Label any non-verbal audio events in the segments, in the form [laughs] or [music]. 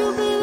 you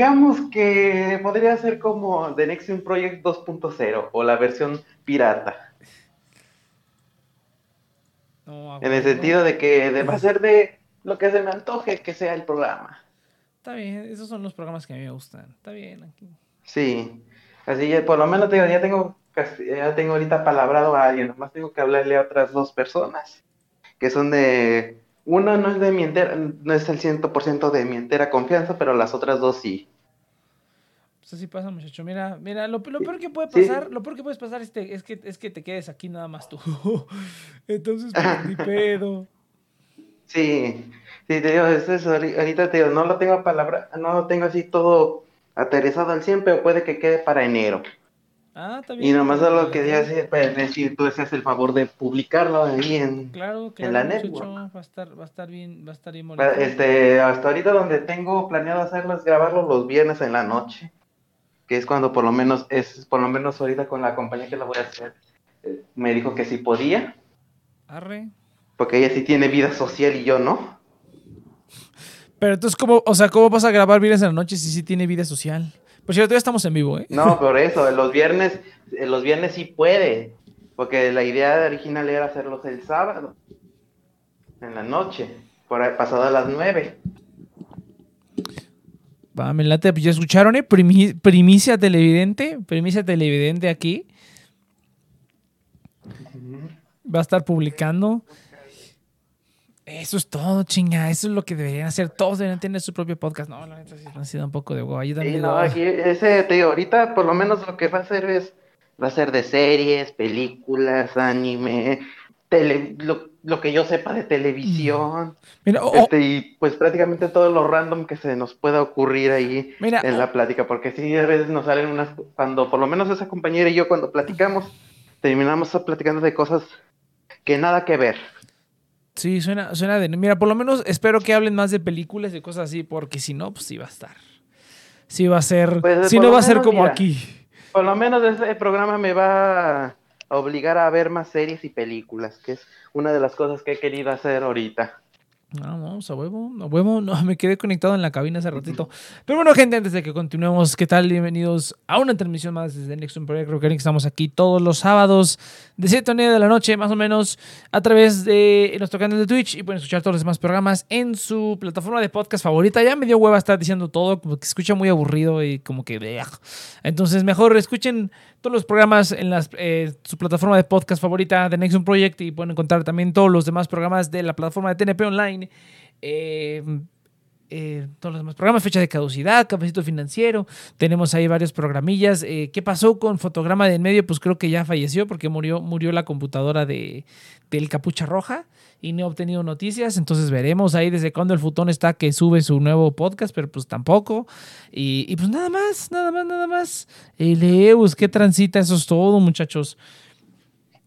Digamos que podría ser como The Nexium Project 2.0 o la versión pirata. en el sentido de que deba ser de lo que se me antoje que sea el programa. Está bien, esos son los programas que a mí me gustan. Está bien aquí. Sí, así que por lo menos ya tengo ya tengo ahorita palabrado a alguien, nomás tengo que hablarle a otras dos personas que son de uno no es de mi entera, no es el 100% de mi entera confianza, pero las otras dos sí. Pues así pasa, muchacho. Mira, mira, lo, peor que puede pasar, lo peor que puedes pasar es, es, que, es que te quedes aquí nada más tú. [laughs] Entonces, pues, ni [laughs] pedo. Sí, sí, te digo, es eso, ahorita te digo, no lo tengo palabra, no lo tengo así todo aterrizado al 100, pero puede que quede para enero. Ah, y nomás lo que ya hacer, pues, decir, tú haces el favor de publicarlo ahí en, claro, en la network. Va a estar, va a estar bien, va a estar bien Este, hasta ahorita donde tengo planeado hacerlo es grabarlo los viernes en la noche, que es cuando por lo menos es, por lo menos ahorita con la compañía que lo voy a hacer, eh, me dijo que sí podía. Arre. Porque ella sí tiene vida social y yo no. Pero entonces, ¿cómo, o sea, cómo vas a grabar viernes en la noche si sí tiene vida social? Pues cierto, ya estamos en vivo, ¿eh? No, [laughs] por eso, los viernes, los viernes sí puede, porque la idea original era hacerlos el sábado, en la noche, por pasado a las nueve. Va, me late, pues ya escucharon, ¿eh? primicia televidente, primicia televidente aquí. Va a estar publicando eso es todo, chinga. Eso es lo que deberían hacer. Todos deberían tener su propio podcast. No, la neta sí ha sido un poco de guay. no, aquí, ese, te digo, ahorita por lo menos lo que va a hacer es, va a ser de series, películas, anime, tele, lo, que yo sepa de televisión. Mira, este, y pues prácticamente todo lo random que se nos pueda ocurrir ahí en la plática. Porque sí, a veces nos salen unas, cuando por lo menos esa compañera y yo cuando platicamos, terminamos platicando de cosas que nada que ver. Sí, suena, suena de. Mira, por lo menos espero que hablen más de películas y cosas así, porque si no, pues sí va a estar. Sí va a ser. Pues, si no va a ser como aquí. Por lo menos ese programa me va a obligar a ver más series y películas, que es una de las cosas que he querido hacer ahorita. Vamos, a huevo, a huevo. No, [laughs] me quedé conectado en la cabina hace ratito. Pero bueno, gente, antes de que continuemos, ¿qué tal? Bienvenidos a una transmisión más desde Nexon Project que Estamos aquí todos los sábados de 7 a 9 de la noche, más o menos, a través de nuestro canal de Twitch. Y pueden escuchar todos los demás programas en su plataforma de podcast favorita. Ya me dio hueva estar diciendo todo, como que escucha muy aburrido y como que... Entonces, mejor escuchen todos los programas en eh, su plataforma de podcast favorita de Nexon Project y pueden encontrar también todos los demás programas de la plataforma de TNP Online. Eh, eh, todos los demás programas, fecha de caducidad, cafecito financiero, tenemos ahí varios programillas. ¿Qué pasó con Fotograma de en medio? Pues creo que ya falleció porque murió, murió la computadora de, del Capucha Roja y no he obtenido noticias, entonces veremos ahí desde cuándo el futón está que sube su nuevo podcast, pero pues tampoco. Y, pues nada más, nada más, nada más. El Eus, qué transita, eso es todo, muchachos.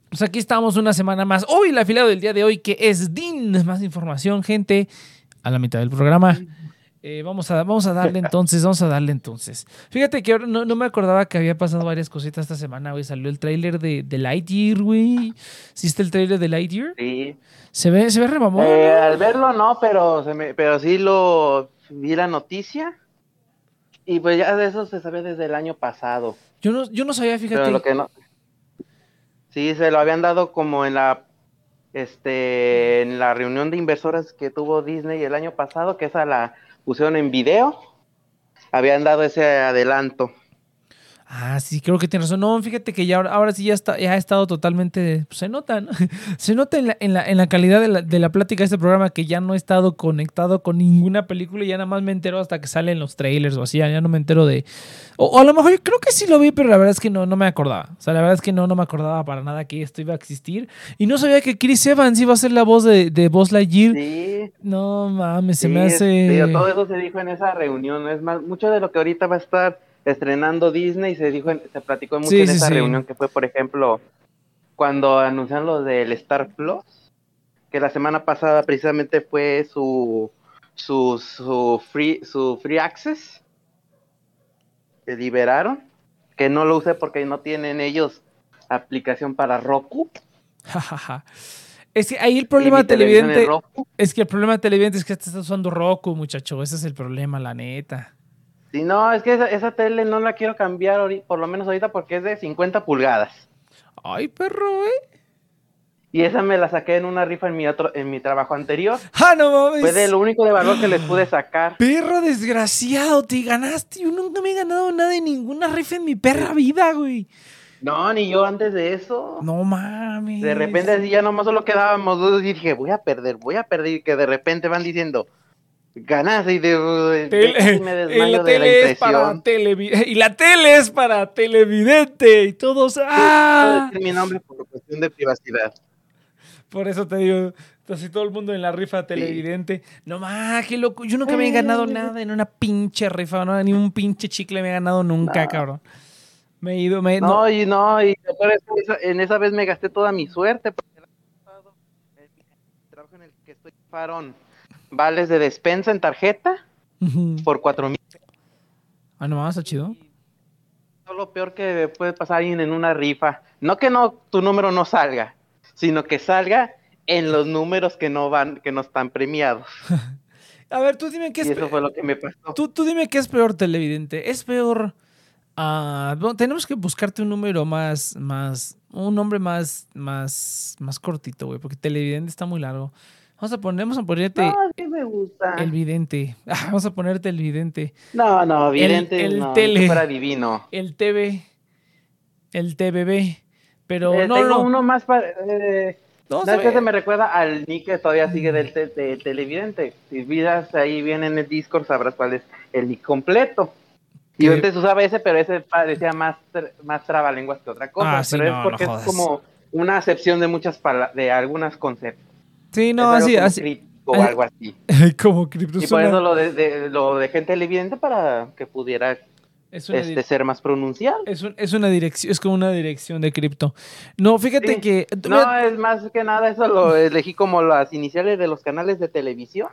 Pues aquí estamos una semana más. Hoy el afiliado del día de hoy, que es DIN. Más información, gente, a la mitad del programa. Eh, vamos, a, vamos a darle entonces, vamos a darle entonces. Fíjate que ahora no, me acordaba que había pasado varias cositas esta semana, güey. Salió el tráiler de, de, Lightyear, güey. ¿Hiciste el tráiler de Lightyear? Sí. ¿Se ve, se ve remamón? Eh, al verlo no, pero, se me, pero sí lo vi la noticia. Y pues ya de eso se sabe desde el año pasado. Yo no, yo no sabía, fíjate. Pero lo que no. Sí, se lo habían dado como en la este en la reunión de inversoras que tuvo Disney el año pasado, que es a la pusieron en video, habían dado ese adelanto. Ah, sí, creo que tiene razón. No, fíjate que ya ahora, sí ya está, ya ha estado totalmente. Pues, se nota, ¿no? [laughs] Se nota en la, en la, en la calidad de la, de la, plática de este programa que ya no he estado conectado con ninguna película y ya nada más me entero hasta que salen los trailers o así, ya, no me entero de. O, a lo mejor yo creo que sí lo vi, pero la verdad es que no, no me acordaba. O sea, la verdad es que no, no me acordaba para nada que esto iba a existir. Y no sabía que Chris Evans iba a ser la voz de, de Buzz Lightyear. Sí. No mames, se me hace. todo eso se dijo en esa reunión. Es más, mucho de lo que ahorita va a estar estrenando Disney, se dijo, se platicó mucho en esa reunión que fue, por ejemplo, cuando anunciaron lo del Star Plus, que la semana pasada precisamente fue su su, su free su free access que liberaron, que no lo usé porque no tienen ellos aplicación para Roku. [laughs] es que ahí el problema televidente es que el problema televidente es que estás usando Roku, muchacho, ese es el problema, la neta. Sí, no, es que esa, tele no la quiero cambiar por lo menos ahorita porque es de 50 pulgadas. Ay, perro, eh. Y esa me la saqué en una rifa en mi otro, en mi trabajo anterior. ¡Ah, no mames! Fue de lo único de valor que les pude sacar. [gasps] Perro desgraciado, te ganaste. Yo nunca me he ganado nada de ninguna rifa en mi perra vida, güey. No, ni yo antes de eso. No mames. De repente así ya nomás solo quedábamos dos y dije, voy a perder, voy a perder. Y que de repente van diciendo, ganaste y de, me de la es para [laughs] y la tele es para televidente y todos ¡ah! mi nombre por cuestión de privacidad. Por eso te digo, así todo el mundo en la rifa televidente. No más, qué loco. Yo nunca me he ganado nada en una pinche rifa, no, ni un pinche chicle me he ganado nunca, cabrón. Me he ido, me No, y no, y en esa vez me gasté toda mi suerte, porque el trabajo en el que estoy farón, vales de despensa en tarjeta por cuatro mil. Ah, no, está chido. Lo peor que puede pasar alguien en una rifa. No que no tu número no salga, sino que salga en los números que no van, que no están premiados. [laughs] A ver, tú dime qué es. Y eso fue lo que me pasó. Tú, tú dime qué es peor, televidente. ¿Es peor? Uh, bueno, tenemos que buscarte un número más, más, un nombre más, más, más cortito, güey, porque televidente está muy largo. Vamos a poner, vamos a ponerte. No, sí me gusta. El vidente. [laughs] Ah, vamos a ponerte el vidente. No, no, vidente. El, el tele. Para divino. El TV. El TBB. Pero eh, no, tengo no. uno más para. Eh, no, que se me recuerda al nick que todavía sigue del televidente. Si vidas ahí bien en el Discord, sabrás cuál es el nick completo. Y yo antes usaba ese, pero ese parecía más, más trabalenguas que otra cosa. Ah, pero es porque es como una acepción de muchas de algunas conceptos. Sí, no, así, así. O algo así. [laughs] como cripto. Y por eso lo, de, lo dejé televidente para que pudiera este, ser más pronunciado. Es, es, una dirección, es como una dirección de cripto. No, fíjate que. No, es más que nada, eso lo [laughs] elegí como las iniciales de los canales de televisión.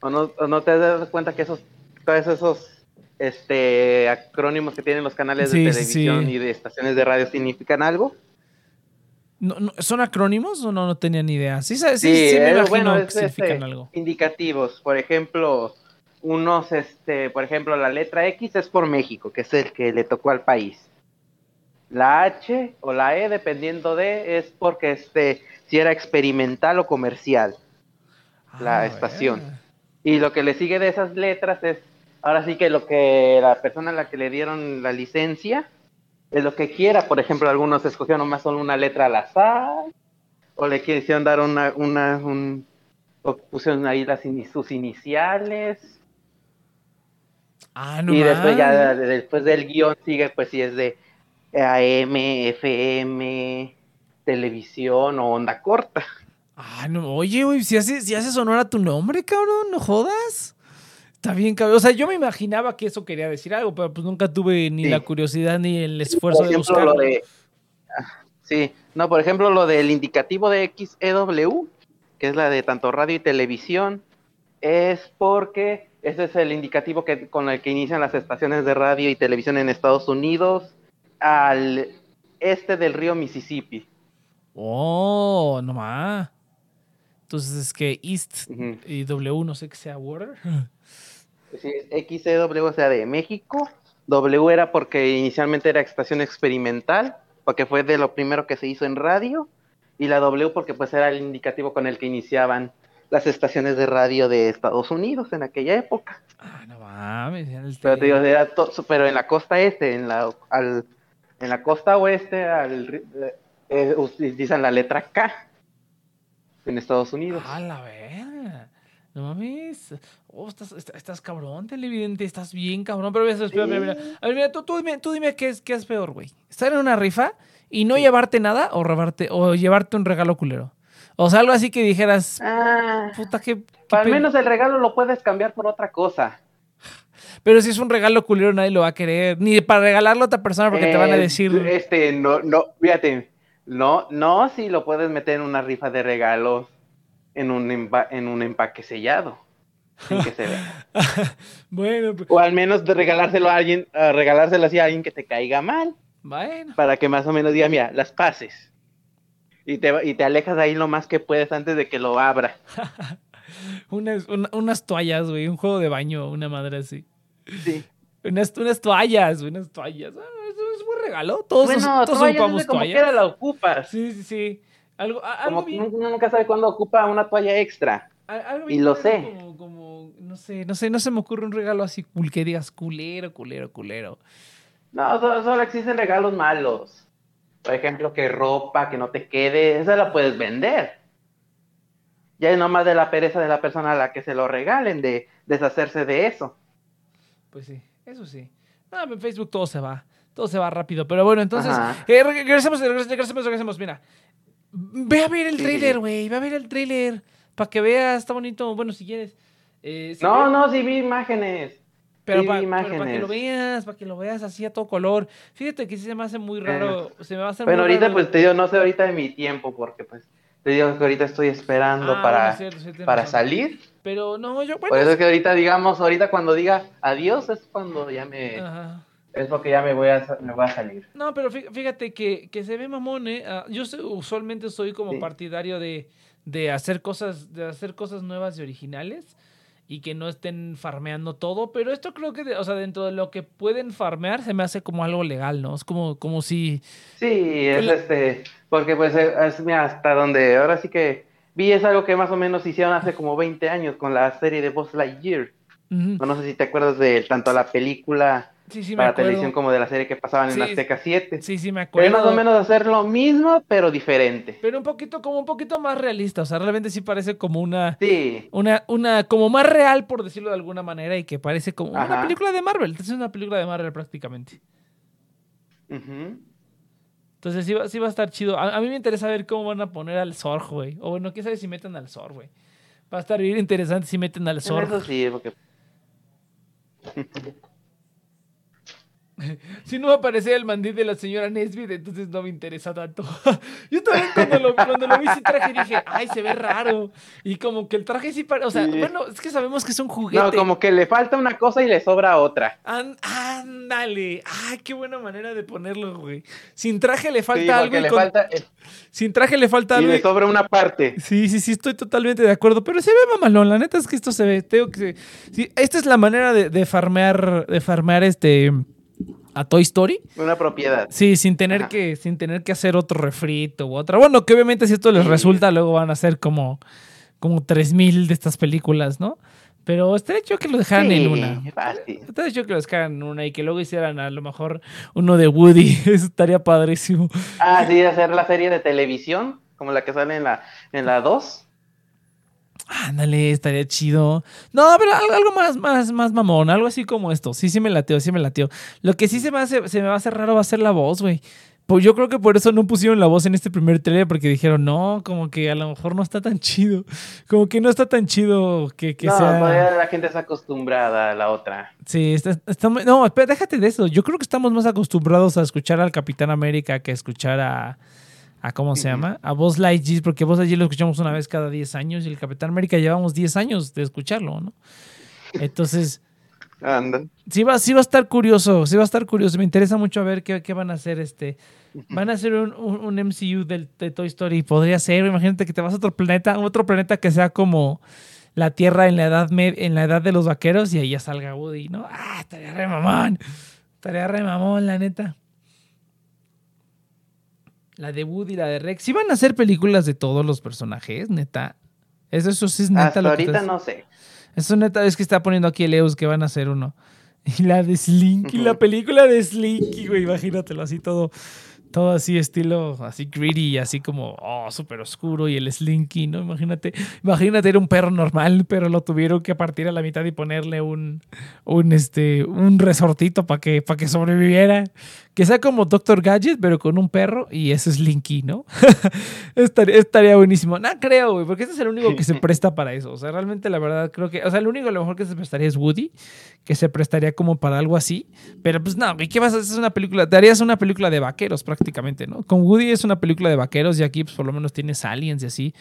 ¿O no, no te das cuenta que esos, todos esos este acrónimos que tienen los canales de televisión y de estaciones de radio significan algo? No, ¿Son acrónimos o no, no tenía ni idea? Sí, sí, sí, me imagino que significan este, algo. Indicativos, por ejemplo, unos, este, por ejemplo, la letra X es por México, que es el que le tocó al país. La H o la E, dependiendo de, es porque este, si era experimental o comercial, la ah, estación. Y lo que le sigue de esas letras es, ahora sí que lo que la persona a la que le dieron la licencia, es lo que quiera. Por ejemplo, algunos escogieron nomás solo una letra al azar, o le quisieron dar una, una, un, o pusieron ahí las, sus iniciales, Ah, no y después ya después del guion sigue pues si es de AM, FM, televisión o onda corta. Ah, no, oye, güey, si hace, si hace sonora tu nombre, cabrón, no jodas. Está bien, cabrón. O sea, yo me imaginaba que eso quería decir algo, pero pues nunca tuve ni la curiosidad ni el esfuerzo de buscarlo. Ah, sí, no, por ejemplo, lo del indicativo de XEW, que es la de tanto radio y televisión, es porque ese es el indicativo que, con el que inician las estaciones de radio y televisión en Estados Unidos al este del río Mississippi. Oh, no más. Entonces es que East y W no sé qué sea Water. [laughs] Sí, XCW, o sea, de México. W era porque inicialmente era estación experimental, porque fue de lo primero que se hizo en radio. Y la W porque pues era el indicativo con el que iniciaban las estaciones de radio de Estados Unidos en aquella época. Ah, no mames. Pero, te digo, era pero en la costa este, en la, al, en la costa oeste, al, eh, utilizan la letra K en Estados Unidos. Ah, la verga. No mames. Oh, estás, estás, cabrón, televidente. Estás bien cabrón. Pero mira, espera, mira, mira. A ver, mira, tú, tú dime, tú dime qué es, qué es peor, güey. Estar en una rifa y no llevarte nada o robarte o llevarte un regalo culero. O sea, algo así que dijeras, ah, puta, que... Al menos el regalo lo puedes cambiar por otra cosa. Pero si es un regalo culero, nadie lo va a querer. Ni para regalarlo a otra persona porque te van a eh, decir. Este, no, no, fíjate. No, no, si lo puedes meter en una rifa de regalos en un, en un empaque sellado. Sin que se vea. [laughs] bueno. Pues o al menos de regalárselo a alguien, regalárselo así a alguien que te caiga mal. Bueno. Para que más o menos diga, mira, las pases y te, y te alejas ahí lo más que puedes antes de que lo abra. [laughs] unas, unas toallas, güey, un juego de baño, una madre así. Sí, Unas, unas toallas, unas toallas. Ah, eso es buen regalo. Todos, bueno, todos toallas ocupamos es como toallas. quiera la ocupas. Sí, sí, sí. Algo, Como bien- uno nunca sabe cuándo ocupa una toalla extra. y lo sé. Como, como, no sé, no sé, no se me ocurre un regalo así cool que digas culero, culero, culero. No, solo, solo existen regalos malos. Por ejemplo, que ropa, que no te quede, esa la puedes vender. Ya es nomás de la pereza de la persona a la que se lo regalen, de deshacerse de eso. Pues sí, eso sí. No, en Facebook todo se va. Todo se va rápido. Pero bueno, entonces, Ajá. eh, re- regresemos, regresemos, regresemos, regresemos. Mira, ve a ver el Sí. trailer, güey. Ve a ver el trailer. Para que veas, está bonito. Bueno, si quieres. Eh, si No, ve- no, sí vi imágenes. Pero sí para que lo veas, para que lo veas así a todo color. Fíjate que sí se me hace muy raro. se me va a hacer Bueno, muy ahorita raro- pues te digo, no sé ahorita de mi tiempo, porque pues te digo que ahorita estoy esperando Ah, para, para salir. Pero no, yo, Por bueno. eso es que ahorita digamos, ahorita cuando diga adiós es cuando ya me, Ajá. Es porque ya me voy a, me voy a salir. No, pero fí- fíjate que, que se ve mamón, ¿eh? Ah, yo usualmente soy como Sí. partidario de, de hacer cosas, de hacer cosas nuevas y originales y que no estén farmeando todo, pero esto creo que, de- o sea, dentro de lo que pueden farmear se me hace como algo legal, ¿no? Es como, como si... Sí, es este, porque pues es, mira, hasta donde ahora sí que vi es algo que más o menos hicieron hace como 20 años con la serie de Buzz Lightyear. Ujú. No sé si te acuerdas de tanto la película Sí, sí, me para acuerdo. televisión como de la serie que pasaban en Sí, Azteca 7. Sí, sí, me acuerdo. más o menos hacer lo mismo, pero diferente. Pero un poquito, como un poquito más realista, o sea, realmente sí parece como una... Sí, Una, una, como más real, por decirlo de alguna manera, y que parece como una Ajá. película de Marvel. Es una película de Marvel prácticamente. Entonces sí va, sí va a estar chido. A, a mí me interesa ver cómo van a poner al Zor, güey. O bueno, quién sabe si meten al Zor, güey. Va a estar bien interesante si meten al En Zor. eso sí, porque [laughs] [laughs] Si no va a aparecer el mandil de la señora Nesbitt, entonces no me interesa tanto. [laughs] Yo también cuando lo, cuando lo vi sin traje dije, ay, se ve raro. Y como que el traje sí parece... O sea, Sí. bueno, es que sabemos que es un juguete. no, como que le falta una cosa y le sobra otra. An- ándale. Ay, qué buena manera de ponerlo, güey. Sin traje le Sí, falta algo porque y le con- falta Sin traje le falta y algo. le y- sobra una parte. Sí, sí, sí, estoy totalmente de acuerdo, pero se ve mamalón, la neta es que esto se ve, tengo que sí, esta es la manera de, de farmear, de farmear este a Toy Story, Una propiedad. sí, sin tener Ajá. que, sin tener que hacer otro refrito u otra, bueno, que obviamente si esto les Sí. resulta, luego van a ser como, como 3000 de estas películas, ¿no? Pero estaría chido que lo dejaran en una. fácil. Estaría chido que lo dejaran en una y que luego hicieran a lo mejor uno de Woody, [laughs] eso estaría padrísimo. Ah, sí, hacer la serie de televisión, como la que sale en la en la 2. Ándale, estaría chido. No, pero algo, más, más, más mamón, algo así como esto. Sí, sí me lateo, sí me lateo. Lo que sí se me hace, se me va a hacer raro va a ser la voz, güey. Pues yo creo que por eso no pusieron la voz en este primer trailer, porque dijeron, no, como que a lo mejor no está tan chido. [laughs] Como que no está tan chido que, que no, sea. todavía la gente está acostumbrada a la otra. Sí, está, está muy- No, espera, déjate de eso. Yo creo que estamos más acostumbrados a escuchar al Capitán América que a escuchar a. a ¿Cómo se llama? A Buzz Lightyear, porque Buzz Lightyear lo escuchamos una vez cada 10 años y el Capitán América llevamos 10 años de escucharlo, ¿no? Entonces, Anda. sí va, sí va a estar curioso, sí va a estar curioso. Me interesa mucho ver qué, qué van a hacer este. Van a hacer un, un- un MCU del, de Toy Story. Podría ser, imagínate que te vas a otro planeta, otro planeta que sea como la Tierra en la edad en la edad de los vaqueros y ahí ya salga Woody, ¿no? Ah, estaría re mamón. Estaría re mamón, la neta. La de Woody, la de Rex. Sí van a hacer películas de todos los personajes, neta. Eso, eso sí es neta Hasta lo que ahorita estás- no sé. eso neta es que está poniendo aquí el Eus que van a hacer uno. [laughs] Y la de Slinky, la Ujú. película de Slinky, güey, imagínatelo así todo, todo así estilo, así gritty, así como, oh, súper oscuro y el Slinky, ¿no? Imagínate, imagínate era un perro normal, pero lo tuvieron que partir a la mitad y ponerle un, un, este, un resortito para que, para que sobreviviera. Que sea como Doctor Gadget, pero con un perro y ese es Slinky, ¿no? [laughs] estaría, estaría buenísimo. No creo, güey, porque este es el único que se [laughs] presta para eso. O sea, realmente la verdad creo que, o sea, el único a lo mejor que se prestaría es Woody, que se prestaría como para algo así. Pero pues no, güey, ¿qué vas a hacer? Es una película, te harías una película de vaqueros prácticamente, ¿no? Con Woody es una película de vaqueros y aquí pues por lo menos tienes aliens y así.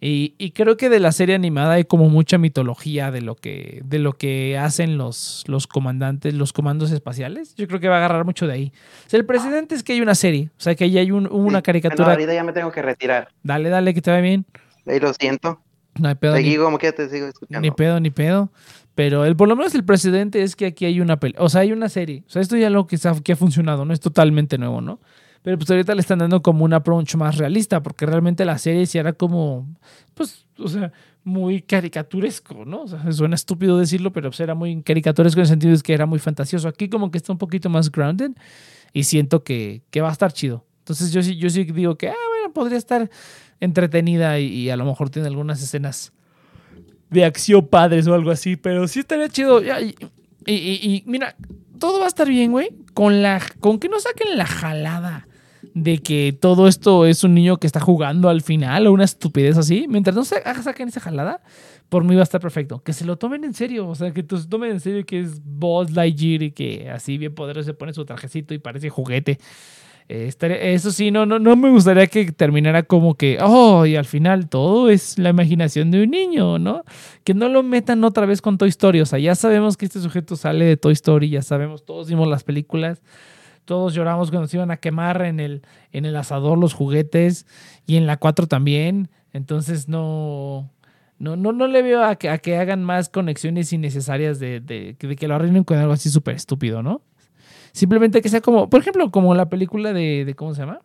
Y, y creo que de la serie animada hay como mucha mitología de lo que, de lo que hacen los, los comandantes, los comandos espaciales. Yo creo que va a agarrar mucho de ahí. O sea, el precedente es que hay una serie, o sea, que ahí hay un- una caricatura. Bueno, ahorita ya me tengo que retirar. Dale, dale, que te va bien. Ahí lo siento. No hay pedo. Seguí, como que te sigo escuchando. Ni pedo, ni pedo. Pero el, por lo menos el precedente es que aquí hay una pelea. O sea, hay una serie. O sea, esto ya lo que, que ha funcionado, no es totalmente nuevo, ¿no? Pero pues ahorita le están dando como un approach más realista, porque realmente la serie sí era como, pues, o sea, muy caricaturesco, ¿no? Suena estúpido decirlo, pero pues era muy caricaturesco en el sentido de que era muy fantasioso. Aquí como que está un poquito más grounded y siento que, que va a estar chido. Entonces yo sí, yo sí digo que, ah, bueno, podría estar entretenida y, a lo mejor tiene algunas escenas de acción padres o algo así, pero sí estaría chido. Y, y, y, mira, todo va a estar bien, güey, con la con que no saquen la jalada de que todo esto es un niño que está jugando al final o una estupidez así. Mientras no se saquen esa jalada, por mí va a estar perfecto. Que se lo tomen en serio, o sea, que se tomen en serio que es Buzz Lightyear y que así bien poderoso se pone su trajecito y parece juguete. Eh, eso sí, no, no, no me gustaría que terminara como que, oh, y al final todo es la imaginación de un niño, ¿no? Que no lo metan otra vez con Toy Story. O sea, ya sabemos que este sujeto sale de Toy Story, ya sabemos, todos vimos las películas, todos lloramos cuando se iban a quemar en el, en el asador los juguetes y en la 4 también. Entonces no. No, no, no le veo a que, a que hagan más conexiones innecesarias de, de, de que lo arruinen con algo así súper estúpido, ¿no? Simplemente que sea como, por ejemplo, como la película de, ¿cómo se llama?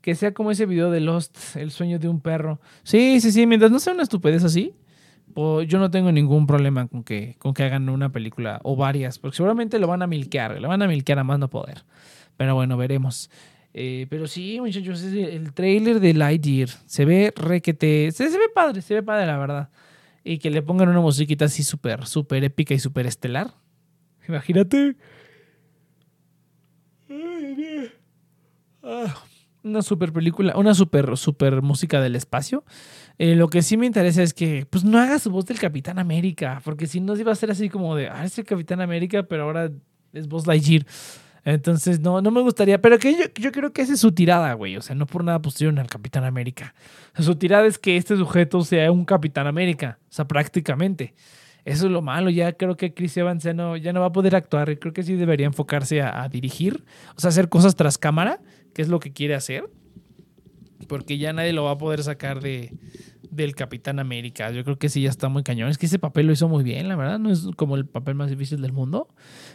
Que sea como ese video de Lost, el sueño de un perro. Sí, sí, sí, mientras no sea una estupidez así, pues yo no tengo ningún problema con que, con que hagan una película o varias, porque seguramente lo van a milquear, lo van a milquear a más no poder. Pero bueno, veremos. Eh, pero sí, muchachos, el trailer de Lightyear se ve requete. Se, se ve padre, se ve padre, la verdad. Y que le pongan una musiquita así súper, súper épica y súper estelar. Imagínate. Ah, una super película, una super, super música del espacio. Eh, lo que sí me interesa es que pues no haga su voz del Capitán América, porque si no iba a ser así como de, ah, es el Capitán América, pero ahora es voz Lightyear. Entonces, no, no me gustaría, pero que yo, creo que esa es su tirada, güey. O sea, no por nada pusieron al Capitán América. su tirada es que este sujeto sea un Capitán América, o sea, prácticamente. Eso es lo malo. Ya creo que Chris Evans ya no, ya no va a poder actuar. Creo que sí debería enfocarse a, dirigir, o sea, hacer cosas tras cámara, que es lo que quiere hacer. Porque ya nadie lo va a poder sacar de, del Capitán América. Yo creo que sí ya está muy cañón. Es que ese papel lo hizo muy bien, la verdad. No es como el papel más difícil del mundo,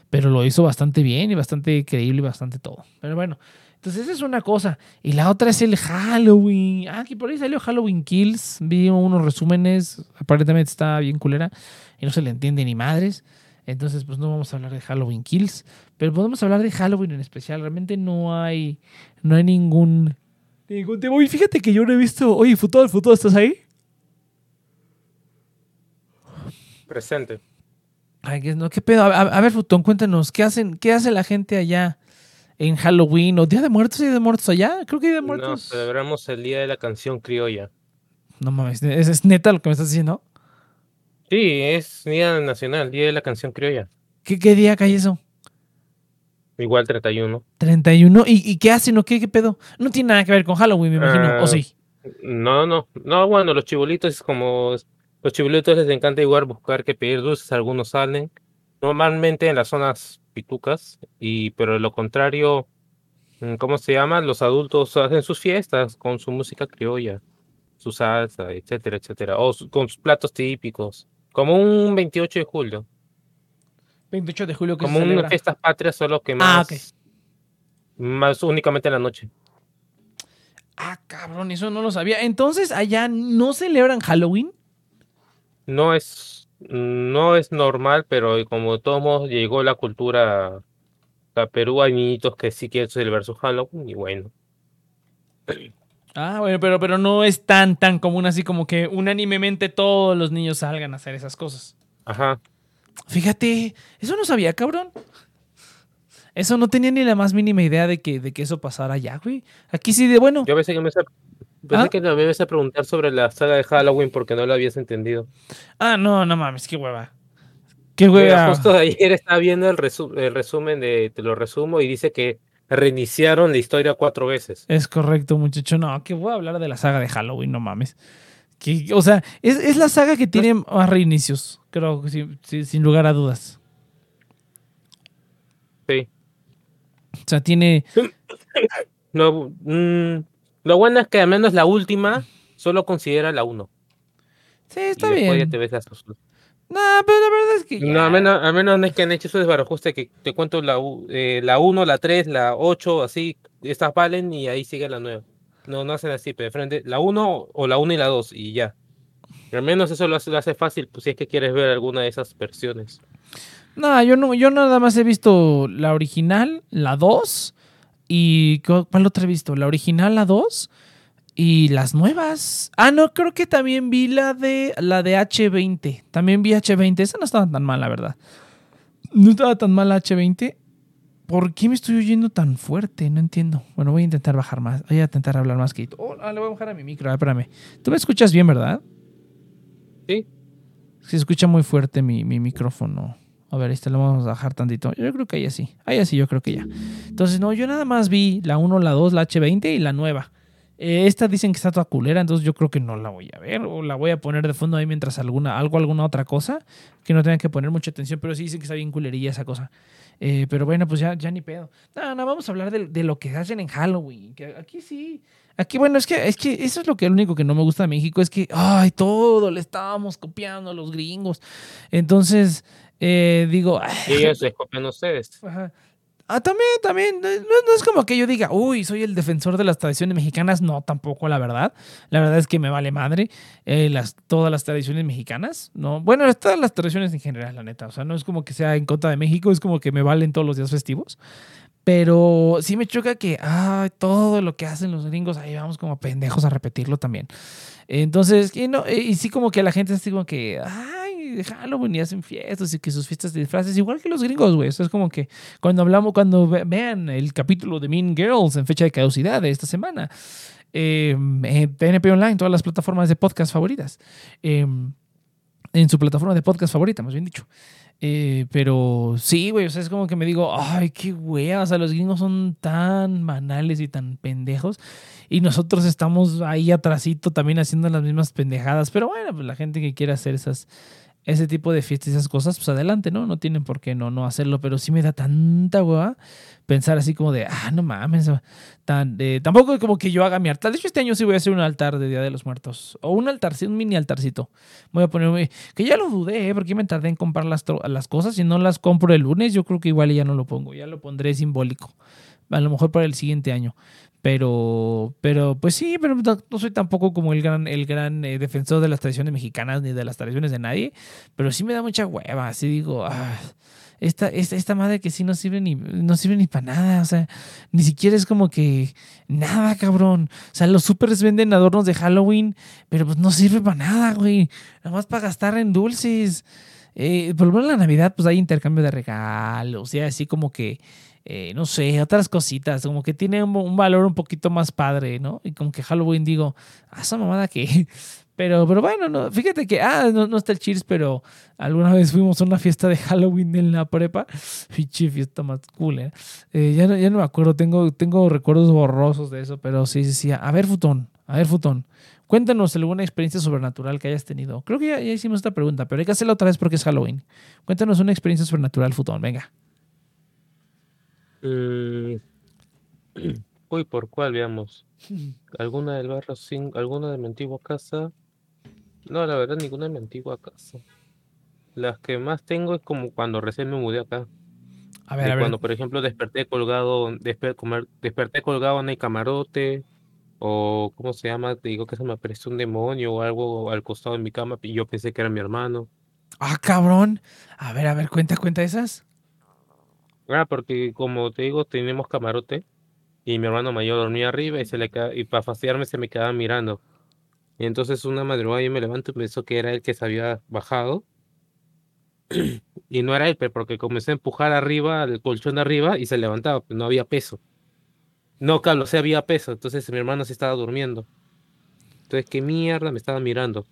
pero lo hizo bastante bien y bastante creíble y bastante todo. Pero bueno, entonces esa es una cosa. Y la otra es el Halloween. Ah, que por ahí salió Halloween Kills. Vi unos resúmenes. Aparentemente está bien culera y no se le entiende ni madres. Entonces, pues no vamos a hablar de Halloween Kills, pero podemos hablar de Halloween en especial. Realmente no hay, no hay ningún, ningún tema. Oye, fíjate que yo no he visto. Oye, Futuro, Futuro, ¿estás ahí? Presente. Ay, no, ¿qué pedo? A, ver, Futón, cuéntanos, ¿qué hacen, qué hace la gente allá en Halloween o Día de Muertos y Día de Muertos allá? Creo que Día de Muertos. No, celebramos el Día de la Canción Criolla. No mames, ¿es, es neta lo que me estás diciendo? Sí, es Día Nacional, Día de la Canción Criolla. ¿Qué, qué día cae eso? Igual 31. 31. ¿Y, y qué hacen o qué, qué pedo? No tiene nada que ver con Halloween, me imagino. ¿O ah, sí? No, no. No, bueno, los chibolitos es como. Los chibolitos les encanta igual buscar que pedir dulces. Algunos salen. Normalmente en las zonas pitucas. Y, pero lo contrario. Mm, ¿Cómo se llama? Los adultos hacen sus fiestas con su música criolla. Su salsa, etcétera, etcétera. O con sus platos típicos. Como un 28 de julio. 28 de julio que Como unas fiestas patrias, solo que ah, más. Ah, Más únicamente en la noche. Ah, cabrón, eso no lo sabía. Entonces, allá no celebran Halloween. No es, no es normal, pero como todos modos llegó la cultura a Perú, hay niñitos que sí quieren celebrar su Halloween y bueno. [clears throat] Ah, bueno, pero, pero no es tan, tan común así como que unánimemente todos los niños salgan a hacer esas cosas. Ajá. Fíjate, eso no sabía, cabrón. Eso no tenía ni la más mínima idea de que, de que eso pasara allá, güey. Aquí sí, de bueno. Yo pensé que me pensé ¿Ah? que me ibas a preguntar sobre la saga de Halloween porque no lo habías entendido. Ah, no, no mames, qué hueva. Qué hueva. justo ayer estaba viendo el, el resumen de, te lo resumo, y dice que reiniciaron la historia cuatro veces. Es correcto, muchacho. No, que voy a hablar de la saga de Halloween, no mames. Que, o sea, es, la saga que tiene más reinicios, creo, sin, sin lugar a dudas. Sí. O sea, tiene. [laughs] No, mm, lo bueno es que al menos la última solo considera la 1. Sí, está y bien. Ya te ves las no, pero la verdad es que. No, a menos, a menos es que han hecho eso desbarajuste que te cuento la, eh, la 1, la 3, la 8, así, estas valen y ahí sigue la nueva. No, no hacen así, pero de frente, la 1 o la 1 y la 2 y ya. al menos eso lo hace, hace, fácil, pues si es que quieres ver alguna de esas versiones. No, yo no, yo nada más he visto la original, la 2 y ¿cuál otra he visto? La original, la 2 y las nuevas. Ah, no, creo que también vi la de la de H20. También vi H20. Esa no estaba tan mal, la verdad. No estaba tan mal H20. ¿Por qué me estoy oyendo tan fuerte? No entiendo. Bueno, voy a intentar bajar más. Voy a intentar hablar más que. Oh, ah, le voy a bajar a mi micro. espérame. Tú me escuchas bien, ¿verdad? Sí. Se escucha muy fuerte mi, mi micrófono. A ver, este lo vamos a bajar tantito. Yo creo que ahí así. Ahí así, yo creo que ya. Entonces, no, yo nada más vi la 1, la 2, la H20 y la nueva. Eh, esta dicen que está toda culera, entonces yo creo que no la voy a ver. O la voy a poner de fondo ahí mientras alguna, algo, alguna otra cosa. Que no tengan que poner mucha atención, pero sí dicen que está bien culerilla esa cosa. Eh, pero bueno, pues ya, ya ni pedo. No, no, vamos a hablar de, de lo que hacen en Halloween. Que aquí sí. Aquí, bueno, es que, es que eso es lo que lo único que no me gusta de México, es que, ay, todo le estábamos copiando a los gringos. Entonces, eh, digo... Y ellos [laughs] se copian ustedes. Ajá. Ah, también, también. No, es como que yo diga, uy, soy el defensor de las tradiciones mexicanas. No, tampoco, la verdad. La verdad es que me vale madre eh, las, todas las tradiciones mexicanas. No, bueno, todas las tradiciones en general, la neta. O sea, no es como que sea en contra de México, es como que me valen todos los días festivos. Pero sí me choca que, todo lo que hacen los gringos, ahí vamos como pendejos a repetirlo también. Entonces, y, no, y sí como que la gente es como que, ay, de Halloween y hacen fiestas y que sus fiestas de disfraces, igual que los gringos, güey. Eso es como que cuando hablamos, cuando vean el capítulo de Mean Girls en fecha de caducidad de esta semana, eh, en TNP Online, todas las plataformas de podcast favoritas, em, en su plataforma de podcast favorita, más bien dicho. Eh, pero sí, güey, o sea, es como que me digo, ay, qué güey, o sea, los gringos son tan banales y tan pendejos. Y nosotros estamos ahí atrasito también haciendo las mismas pendejadas. Pero bueno, pues la gente que quiere hacer esas, ese tipo de fiestas y esas cosas, pues adelante, ¿no? No tienen por qué no, no hacerlo, pero sí me da tanta hueva pensar así como de, ah, no mames, tan, eh, tampoco como que yo haga mi altar. De hecho, este año sí voy a hacer un altar de Día de los Muertos, o un altar, un mini altarcito. Voy a poner, que ya lo dudé, ¿eh? porque me tardé en comprar las, las cosas, si no las compro el lunes, yo creo que igual ya no lo pongo, ya lo pondré simbólico, a lo mejor para el siguiente año. Pero, pero, pues sí, pero no soy tampoco como el gran, el gran eh, defensor de las tradiciones mexicanas ni de las tradiciones de nadie. Pero sí me da mucha hueva. Así digo, ah, esta, esta, esta, madre que sí no sirve ni, no sirve ni para nada. O sea, ni siquiera es como que nada, cabrón. O sea, los supers venden adornos de Halloween, pero pues no sirve para nada, güey. Nada más para gastar en dulces. Eh, por lo menos en la Navidad, pues hay intercambio de regalos. Y así como que eh, no sé, otras cositas, como que tiene un, valor un poquito más padre, ¿no? Y como que Halloween digo, ah, esa mamada que... [laughs] Pero, pero bueno, no, fíjate que, ah, no, está el Cheers, pero alguna vez fuimos a una fiesta de Halloween en la prepa. [laughs] Fichi, fiesta más cool, ¿eh? ¿eh? ya, no, ya no me acuerdo, tengo, tengo recuerdos borrosos de eso, pero sí, sí, sí. A ver, Futón, a ver, Futón. Cuéntanos alguna experiencia sobrenatural que hayas tenido. Creo que ya, ya hicimos esta pregunta, pero hay que hacerla otra vez porque es Halloween. Cuéntanos una experiencia sobrenatural, Futón, venga. Eh, [clears throat] uy, ¿por cuál, veamos? ¿Alguna del barrio sin, alguna de mi antigua casa? No, la verdad, ninguna de mi antigua casa. Las que más tengo es como cuando recién me mudé acá. A ver, a ver. Cuando, por ejemplo, desperté colgado, desperté colgado en el camarote, o ¿cómo se llama? Te digo que se me apareció un demonio o algo al costado de mi cama y yo pensé que era mi hermano. Ah, cabrón. A ver, a ver, cuenta, cuenta esas. Ah, porque como te digo, tenemos camarote y mi hermano mayor dormía arriba y se le y para fastidiarme se me quedaba mirando. Y entonces una madrugada yo me levanto y pensó que era él que se había bajado. [clears throat] y no era él, pero porque comencé a empujar arriba, el colchón de arriba y se levantaba, pues no había peso. No, Carlos, sí había peso, entonces mi hermano se estaba durmiendo. Entonces, ¿qué mierda me estaba mirando?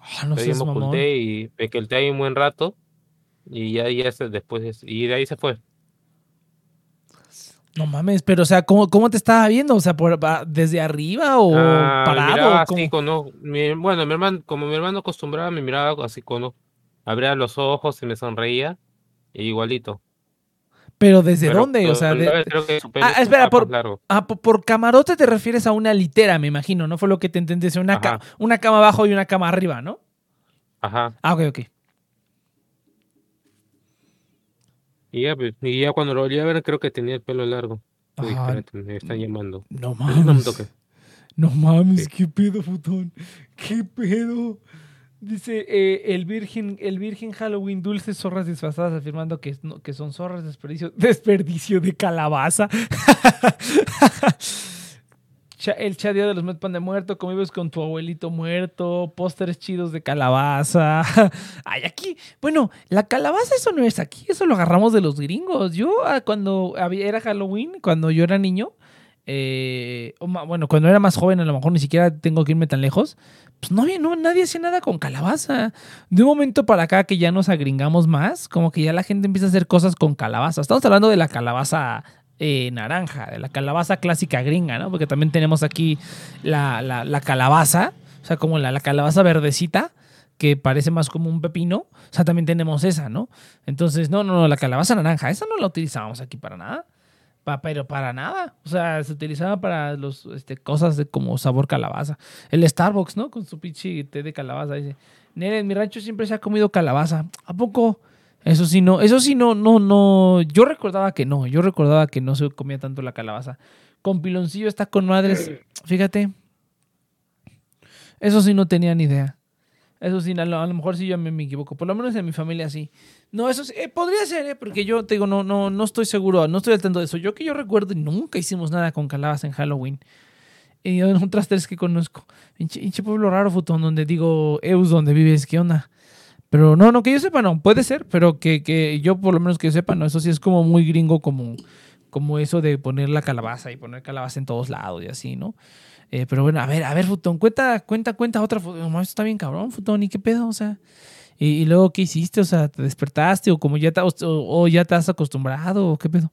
Ah, no sé, y me quedé ahí un buen rato y ya, ya después, y de ahí se fue. No mames, pero o sea, ¿cómo, cómo te estaba viendo? O sea, por, ¿desde arriba o ah, parado? Así, con, bueno, mi hermano, como mi hermano acostumbraba, me miraba así con abría los ojos y me sonreía, e igualito. Pero ¿desde dónde? O sea, ah, espera, por, ah, por, camarote te refieres a una litera, me imagino, ¿no? Fue lo que te entendí, una, una cama abajo y una cama arriba, ¿no? Ajá. Ah, ok, ok. Y ya, pues, y ya cuando lo volví a ver, creo que tenía el pelo largo. me están llamando. No mames. No, mames, qué pedo, futón. Qué pedo. Dice eh, el virgen, el virgen Halloween, dulces zorras disfrazadas, afirmando que, que son zorras desperdicio, [laughs] desperdicio de calabaza. [laughs] el chadeo de los Met Pan de muerto, convives con tu abuelito muerto, pósteres chidos de calabaza. [laughs] Ay, aquí, bueno, la calabaza eso no es aquí, eso lo agarramos de los gringos. Yo ah, cuando era Halloween, cuando yo era niño, eh, bueno, cuando era más joven, a lo mejor ni siquiera tengo que irme tan lejos pues no, no, nadie hacía nada con calabaza. De un momento para acá que ya nos agringamos más, como que ya la gente empieza a hacer cosas con calabaza. Estamos hablando de la calabaza eh, naranja, de la calabaza clásica gringa, ¿no? Porque también tenemos aquí la, calabaza, o sea, como la, la, calabaza verdecita, que parece más como un pepino. O sea, también tenemos esa, ¿no? Entonces, no, no, no, la calabaza naranja, esa no la utilizábamos aquí para nada pero para nada. O sea, se utilizaba para los este, cosas de como sabor calabaza. El Starbucks, ¿no? Con su pinche té de calabaza. Dice, Nere, en mi rancho siempre se ha comido calabaza. ¿A poco? Eso sí, no. Eso sí, no, no, no. Yo recordaba que no. Yo recordaba que no se comía tanto la calabaza. Con piloncillo está con madres. [clears throat] Fíjate. Eso sí no tenía ni idea. Eso sí, a lo, mejor sí yo me, equivoco. Por lo menos en mi familia sí. No, eso sí, eh, podría ser, ¿eh? porque yo te digo, no, no, no estoy seguro, no estoy al tanto de eso. Yo que yo recuerdo, nunca hicimos nada con calabaza en Halloween. Y en otras tres que conozco. Hinche, pueblo raro, futón, donde digo, Eus, donde vives, ¿qué onda? Pero no, no, que yo sepa, no, puede ser, pero que, que yo por lo menos que yo sepa, no, eso sí es como muy gringo, como, como eso de poner la calabaza y poner calabaza en todos lados y así, ¿no? Eh, pero bueno, a ver, a ver, Futón, cuenta, cuenta, cuenta otra. Esto está bien cabrón, Futón, ¿y qué pedo? O sea, y, luego, ¿qué hiciste? O sea, ¿te despertaste o como ya te, o, ya te has acostumbrado o qué pedo?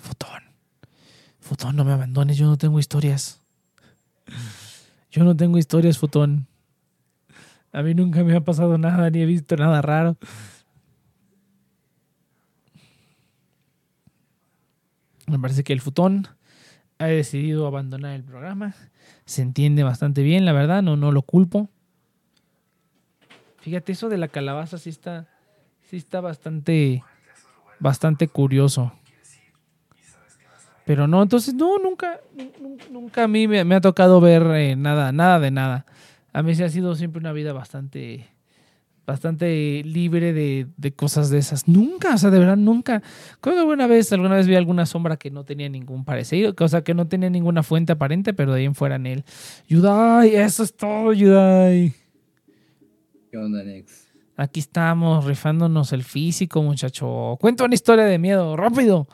Futón, Futón, no me abandones, yo no tengo historias. Yo no tengo historias, Futón. A mí nunca me ha pasado nada, ni he visto nada raro. Me parece que el futón ha decidido abandonar el programa. Se entiende bastante bien, la verdad, no, no lo culpo. Fíjate, eso de la calabaza sí está, sí está bastante, bastante curioso. Pero no, entonces, no, nunca, nunca a mí me, ha tocado ver eh, nada, nada de nada. A mí se ha sido siempre una vida bastante, bastante libre de, de, cosas de esas. Nunca, o sea, de verdad, nunca. Creo que alguna vez, alguna vez vi alguna sombra que no tenía ningún parecido, o sea, que no tenía ninguna fuente aparente, pero de ahí en fuera en él. Yudai, eso es todo, Yudai. ¿Qué onda, Nex? Aquí estamos rifándonos el físico, muchacho. Cuenta una historia de miedo, rápido.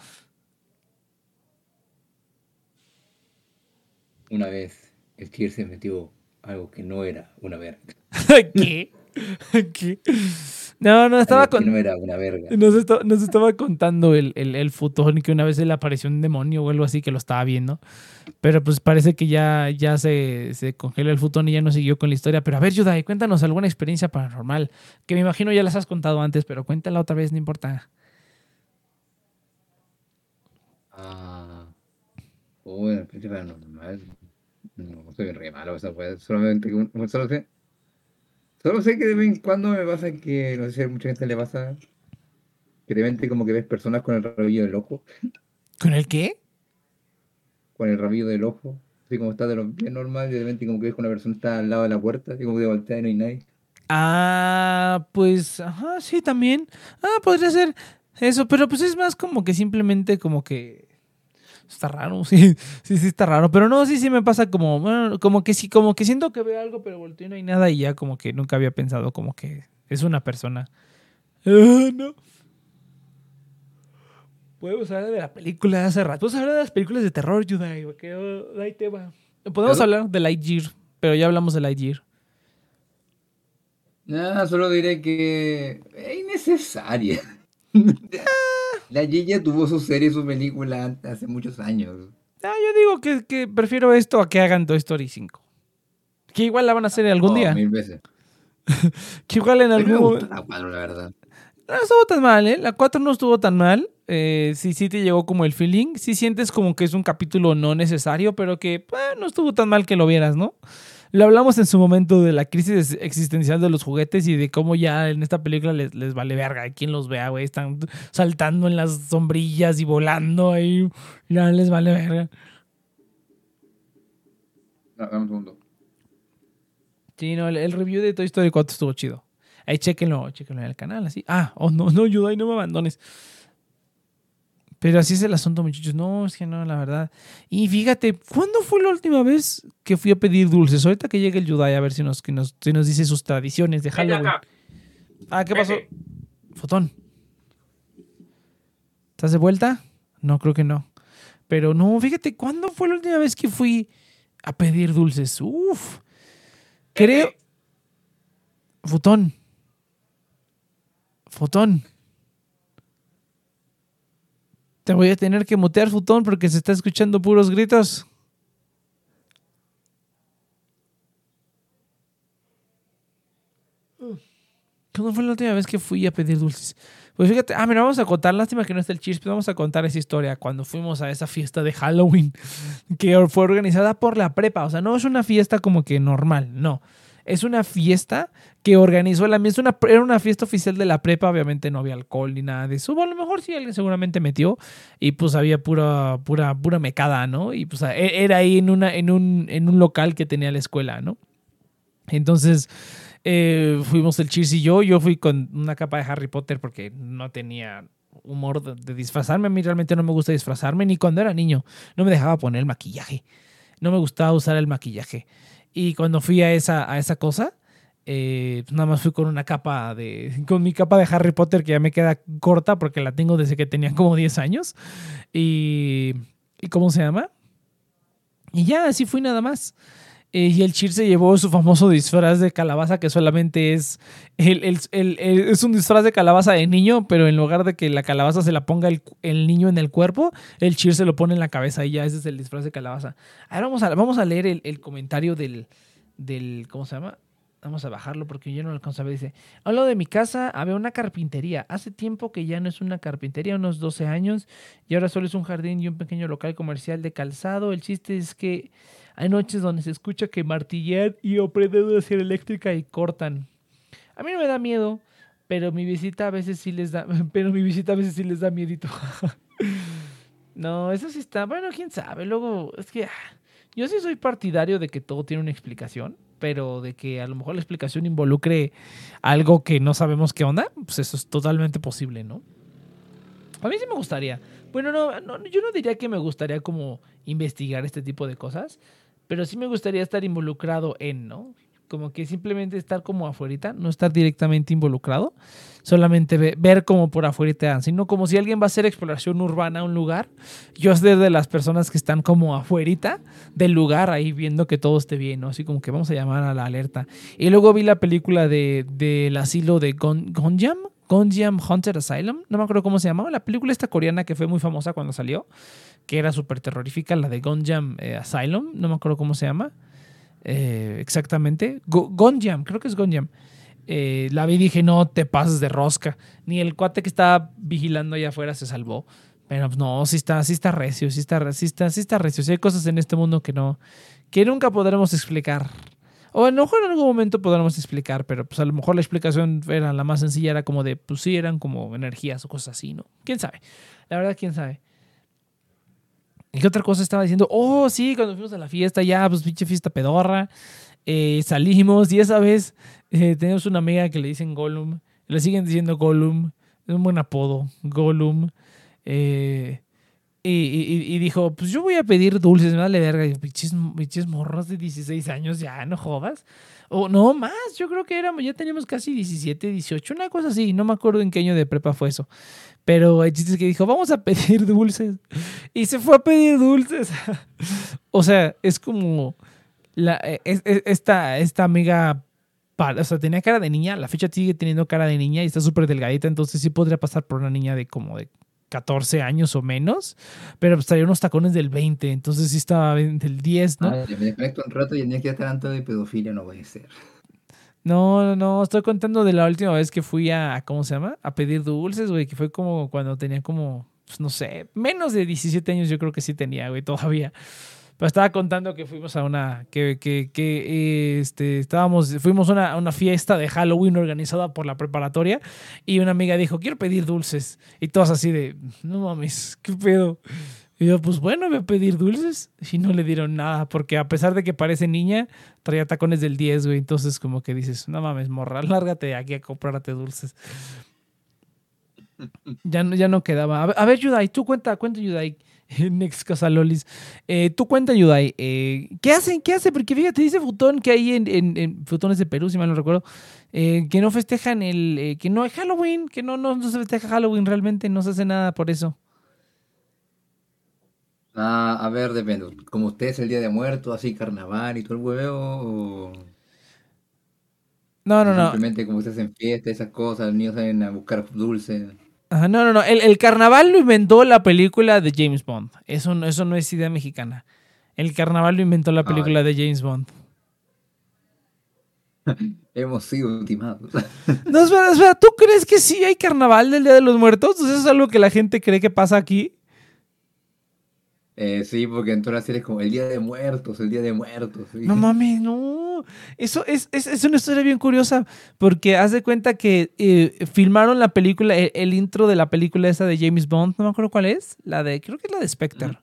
Una vez, el Kier se metió algo que no era una verga. [laughs] [laughs] ¿Qué? No, no, estaba con... No era una verga. [laughs] Nos, estaba contando el, el, el futón que una vez le apareció un demonio o algo así que lo estaba viendo. Pero pues parece que ya, ya se, se congeló el futón y ya no siguió con la historia. Pero a ver, Yudai, cuéntanos alguna experiencia paranormal. Que me imagino ya las has contado antes, pero cuéntala otra vez, no importa. Ah. Bueno, experiencia paranormal. No, soy re malo esa Solamente solo sé Solo sé que de vez en cuando me pasa que, no sé si a mucha gente le pasa, que de repente como que ves personas con el rabillo del ojo. ¿Con el qué? Con el rabillo del ojo. Así como está de lo bien normal y de repente como que ves que una persona está al lado de la puerta y como que voltea y no hay nadie. Ah, pues, ajá, sí, también. Ah, podría ser eso, pero pues es más como que simplemente como que está raro, [laughs] sí, sí, sí está raro. Pero no, sí, sí me pasa como, bueno, como que sí, como que siento que veo algo, pero volteo y no hay nada y ya como que nunca había pensado como que es una persona. [laughs] Ah, no. Podemos hablar de la película de hace rato. Podemos hablar de las películas de terror, Yudai, que oh, ahí te va. Podemos hablar de Lightyear, pero ya hablamos de Lightyear. No, solo diré que es innecesaria. [laughs] La Gilla tuvo su serie, su película hace muchos años. Ah, yo digo que, prefiero esto a que hagan Toy Story 5. Que igual la van a hacer algún día. Mil veces. [laughs] que igual en algún la 4, la verdad. No estuvo tan mal, ¿eh? La 4 no estuvo tan mal. Eh, sí, sí te llegó como el feeling. Sí sientes como que es un capítulo no necesario, pero que eh, no estuvo tan mal que lo vieras, ¿no? Lo hablamos en su momento de la crisis existencial de los juguetes y de cómo ya en esta película les, les vale verga. Quien los vea, güey. Están saltando en las sombrillas y volando ahí. Ya les vale verga. No, dame un segundo. Sí, no, el, el review de Toy Story 4 estuvo chido. Ahí chequenlo, chequenlo en el canal, así. Ah, oh no, no, Yudai, no me abandones. Pero así es el asunto, muchachos. No, es que no, la verdad. Y fíjate, ¿cuándo fue la última vez que fui a pedir dulces? Ahorita que llegue el Yudai a ver si nos, que nos, si nos dice sus tradiciones de Halloween. Ah, ¿qué pasó? Fotón. ¿Estás de vuelta? No, creo que no. Pero no, fíjate, ¿cuándo fue la última vez que fui a pedir dulces? Uf. Creo. Fotón. Fotón. Te voy a tener que mutear, Futón, porque se está escuchando puros gritos. ¿Cuándo fue la última vez que fui a pedir dulces? Pues fíjate, ah, mira, vamos a contar, lástima que no está el Cheers, pero vamos a contar esa historia cuando fuimos a esa fiesta de Halloween [laughs] que fue organizada por la prepa. O sea, no es una fiesta como que normal, no. Es una fiesta que organizó la misma. Una, era una fiesta oficial de la prepa. Obviamente no había alcohol ni nada de eso. a lo mejor sí alguien seguramente metió. Y pues había pura, pura, pura mecada, ¿no? Y pues e, era ahí en, una, en, un, en un local que tenía la escuela, ¿no? Entonces. Eh, fuimos el Cheers y yo. Yo fui con una capa de Harry Potter porque no tenía humor de, de, disfrazarme. A mí realmente no me gusta disfrazarme, ni cuando era niño. No me dejaba poner el maquillaje. No me gustaba usar el maquillaje. Y cuando fui a esa, a esa cosa, eh, nada más fui con una capa de. [laughs] con mi capa de Harry Potter que ya me queda corta porque la tengo desde que tenía como 10 años. Y. ¿Y cómo se llama? Y ya, así fui nada más. Eh, y el Chir se llevó su famoso disfraz de calabaza, que solamente es. El, el, el, es un disfraz de calabaza de niño, pero en lugar de que la calabaza se la ponga el, niño en el cuerpo, el Chir se lo pone en la cabeza y ya ese es el disfraz de calabaza. Ahora vamos a, vamos a leer el, comentario del, del. ¿Cómo se llama? Vamos a bajarlo porque yo no lo alcanzo a ver. Dice: Hablo de mi casa, había una carpintería. Hace tiempo que ya no es una carpintería, unos 12 años, y ahora solo es un jardín y un pequeño local comercial de calzado. El chiste es que hay noches donde se escucha que martillean y oprenden una sierra eléctrica y cortan. A mí no me da miedo, pero mi visita a veces sí les da, [laughs] pero mi visita a veces sí les da miedito. [laughs] no, eso sí está, bueno, quién sabe. Luego, es que ah, yo sí soy partidario de que todo tiene una explicación, pero de que a lo mejor la explicación involucre algo que no sabemos qué onda, pues eso es totalmente posible, ¿no? A mí sí me gustaría. Bueno, no, no, yo no diría que me gustaría como investigar este tipo de cosas, pero sí me gustaría estar involucrado en, ¿no? Como que simplemente estar como afuera, no estar directamente involucrado, solamente ver como por afuera, sino como si alguien va a hacer exploración urbana a un lugar, yo ser de las personas que están como afuera del lugar, ahí viendo que todo esté bien, ¿no? Así como que vamos a llamar a la alerta. Y luego vi la película de, del asilo de Gonjam, Gonjam Hunter Asylum, no me acuerdo cómo se llamaba, la película esta coreana que fue muy famosa cuando salió que era súper terrorífica, la de Gonjam eh, Asylum, no me acuerdo cómo se llama eh, exactamente. Gonjam, creo que es Gonjam. Eh, la vi y dije, no te pases de rosca. Ni el cuate que estaba vigilando allá afuera se salvó. Pero no, sí está, sí está recio, sí está, sí está, está recio. Hay cosas en este mundo que no, que nunca podremos explicar. O a lo mejor en algún momento podremos explicar, pero pues a lo mejor la explicación era la más sencilla, era como de, pues sí, eran como energías o cosas así, ¿no? ¿Quién sabe? La verdad, ¿quién sabe? ¿Y qué otra cosa estaba diciendo? Oh, sí, cuando fuimos a la fiesta, ya, pues pinche fiesta pedorra. Eh, salimos y esa vez eh, tenemos una amiga que le dicen Gollum. Le siguen diciendo Gollum. Es un buen apodo, Gollum. Eh, y, dijo, pues yo voy a pedir dulces, me vale verga. Y pinches, pinches morros de 16 años, ya, no jodas. O no, más, yo creo que éramos, ya teníamos casi 17, 18, una cosa así. No me acuerdo en qué año de prepa fue eso. Pero el chiste es que dijo, vamos a pedir dulces. Y se fue a pedir dulces. [laughs] o sea, es como la, e, esta, esta amiga, o sea, tenía cara de niña, la fecha sigue teniendo cara de niña y está súper delgadita, entonces sí podría pasar por una niña de como de 14 años o menos, pero pues traía unos tacones del 20, entonces sí estaba del 10, ¿no? me desconecto un rato y el día que ya tanto de pedofilia no voy a ser. No, no, no, estoy contando de la última vez que fui a, ¿cómo se llama? A pedir dulces, güey, que fue como cuando tenía como, pues, no sé, menos de 17 años yo creo que sí tenía, güey, todavía. Pero estaba contando que fuimos a una, que, que, que este, estábamos, fuimos a una, una, fiesta de Halloween organizada por la preparatoria y una amiga dijo, quiero pedir dulces. Y todos así de, no mames, ¿qué pedo? Y yo, pues bueno, voy a pedir dulces. Y no le dieron nada, porque a pesar de que parece niña, traía tacones del 10, güey. Entonces, como que dices, no mames, morra, lárgate de aquí a comprarte dulces. Ya no, ya no quedaba. A ver, Yudai, tú cuenta, cuenta, Yudai. [laughs] Next Casalolis. Eh, tú cuenta, Yudai. Eh, ¿Qué hacen? ¿Qué hacen? Porque fíjate, dice Futón que hay en, en, Futones de Perú, si mal no recuerdo, eh, que no festejan el. Eh, que no hay Halloween, que no, no, no se festeja Halloween realmente, no se hace nada por eso. Ah, a ver, depende. Como usted es el Día de Muertos, así carnaval y todo el huevo, o No, no, no. simplemente como ustedes en fiesta, esas cosas, los niños salen a buscar dulces. Ajá, no, no, no. El, el carnaval lo inventó la película de James Bond. Eso, no- eso no es idea mexicana. El carnaval lo inventó la película de James Bond. [laughs] Hemos sido ultimados. [laughs] No, espera, espera. ¿Tú crees que sí hay carnaval del Día de los Muertos? ¿Eso es algo que la gente cree que pasa aquí? Eh, sí, porque en todas las series como el Día de Muertos, el Día de Muertos. sí. No mames, no. Eso es, es, es una historia bien curiosa, porque haz de cuenta que eh, filmaron la película, el, el intro de la película esa de James Bond, no me acuerdo cuál es, la de, creo que es la de Spectre.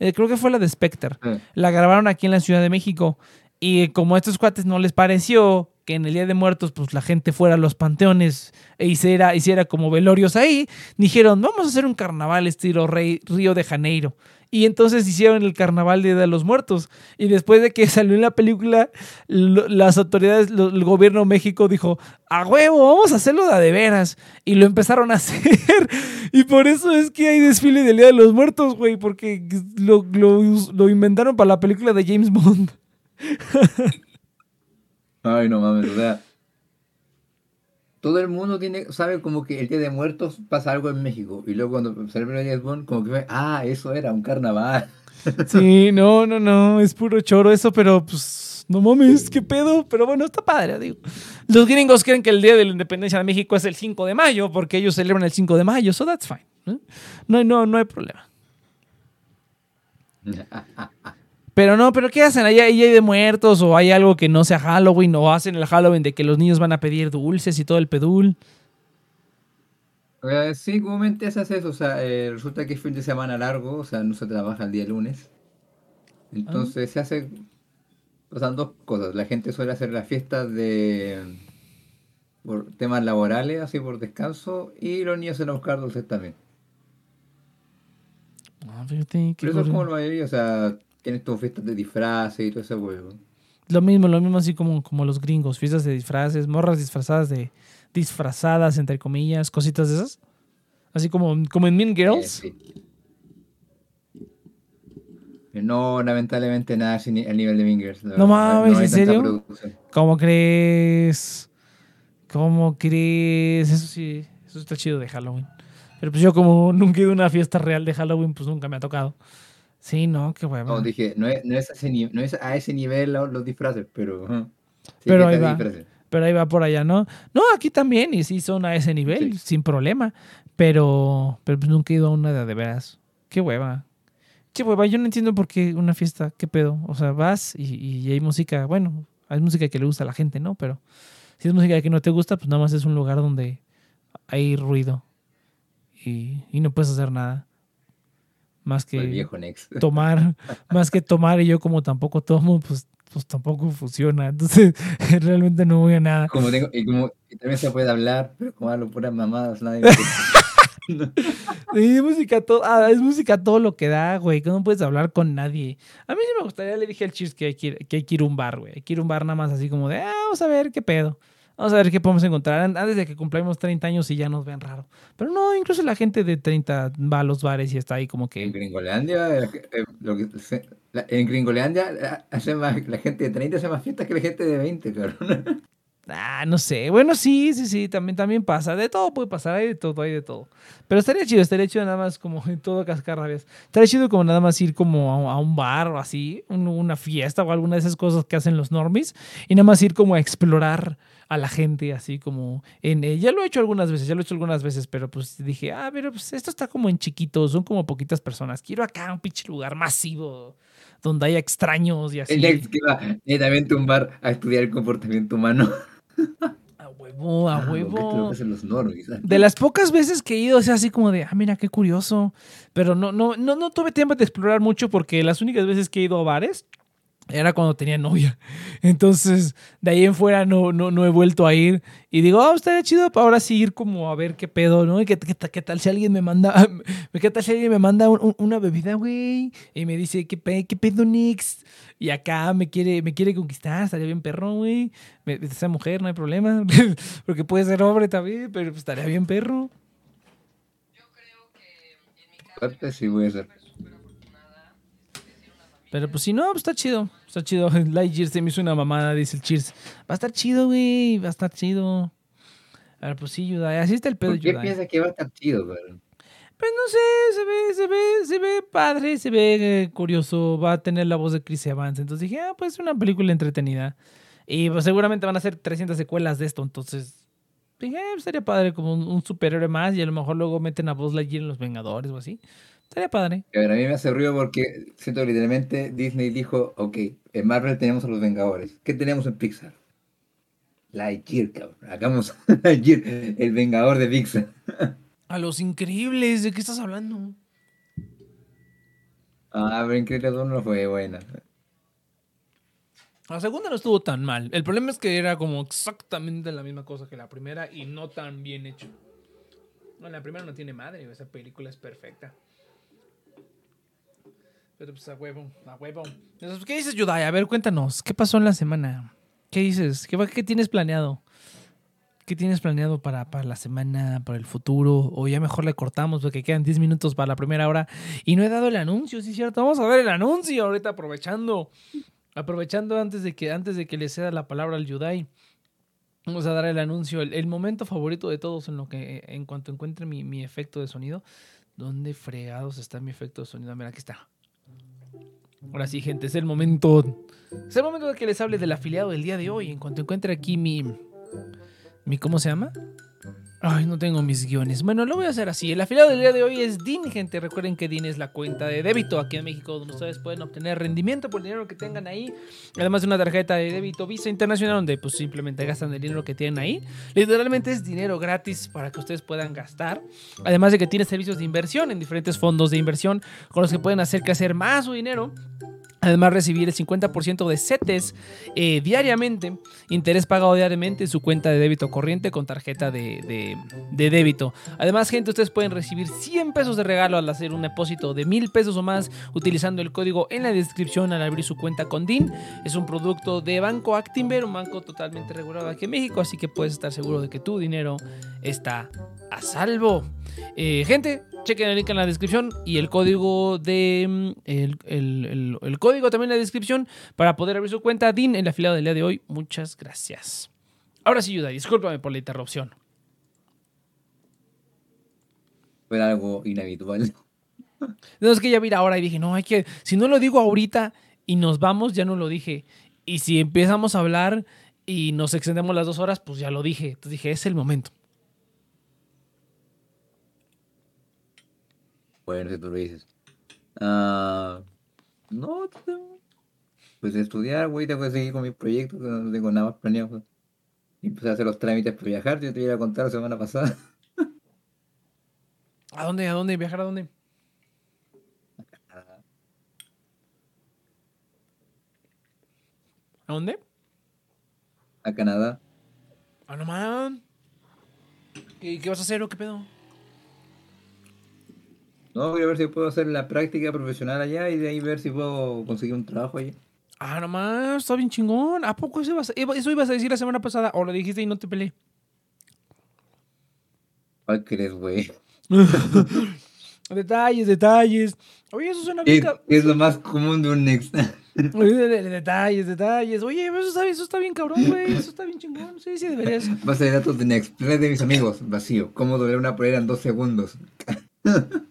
Eh, creo que fue la de Spectre. La grabaron aquí en la Ciudad de México. Y como a estos cuates no les pareció que en el Día de Muertos pues la gente fuera a los panteones e hiciera, hiciera como velorios ahí, dijeron, vamos a hacer un carnaval estilo Rey, Río de Janeiro. Y entonces hicieron el carnaval de de los Muertos. Y después de que [laughs] salió en la película, las autoridades, el gobierno de México dijo, a huevo, vamos a hacerlo de veras. Y lo empezaron a [laughs] hacer. Y por eso es que hay desfile del Día de los Muertos, güey, porque lo, lo inventaron para la película de James Bond. [laughs] Ay, no mames, o sea. Todo el mundo tiene, sabe como que el Día de Muertos pasa algo en México. Y luego cuando celebra el Día de como que ve, ah, eso era un carnaval. [laughs] Sí, no, no, no, es puro choro eso, pero pues no mames, qué pedo, pero bueno, está padre, digo. Los gringos creen que el Día de la Independencia de México es el 5 de mayo, porque ellos celebran el 5 de mayo, so that's fine. No, no, no hay problema. [laughs] Pero no, pero ¿qué hacen? ¿Ahí, ahí hay de muertos o hay algo que no sea Halloween o hacen el Halloween de que los niños van a pedir dulces y todo el pedul? Eh, sí, comúnmente se hace eso. O sea, eh, resulta que es fin de semana largo, o sea, no se trabaja el día lunes. Entonces se hace. Pasan dos cosas. La gente suele hacer las fiestas de. por temas laborales, así por descanso, y los niños se van a buscar dulces también. Ah, fíjate, Pero eso es como la mayoría, o sea, tienes tus fiestas de disfraces y todo ese huevo. Lo mismo, lo mismo así como, como los gringos, fiestas de disfraces, morras disfrazadas de disfrazadas entre comillas, cositas de esas. Así como, como en Mean Eh, Girls. sí. No, lamentablemente nada ni- al nivel de Mingers. la No verdad, mames, ¿en serio? producción. ¿Cómo crees? ¿Cómo crees? Eso sí, eso está chido de Halloween. Pero pues yo como nunca he ido a una fiesta real de Halloween, pues nunca me ha tocado. Sí, no, qué No, hueva. dije, no es, no es, a, ese no es a ese nivel lo- los, disfraces, pero... Sí, Pero ahí va. Pero ahí va por allá, ¿no? No, aquí también, y sí son a ese nivel, Sí. sin problema. Pero, pero pues nunca he ido a una de, de veras. Qué hueva. Qué hueva, yo no entiendo por qué una fiesta, qué pedo. O sea, vas y, y hay música, bueno, hay música que le gusta a la gente, ¿no? Pero si es música que no te gusta, pues nada más es un lugar donde hay ruido y, y no puedes hacer nada. Más que viejo Nex. [laughs] tomar, más que tomar y yo como tampoco tomo, pues, pues tampoco funciona. [laughs] Entonces, realmente no voy a nada. Como tengo, y como y también se puede hablar, pero como hablo puras mamadas, nadie me [laughs] Sí, música todo, ah, es música todo lo que da, güey, que no puedes hablar con nadie. A mí sí me gustaría, le dije al Cheers que hay que ir, que hay que ir a un bar, güey. Hay que ir a un bar nada más así como de, ah, vamos a ver qué pedo. Vamos a ver qué podemos encontrar an- antes de que cumplamos 30 años y ya nos vean raro. Pero no, incluso la gente de 30 va a los bares y está ahí como En que... Gringolandia, eh, eh, lo que se- la- en Gringolandia la, hace más, la gente de 30 hace más fiestas que la gente de 20, cabrón. [laughs] Ah, no sé. Bueno, sí, sí, sí, también, también pasa. De todo puede pasar, hay de todo, hay de todo. Pero estaría chido, estaría chido nada más como en todo cascarrabias. Estaría chido como nada más ir como a, un bar o así, una fiesta o alguna de esas cosas que hacen los normies y nada más ir como a explorar a la gente así como en eh, ya lo he hecho algunas veces, ya lo he hecho algunas veces, pero pues dije, ah, pero pues esto está como en chiquito, son como poquitas personas. Quiero acá un pinche lugar masivo donde haya extraños y así. El que va netamente un bar a estudiar el comportamiento humano. [laughs] A huevo, a ah, huevo. ¿ah? De las pocas veces que he ido, o sea, así como de, ah, mira, qué curioso. Pero no, no, no, no tuve tiempo de explorar mucho porque las únicas veces que he ido a bares era cuando tenía novia. [laughs] Entonces, de ahí en fuera no, no, no he vuelto a ir. Y digo, ah, estaría chido para ahora sí ir como a ver qué pedo, ¿no? ¿Qué, qué, qué tal si alguien me manda, [laughs] qué tal si alguien me manda una bebida, güey? Y me dice, ¿qué, qué pedo, Nix? Y acá me quiere, me quiere conquistar, estaría bien perro, güey. Esa mujer, no hay problema. [laughs] Porque puede ser hombre también, pero pues, estaría bien perro. Yo creo que en mi sí voy a ser pero pues si no, pues está chido. Está chido. [laughs] Lightyear se me hizo una mamada, dice el Cheers. Va a estar chido, güey. Va a estar chido. A ver, pues sí, Yudai. Así está el pedo, ¿Por qué piensa que va a estar chido, güey? Pues no sé, se ve, se ve, se ve padre, se ve eh, curioso. Va a tener la voz de Chris Evans. Entonces dije, ah, pues es una película entretenida. Y pues seguramente van a ser 300 secuelas de esto. Entonces dije, eh, sería padre como un, un superhéroe más. Y a lo mejor luego meten a Buzz Lightyear en Los Vengadores o así. Estaría padre. A, ver, a mí me hace ruido porque siento que literalmente Disney dijo, ok, en Marvel tenemos a los Vengadores. ¿Qué tenemos en Pixar? Lightyear, cabrón. Hagamos [laughs] Lightyear, el Vengador de Pixar. [laughs] a los increíbles, ¿de qué estás hablando? Ah, pero Increíbles 2 no fue buena. La segunda no estuvo tan mal. El problema es que era como exactamente la misma cosa que la primera y no tan bien hecho. No, la primera no tiene madre, esa película es perfecta. Pero pues a huevo, a huevo. ¿Qué dices, Yudai? A ver, cuéntanos. ¿Qué pasó en la semana? ¿Qué dices? ¿Qué, tienes planeado? ¿Qué tienes planeado para, para, la semana, para el futuro? O ya mejor le cortamos porque quedan 10 minutos para la primera hora. Y no he dado el anuncio, sí es cierto. Vamos a ver el anuncio ahorita aprovechando. Aprovechando antes de que, antes de que le ceda la palabra al Yudai. Vamos a dar el anuncio. El, momento favorito de todos en lo que en cuanto encuentre mi, mi efecto de sonido. ¿Dónde fregados está mi efecto de sonido? Mira, aquí está. Ahora sí, gente, es el momento. Es el momento de que les hable del afiliado del día de hoy. En cuanto encuentre aquí mi. mi ¿Cómo se llama? Ay, no tengo mis guiones. Bueno, lo voy a hacer así. El afiliado del día de hoy es DIN, gente. Recuerden que DIN es la cuenta de débito aquí en México donde ustedes pueden obtener rendimiento por el dinero que tengan ahí. Además de una tarjeta de débito Visa Internacional donde pues simplemente gastan el dinero que tienen ahí. Literalmente es dinero gratis para que ustedes puedan gastar. Además de que tiene servicios de inversión en diferentes fondos de inversión con los que pueden hacer que hacer más su dinero Además, recibir el 50% de CETES eh, diariamente, interés pagado diariamente en su cuenta de débito corriente con tarjeta de, débito. Además, gente, ustedes pueden recibir 100 pesos de regalo al hacer un depósito de 1000 pesos o más utilizando el código en la descripción al abrir su cuenta con DIN. Es un producto de Banco Actinver, un banco totalmente regulado aquí en México, así que puedes estar seguro de que tu dinero está a salvo. Eh, gente, chequen el link en la descripción y el código de mm, el, código también en la descripción para poder abrir su cuenta DIN en la fila del día de hoy. Muchas gracias. Ahora sí, Yuda, discúlpame por la interrupción. Fue algo inhabitual. [laughs] No, es que ya vi ahora y dije, no, hay que, si no lo digo ahorita y nos vamos, ya no lo dije. Y si empezamos a hablar y nos extendemos las dos horas, pues ya lo dije. Entonces dije, es el momento. Bueno, si tú lo dices. Ah, no, pues estudiar, güey, tengo que seguir con mis proyectos, no tengo nada más planeado. Y empecé a hacer los trámites para viajar, yo te iba a contar la semana pasada. [laughs] ¿A dónde? ¿A dónde? ¿Viajar a dónde? A dónde? A Canadá. Ah, no man. ¿Y qué vas a hacer o qué pedo? No, voy a ver si puedo hacer la práctica profesional allá y de ahí ver si puedo conseguir un trabajo allá. Ah, nomás, está bien chingón. ¿A poco eso ibas, a, eso ibas a decir la semana pasada? ¿O lo dijiste y no te peleé? ¿Cuál crees, güey? [laughs] detalles, detalles. Oye, eso suena bien. ¿Qué es lo más común de un next? [laughs] detalles, detalles. Oye, eso está, eso está bien cabrón, güey. Eso está bien chingón. Sí, sí, deberías. [laughs] Base de datos de Next. de mis amigos. Vacío. ¿Cómo doblar una polera en dos segundos?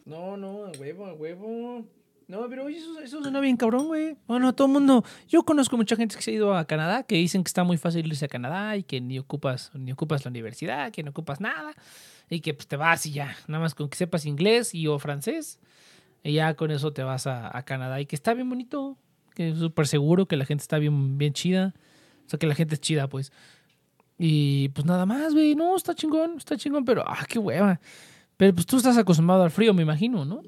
No, no, a huevo, a huevo. No, pero oye, eso, eso suena bien cabrón, güey. Bueno, todo el mundo. Yo conozco mucha gente que se ha ido a Canadá que dicen que está muy fácil irse a Canadá y que ni ocupas, ni ocupas la universidad, que no ocupas nada y que pues te vas y ya. Nada más con que sepas inglés y o francés. Y ya con eso te vas a, a Canadá y que está bien bonito que es súper seguro, que la gente está bien, bien chida. O sea, que la gente es chida, pues. Y pues nada más, güey. No, está chingón, está chingón, pero ah, qué hueva. Pero pues tú estás acostumbrado al frío, me imagino, ¿no?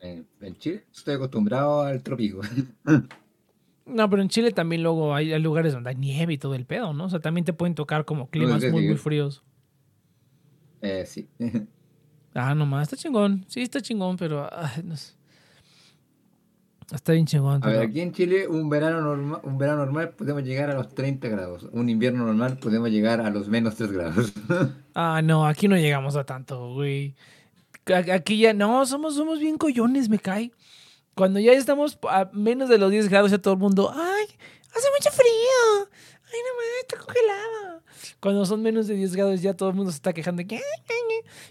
En, Chile estoy acostumbrado al trópico. [laughs] No, pero en Chile también luego hay, lugares donde hay nieve y todo el pedo, ¿no? O sea, también te pueden tocar como climas muy, muy fríos. Eh, sí. [laughs] ah, nomás, está chingón. Sí, está chingón, pero no sé. Está bien chingón. A ver, aquí en Chile un verano, normal, un verano normal podemos llegar a los 30 grados. Un invierno normal podemos llegar a los menos 3 grados. [laughs] ah, no, aquí no llegamos a tanto, güey. Aquí ya, no, somos, somos bien collones, me cae. Cuando ya estamos a menos de los 10 grados, ya todo el mundo, ay, hace mucho frío. Ay, no mames, está congelada. Cuando son menos de 10 grados ya todo el mundo se está quejando. De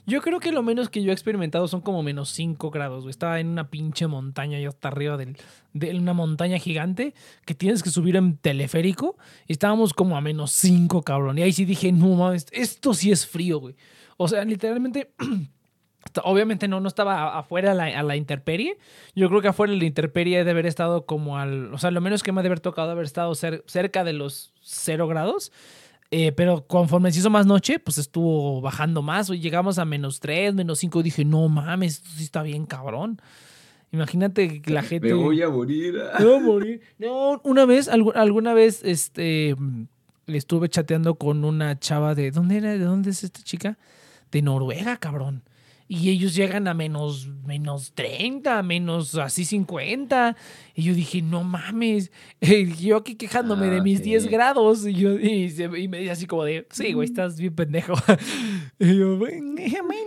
Yo creo que lo menos que yo he experimentado son como menos 5 grados. Estaba en una pinche montaña, yo hasta arriba del, de una montaña gigante que tienes que subir en teleférico. Y estábamos como a menos 5, cabrón. Y ahí sí dije, no mames, esto sí es frío, güey. O sea, literalmente... [clears throat] Obviamente no, no estaba afuera a la, a la, intemperie. Yo creo que afuera de la intemperie debe haber estado como al. O sea, lo menos que me ha de haber tocado haber estado cerca de los 0 grados. Eh, pero conforme se hizo más noche, pues estuvo bajando más. Hoy llegamos a menos 3, menos 5. Dije, no mames, esto sí está bien cabrón. Imagínate que la gente. Me voy a morir. [laughs] Me voy a morir. No, una vez, alguna vez, este. Le estuve chateando con una chava de. ¿Dónde era? ¿De dónde es esta chica? De Noruega, cabrón y ellos llegan a menos, menos 30, menos así 50. Y yo dije, no mames, [laughs] yo aquí quejándome de ah, mis 10 grados. Y, yo, y, me dice así como de, sí, güey, estás bien pendejo. [laughs] y yo, bueno,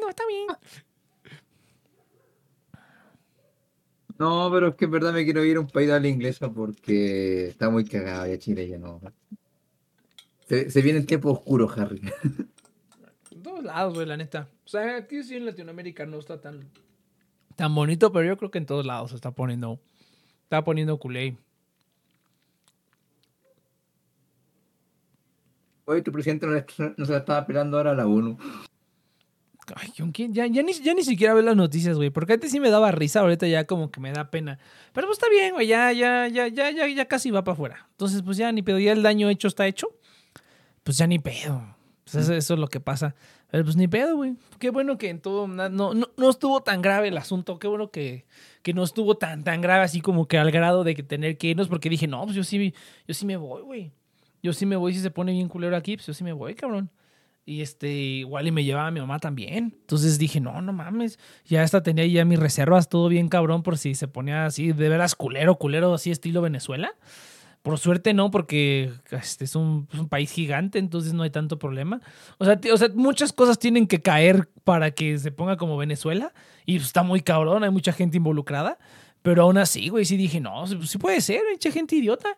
está bien. No, pero es que en verdad me quiero ir a un país de la inglesa porque está muy cagado ya Chile ya no. Se, se viene el tiempo oscuro, Harry. [laughs] todos lados, güey, la neta. O sea, aquí sí en Latinoamérica no está tan, tan bonito, pero yo creo que en todos lados se está poniendo, está poniendo culé. Oye, tu presidente no, se la estaba pelando ahora a la ONU. Ay? Ya, ya, ni, ya ni siquiera ve las noticias, güey. Porque antes sí me daba risa, ahorita ya como que me da pena. Pero pues está bien, güey. Ya, ya, ya, ya, ya, ya casi va para afuera. Entonces, pues ya ni pedo. Ya el daño hecho está hecho. Pues ya ni pedo. Pues eso, es lo que pasa. Pero pues ni pedo, güey. Qué bueno que en todo no, no, no estuvo tan grave el asunto. Qué bueno que, que no estuvo tan, tan grave así como que al grado de que tener que irnos. Porque dije, no, pues yo sí, yo sí me voy, güey. Yo sí me voy si se pone bien culero aquí, pues yo sí me voy, cabrón. Y este, igual y me llevaba a mi mamá también. Entonces dije, no, no mames. Ya hasta tenía ya mis reservas, todo bien cabrón, por si se ponía así, de veras culero, culero, así estilo Venezuela. Por suerte no, porque este es un, país gigante, entonces no hay tanto problema. O sea, o sea, muchas cosas tienen que caer para que se ponga como Venezuela. Y está muy cabrón, hay mucha gente involucrada. Pero aún así, güey, sí dije, no, sí puede ser, mucha gente idiota.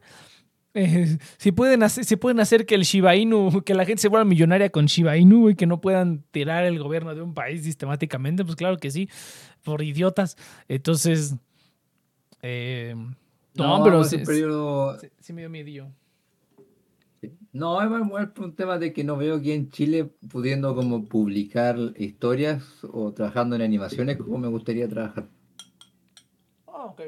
Eh, si, pueden hacer, si pueden hacer que el Shiba Inu, que la gente se vuelva millonaria con Shiba Inu y que no puedan tirar el gobierno de un país sistemáticamente, pues claro que sí, por idiotas. Entonces, eh, no, pero sí, periodo... sí, me dio miedo. No, es un tema de que no veo aquí en Chile pudiendo como publicar historias o trabajando en animaciones como me gustaría trabajar. Ah, ok.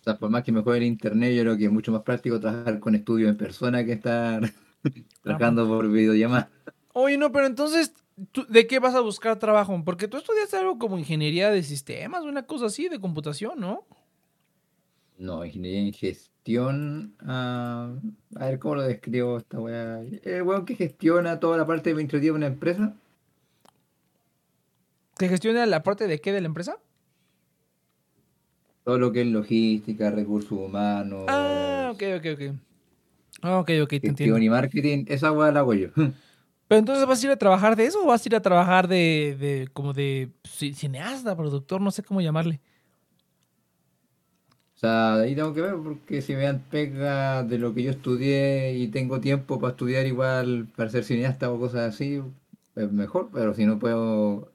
O sea, por más que me juegue el internet, yo creo que es mucho más práctico trabajar con estudios en persona que estar [laughs] trabajando por videollamada. Oye, no, pero entonces ¿De qué vas a buscar trabajo? Porque tú estudiaste algo como ingeniería de sistemas, una cosa así, de computación, ¿no? No, ingeniería en gestión. Ah, a ver cómo lo describo esta weá. El weón que gestiona toda la parte administrativa de una empresa. ¿Que gestiona la parte de qué de la empresa? Todo lo que es logística, recursos humanos. Ah, ok, ok, ok. Ah, ok, ok, te entiendo. y marketing, esa weá la hago yo. [laughs] Pero entonces vas a ir a trabajar de eso o vas a ir a trabajar de, de como de cineasta, productor, no sé cómo llamarle. O sea, ahí tengo que ver porque si me dan pega de lo que yo estudié y tengo tiempo para estudiar igual para ser cineasta o cosas así, es mejor, pero si no puedo,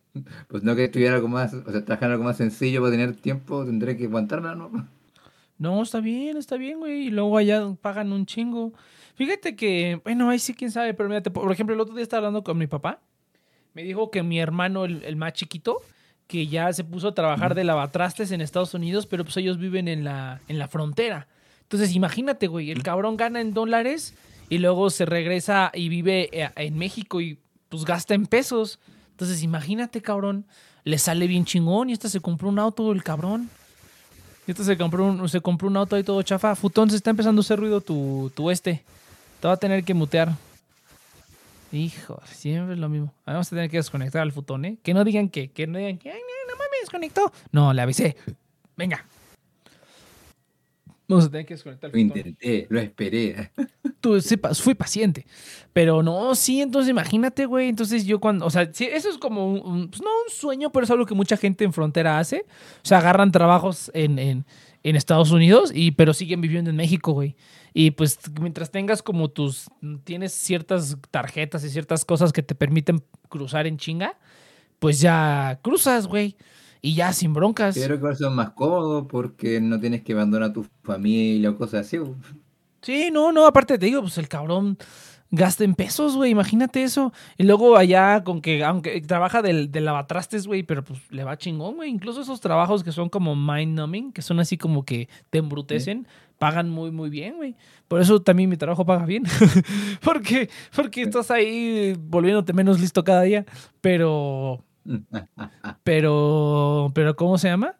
pues no que estudiar algo más, o sea, trabajar algo más sencillo para tener tiempo, tendré que aguantarme, ¿no? No, está bien, está bien, güey. Y luego allá pagan un chingo. Fíjate que, bueno, ahí sí, quién sabe, pero mira, por ejemplo, el otro día estaba hablando con mi papá. Me dijo que mi hermano, el más chiquito, que ya se puso a trabajar de lavatrastes en Estados Unidos, pero pues ellos viven en la, en la frontera. Entonces, imagínate, güey, el cabrón gana en dólares y luego se regresa y vive eh, en México y pues gasta en pesos. Entonces, imagínate, cabrón, le sale bien chingón y este se compró un auto, el cabrón. Y este se compró un, se compró un auto ahí todo chafa. Futón, se está empezando a hacer ruido tu, tu este. Te va a tener que mutear. Hijo, siempre es lo mismo. Vamos a tener que desconectar al futón, ¿eh? Que no digan que, que no digan que, ay, no mames, desconectó. No, le avisé. Venga. Vamos a tener que desconectar el futón. Lo intenté, lo esperé. [laughs] Tú, fui paciente. Pero no, sí, entonces imagínate, güey. Entonces yo cuando, o sea, sí, eso es como un, pues no un sueño, pero es algo que mucha gente en frontera hace. O sea, agarran trabajos en, en, en Estados Unidos, y, pero siguen viviendo en México, güey. Y pues mientras tengas como tus, tienes ciertas tarjetas y ciertas cosas que te permiten cruzar en chinga, pues ya cruzas, güey. Y ya sin broncas. Creo que va a ser más cómodo porque no tienes que abandonar a tu familia o cosas así. Sí, no, no, aparte te digo, pues el cabrón gasta en pesos, güey, imagínate eso. Y luego allá con que, aunque trabaja del, del lavatrastes, güey, pero pues le va chingón, güey. Incluso esos trabajos que son como mind numbing, que son así como que te embrutecen, pagan muy, muy bien, güey. Por eso también mi trabajo paga bien. [laughs] porque, porque estás ahí volviéndote menos listo cada día. Pero. [laughs] pero. Pero, ¿cómo se llama?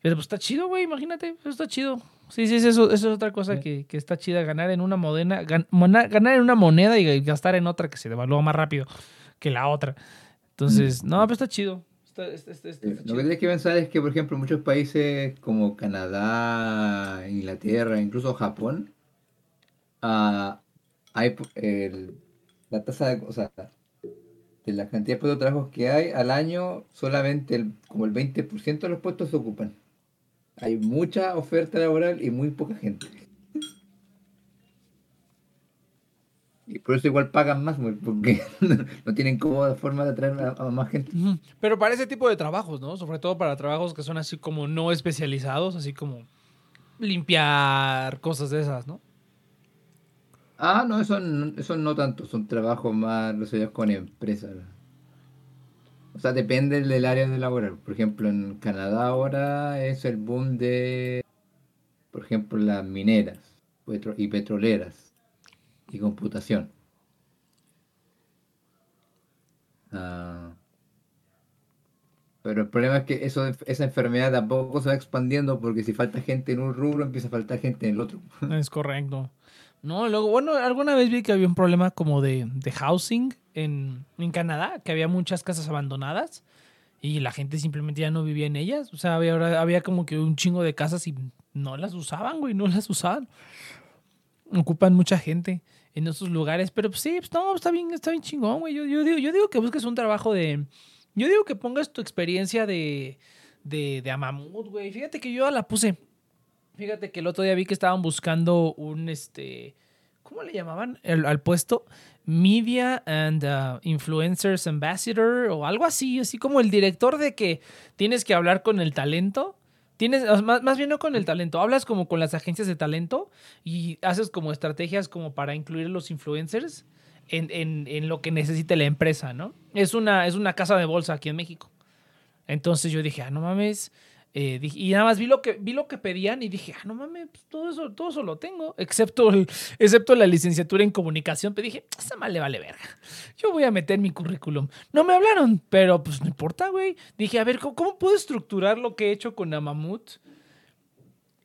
Pero pues está chido, güey, imagínate, está chido. Sí, sí, eso, eso es otra cosa que, que, está chida, ganar en una moneda, ganar en una moneda y gastar en otra que se devalúa más rápido que la otra. Entonces, no, pero está chido. Está, Lo que tienes que pensar es que, por ejemplo, muchos países como Canadá, Inglaterra, incluso Japón, uh, hay el, la tasa de, o sea, de la cantidad de puestos de trabajo que hay al año, solamente el, como el 20% de los puestos se ocupan. Hay mucha oferta laboral y muy poca gente. Y por eso igual pagan más, porque [laughs] no tienen como forma de atraer a, más gente. Pero para ese tipo de trabajos, ¿no? Sobre todo para trabajos que son así como no especializados, así como limpiar, cosas de esas, ¿no? Ah, no, eso, eso no tanto, son trabajos más sé, con empresas. O sea, depende del área de laboral. Por ejemplo, en Canadá ahora es el boom de, por ejemplo, las mineras y petroleras y computación. Ah. pero el problema es que eso, esa enfermedad tampoco se va expandiendo porque si falta gente en un rubro empieza a faltar gente en el otro. Es correcto. No, luego, bueno, alguna vez vi que había un problema como de, de housing en, en, Canadá, que había muchas casas abandonadas y la gente simplemente ya no vivía en ellas. O sea, había, había como que un chingo de casas y no las usaban, güey, no las usaban. Ocupan mucha gente en esos lugares, pero pues sí, pues no, está bien, está bien chingón, güey. Yo, yo, digo, yo digo que busques un trabajo de... Yo digo que pongas tu experiencia de, de, de Amamut, güey. Fíjate que yo la puse Fíjate que el otro día vi que estaban buscando un, este, ¿cómo le llamaban al puesto? Media and uh, Influencers Ambassador o algo así, así como el director de que tienes que hablar con el talento. Tienes, más, bien no con el talento, hablas como con las agencias de talento y haces como estrategias como para incluir los influencers en, en, lo que necesite la empresa, ¿no? Es una, es una casa de bolsa aquí en México. Entonces yo dije, ah, no mames, eh, y nada más vi lo que vi lo que pedían y dije, ah, no mames, pues, todo eso, todo eso lo tengo, excepto, excepto la licenciatura en comunicación. Pero dije, esta mal le vale verga. Yo voy a meter mi currículum. No me hablaron, pero pues no importa, güey. Dije, a ver, ¿cómo, ¿cómo, puedo estructurar lo que he hecho con Amamut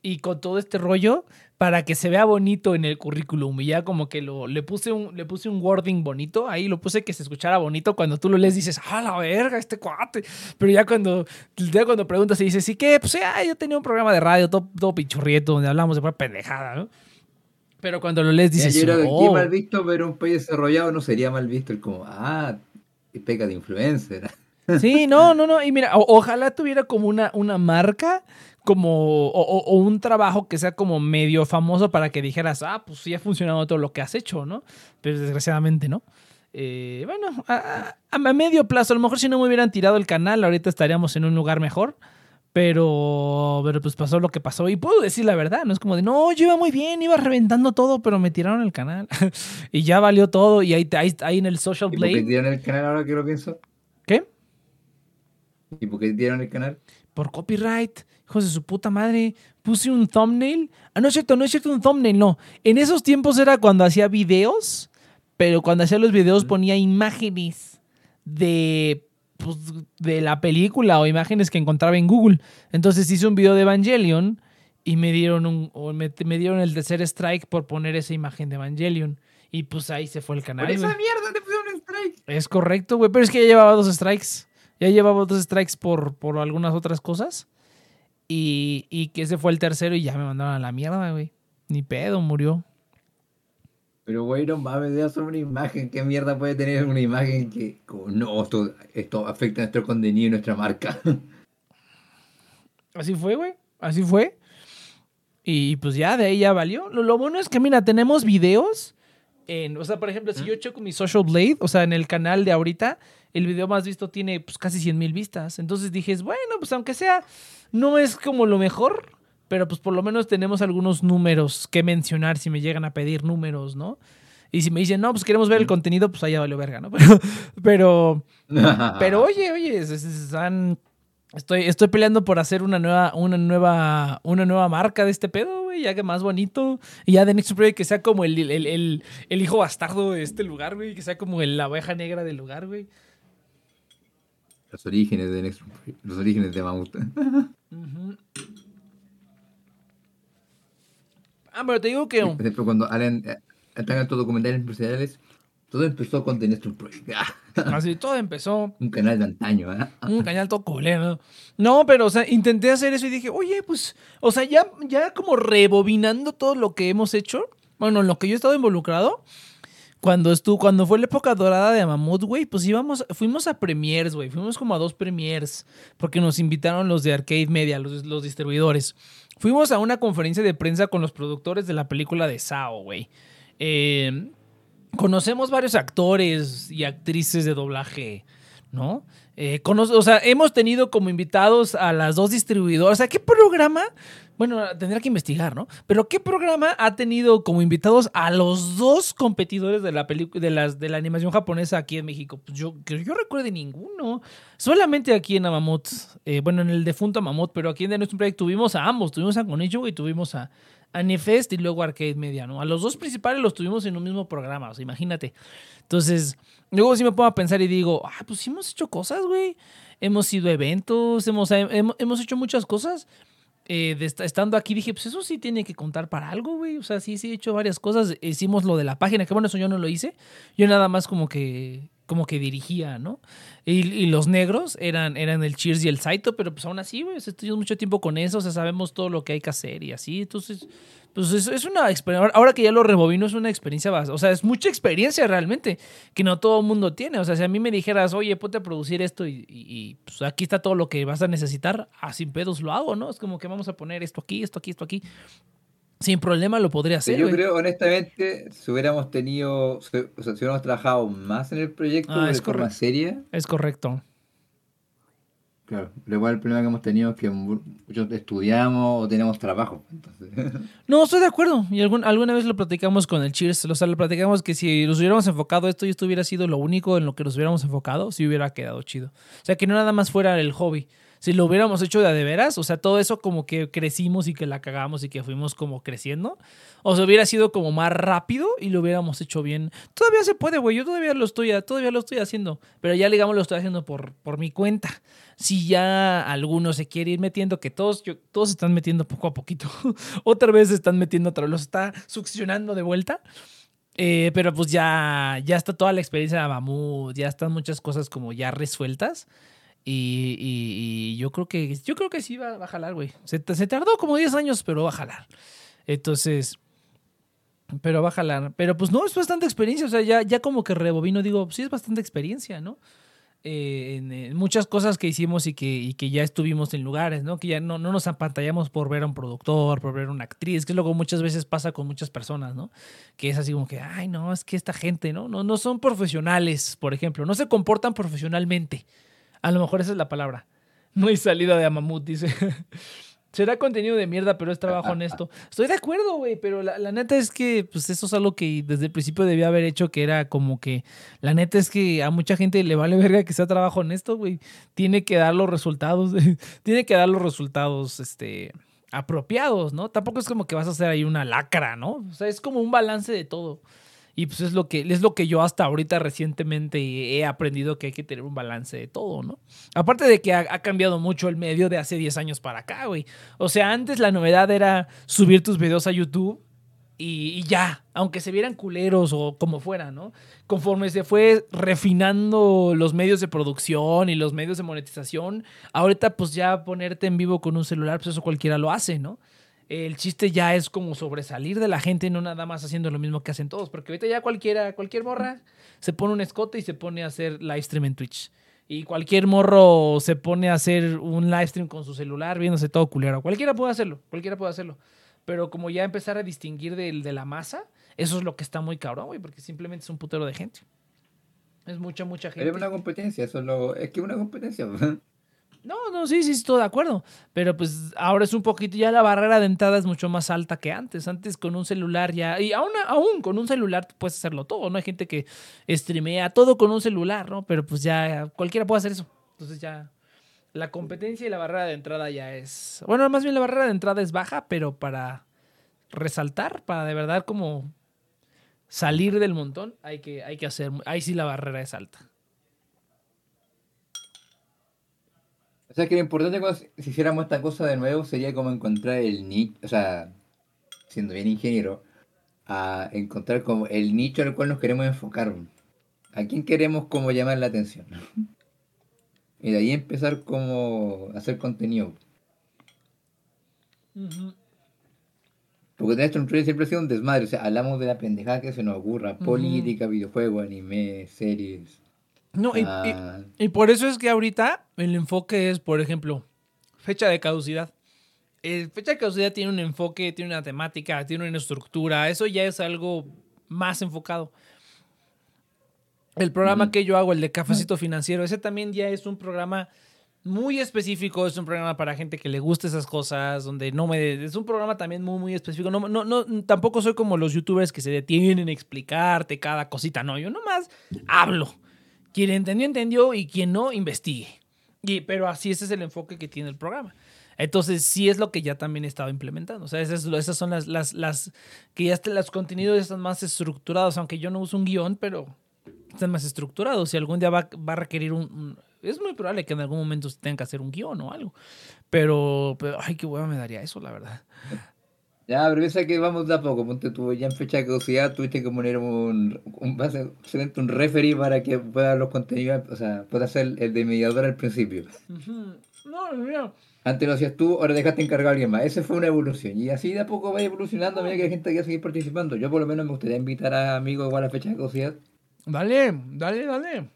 y con todo este rollo para que se vea bonito en el currículum. Y ya como que lo, le, puse un, le puse un wording bonito. Ahí lo puse que se escuchara bonito. Cuando tú lo lees dices, ah, la verga, este cuate. Pero ya cuando, ya cuando preguntas y dices, ¿sí qué? Pues ya, yo tenía un programa de radio todo, todo pichurrieto donde hablamos de pura pendejada, ¿no? Pero cuando lo lees dices, yo creo que aquí oh. mal visto, pero un país desarrollado no sería mal visto el como, ah, peca de influencer. Sí, no, no, no. Y mira, ojalá tuviera como una, una marca, como, o, un trabajo que sea como medio famoso para que dijeras, ah, pues sí ha funcionado todo lo que has hecho, ¿no? Pero desgraciadamente no. Eh, bueno, a, a, medio plazo, a lo mejor si no me hubieran tirado el canal, ahorita estaríamos en un lugar mejor. Pero, pero pues pasó lo que pasó. Y puedo decir la verdad, no es como de, no, yo iba muy bien, iba reventando todo, pero me tiraron el canal. [laughs] y ya valió todo. Y ahí, ahí, ahí en el Social Blade. ¿Y por qué tiraron el canal ahora que lo pienso? ¿Qué? ¿Y por qué tiraron el canal? Por copyright. Hijos de su puta madre. Puse un thumbnail. Ah, no es cierto, no es cierto un thumbnail, no. En esos tiempos era cuando hacía videos, pero cuando hacía los videos ponía imágenes de pues, de la película o imágenes que encontraba en Google. Entonces hice un video de Evangelion y me dieron un me, dieron el tercer strike por poner esa imagen de Evangelion. Y pues ahí se fue el canal. Por esa mierda te pusieron un strike. Es correcto, güey. Pero es que ya llevaba dos strikes. Ya llevaba dos strikes por, por algunas otras cosas. Y, y que ese fue el tercero y ya me mandaron a la mierda, güey. Ni pedo, murió. Pero, güey, no mames, ya son una imagen. ¿Qué mierda puede tener una imagen que, no, esto, esto afecta a nuestro contenido y nuestra marca? [laughs] Así fue, güey. Así fue. Y pues ya, de ahí ya valió. Lo, bueno es que, mira, tenemos videos. En, o sea, por ejemplo, si yo checo mi Social Blade, o sea, en el canal de ahorita, el video más visto tiene pues casi 100 mil vistas. Entonces dije, bueno, pues aunque sea, no es como lo mejor, pero pues por lo menos tenemos algunos números que mencionar si me llegan a pedir números, ¿no? Y si me dicen, no, pues queremos ver el contenido, pues allá vale verga, ¿no? [laughs] Pero, [laughs] pero, oye, oye, están, estoy, estoy peleando por hacer una nueva, una nueva, una nueva marca de este pedo, güey, ya que más bonito. Y ya de Next Project que sea como el, el, el, hijo bastardo de este lugar, güey, que sea como la oveja negra del lugar, güey. Los orígenes de Next los orígenes de Mamut. Ah, pero te digo que. Por ejemplo, cuando Alan eh, están estos documentales empresariales, todo empezó con The Next Project. [laughs] Así, todo empezó. Un canal de antaño, ¿eh? Un canal todo culero. No, pero, o sea, intenté hacer eso y dije, oye, pues, o sea, ya, ya como rebobinando todo lo que hemos hecho, bueno, en lo que yo he estado involucrado, cuando estuvo, cuando fue la época dorada de Mamut, güey, pues íbamos, fuimos a premiers, güey, fuimos como a dos premiers, porque nos invitaron los de Arcade Media, los, los distribuidores. Fuimos a una conferencia de prensa con los productores de la película de Sao, güey. Eh, conocemos varios actores y actrices de doblaje, ¿no? Eh, o sea, hemos tenido como invitados a las dos distribuidoras. O sea, ¿qué programa? Bueno, tendrá que investigar, ¿no? Pero ¿qué programa ha tenido como invitados a los dos competidores de la película de, las, de la animación japonesa aquí en México? Pues yo, que yo recuerde ninguno. Solamente aquí en Amamot, eh, bueno, en el defunto Amamot, pero aquí en nuestro proyecto tuvimos a ambos. Tuvimos a Konichiwa y tuvimos a, Anifest y luego Arcade Media, ¿no? A los dos principales los tuvimos en un mismo programa, o sea, imagínate. Entonces, luego sí me pongo a pensar y digo, ah, pues sí hemos hecho cosas, güey. Hemos ido a eventos, hemos, hemos, hecho muchas cosas. Eh, estando aquí dije, pues eso sí tiene que contar para algo, güey. O sea, sí, sí he hecho varias cosas. Hicimos lo de la página, que bueno, eso yo no lo hice. Yo nada más como que como que dirigía, ¿no? Y, los negros eran, eran el Cheers y el Saito, pero pues aún así, güey, estuvimos mucho tiempo con eso, o sea, sabemos todo lo que hay que hacer y así, entonces, pues es, es una experiencia, ahora que ya lo rebobino, es una experiencia, o sea, es mucha experiencia realmente, que no todo el mundo tiene, o sea, si a mí me dijeras, oye, ponte a producir esto y, pues aquí está todo lo que vas a necesitar, a sin pedos lo hago, ¿no? Es como que vamos a poner esto aquí, esto aquí, esto aquí, sin problema lo podría hacer. Yo creo, honestamente, si hubiéramos tenido, o sea, si hubiéramos trabajado más en el proyecto ah, de forma seria. Es correcto. Claro, igual el problema que hemos tenido es que muchos estudiamos o tenemos trabajo. [laughs] No, estoy de acuerdo. Y alguna vez lo platicamos con el Cheers. O sea, lo platicamos que si nos hubiéramos enfocado esto y esto hubiera sido lo único en lo que nos hubiéramos enfocado, si hubiera quedado chido. O sea, que no nada más fuera el hobby si lo hubiéramos hecho de, de veras, o sea, todo eso como que crecimos y que la cagamos y que fuimos como creciendo, o sea, hubiera sido como más rápido y lo hubiéramos hecho bien. Todavía se puede, güey, yo todavía lo estoy, todavía lo estoy haciendo, pero ya digamos lo estoy haciendo por, por mi cuenta. Si ya alguno se quiere ir metiendo, que todos, todos se están metiendo poco a poquito, [laughs] otra vez se están metiendo otra los está succionando de vuelta. Eh, pero pues ya, ya está toda la experiencia de Mamut, ya están muchas cosas como ya resueltas. Y, yo creo que yo creo que sí va, a jalar, güey. Se, tardó como 10 años, pero va a jalar. Entonces, Pero bájala. Pero pues no, es bastante experiencia. O sea, ya, ya como que rebobino, digo, sí es bastante experiencia, ¿no? Eh, en, muchas cosas que hicimos y que, y que ya estuvimos en lugares, ¿no? Que ya no, no nos apantallamos por ver a un productor, por ver a una actriz, que es lo que muchas veces pasa con muchas personas, ¿no? Que es así como que, ay, no, es que esta gente, ¿no? No, no son profesionales, por ejemplo, no se comportan profesionalmente. A lo mejor esa es la palabra. No hay salida de Amamut, dice. [laughs] Será contenido de mierda, pero es trabajo honesto. Estoy de acuerdo, güey, pero la, neta es que pues eso es algo que desde el principio debía haber hecho, que era como que la neta es que a mucha gente le vale verga que sea trabajo honesto, güey. Tiene que dar los resultados, [laughs] tiene que dar los resultados, este, apropiados, ¿no? Tampoco es como que vas a hacer ahí una lacra, ¿no? O sea, es como un balance de todo. Y pues es lo que, es lo que yo hasta ahorita recientemente he aprendido que hay que tener un balance de todo, ¿no? Aparte de que ha, cambiado mucho el medio de hace 10 años para acá, güey. O sea, antes la novedad era subir tus videos a YouTube y, ya, aunque se vieran culeros o como fuera, ¿no? Conforme se fue refinando los medios de producción y los medios de monetización, ahorita pues ya ponerte en vivo con un celular, pues eso cualquiera lo hace, ¿no? El chiste ya es como sobresalir de la gente, no nada más haciendo lo mismo que hacen todos, porque ahorita ya cualquiera, cualquier morra se pone un escote y se pone a hacer live stream en Twitch. Y cualquier morro se pone a hacer un live stream con su celular viéndose todo culero. Cualquiera puede hacerlo, cualquiera puede hacerlo. Pero como ya empezar a distinguir de, de la masa, eso es lo que está muy cabrón, güey, porque simplemente es un putero de gente. Es mucha, mucha gente. Es una competencia, eso es, lo, es que es una competencia. [laughs] No, no, sí, sí, estoy de acuerdo. Pero pues ahora es un poquito, ya la barrera de entrada es mucho más alta que antes. Antes con un celular ya, y aún, aún con un celular puedes hacerlo todo, ¿no? Hay gente que streamea todo con un celular, ¿no? Pero pues ya cualquiera puede hacer eso. Entonces ya la competencia y la barrera de entrada ya es, bueno, más bien la barrera de entrada es baja, pero para resaltar, para de verdad como salir del montón, hay que, hay que hacer, ahí sí la barrera es alta. O sea, que lo importante cuando si hiciéramos esta cosa de nuevo sería como encontrar el nicho, o sea, siendo bien ingeniero, a encontrar como el nicho al cual nos queremos enfocar. ¿A quién queremos como llamar la atención? Y de ahí empezar como a hacer contenido. Porque nuestro Trend siempre ha sido un desmadre. O sea, hablamos de la pendejada que se nos ocurra. Política, videojuegos, anime, series. No, ah. y, por eso es que ahorita el enfoque es, por ejemplo, fecha de caducidad. El fecha de caducidad tiene un enfoque, tiene una temática, tiene una estructura. Eso ya es algo más enfocado. El programa que yo hago, el de Cafecito Financiero, ese también ya es un programa muy específico, es un programa para gente que le gusta esas cosas, donde no me... Es un programa también muy, muy específico. No, no, no, tampoco soy como los youtubers que se detienen a explicarte cada cosita, no, yo nomás hablo. Quien entendió, entendió y quien no, investigue. Y, pero así ese es el enfoque que tiene el programa. Entonces, sí es lo que ya también estaba implementando. O sea, esas, esas son las, las, las que ya están, los contenidos están más estructurados, aunque yo no uso un guion, pero están más estructurados. Si algún día va, va a requerir un, Es muy probable que en algún momento tenga que hacer un guion o algo. Pero, pero ay, qué hueva me daría eso, la verdad. Ya, pero piensa que vamos de a poco. Ponte tú ya en fecha de caducidad, tuviste que poner un, un, un referee para que pueda los contenidos, o sea, pueda ser el de mediador al principio. No, no. Antes lo hacías tú, ahora dejaste encargar a alguien más. Esa fue una evolución. Y así de a poco va evolucionando a medida que hay gente que seguir participando. Yo por lo menos me gustaría invitar a amigos igual a fecha de caducidad. Dale, dale, dale.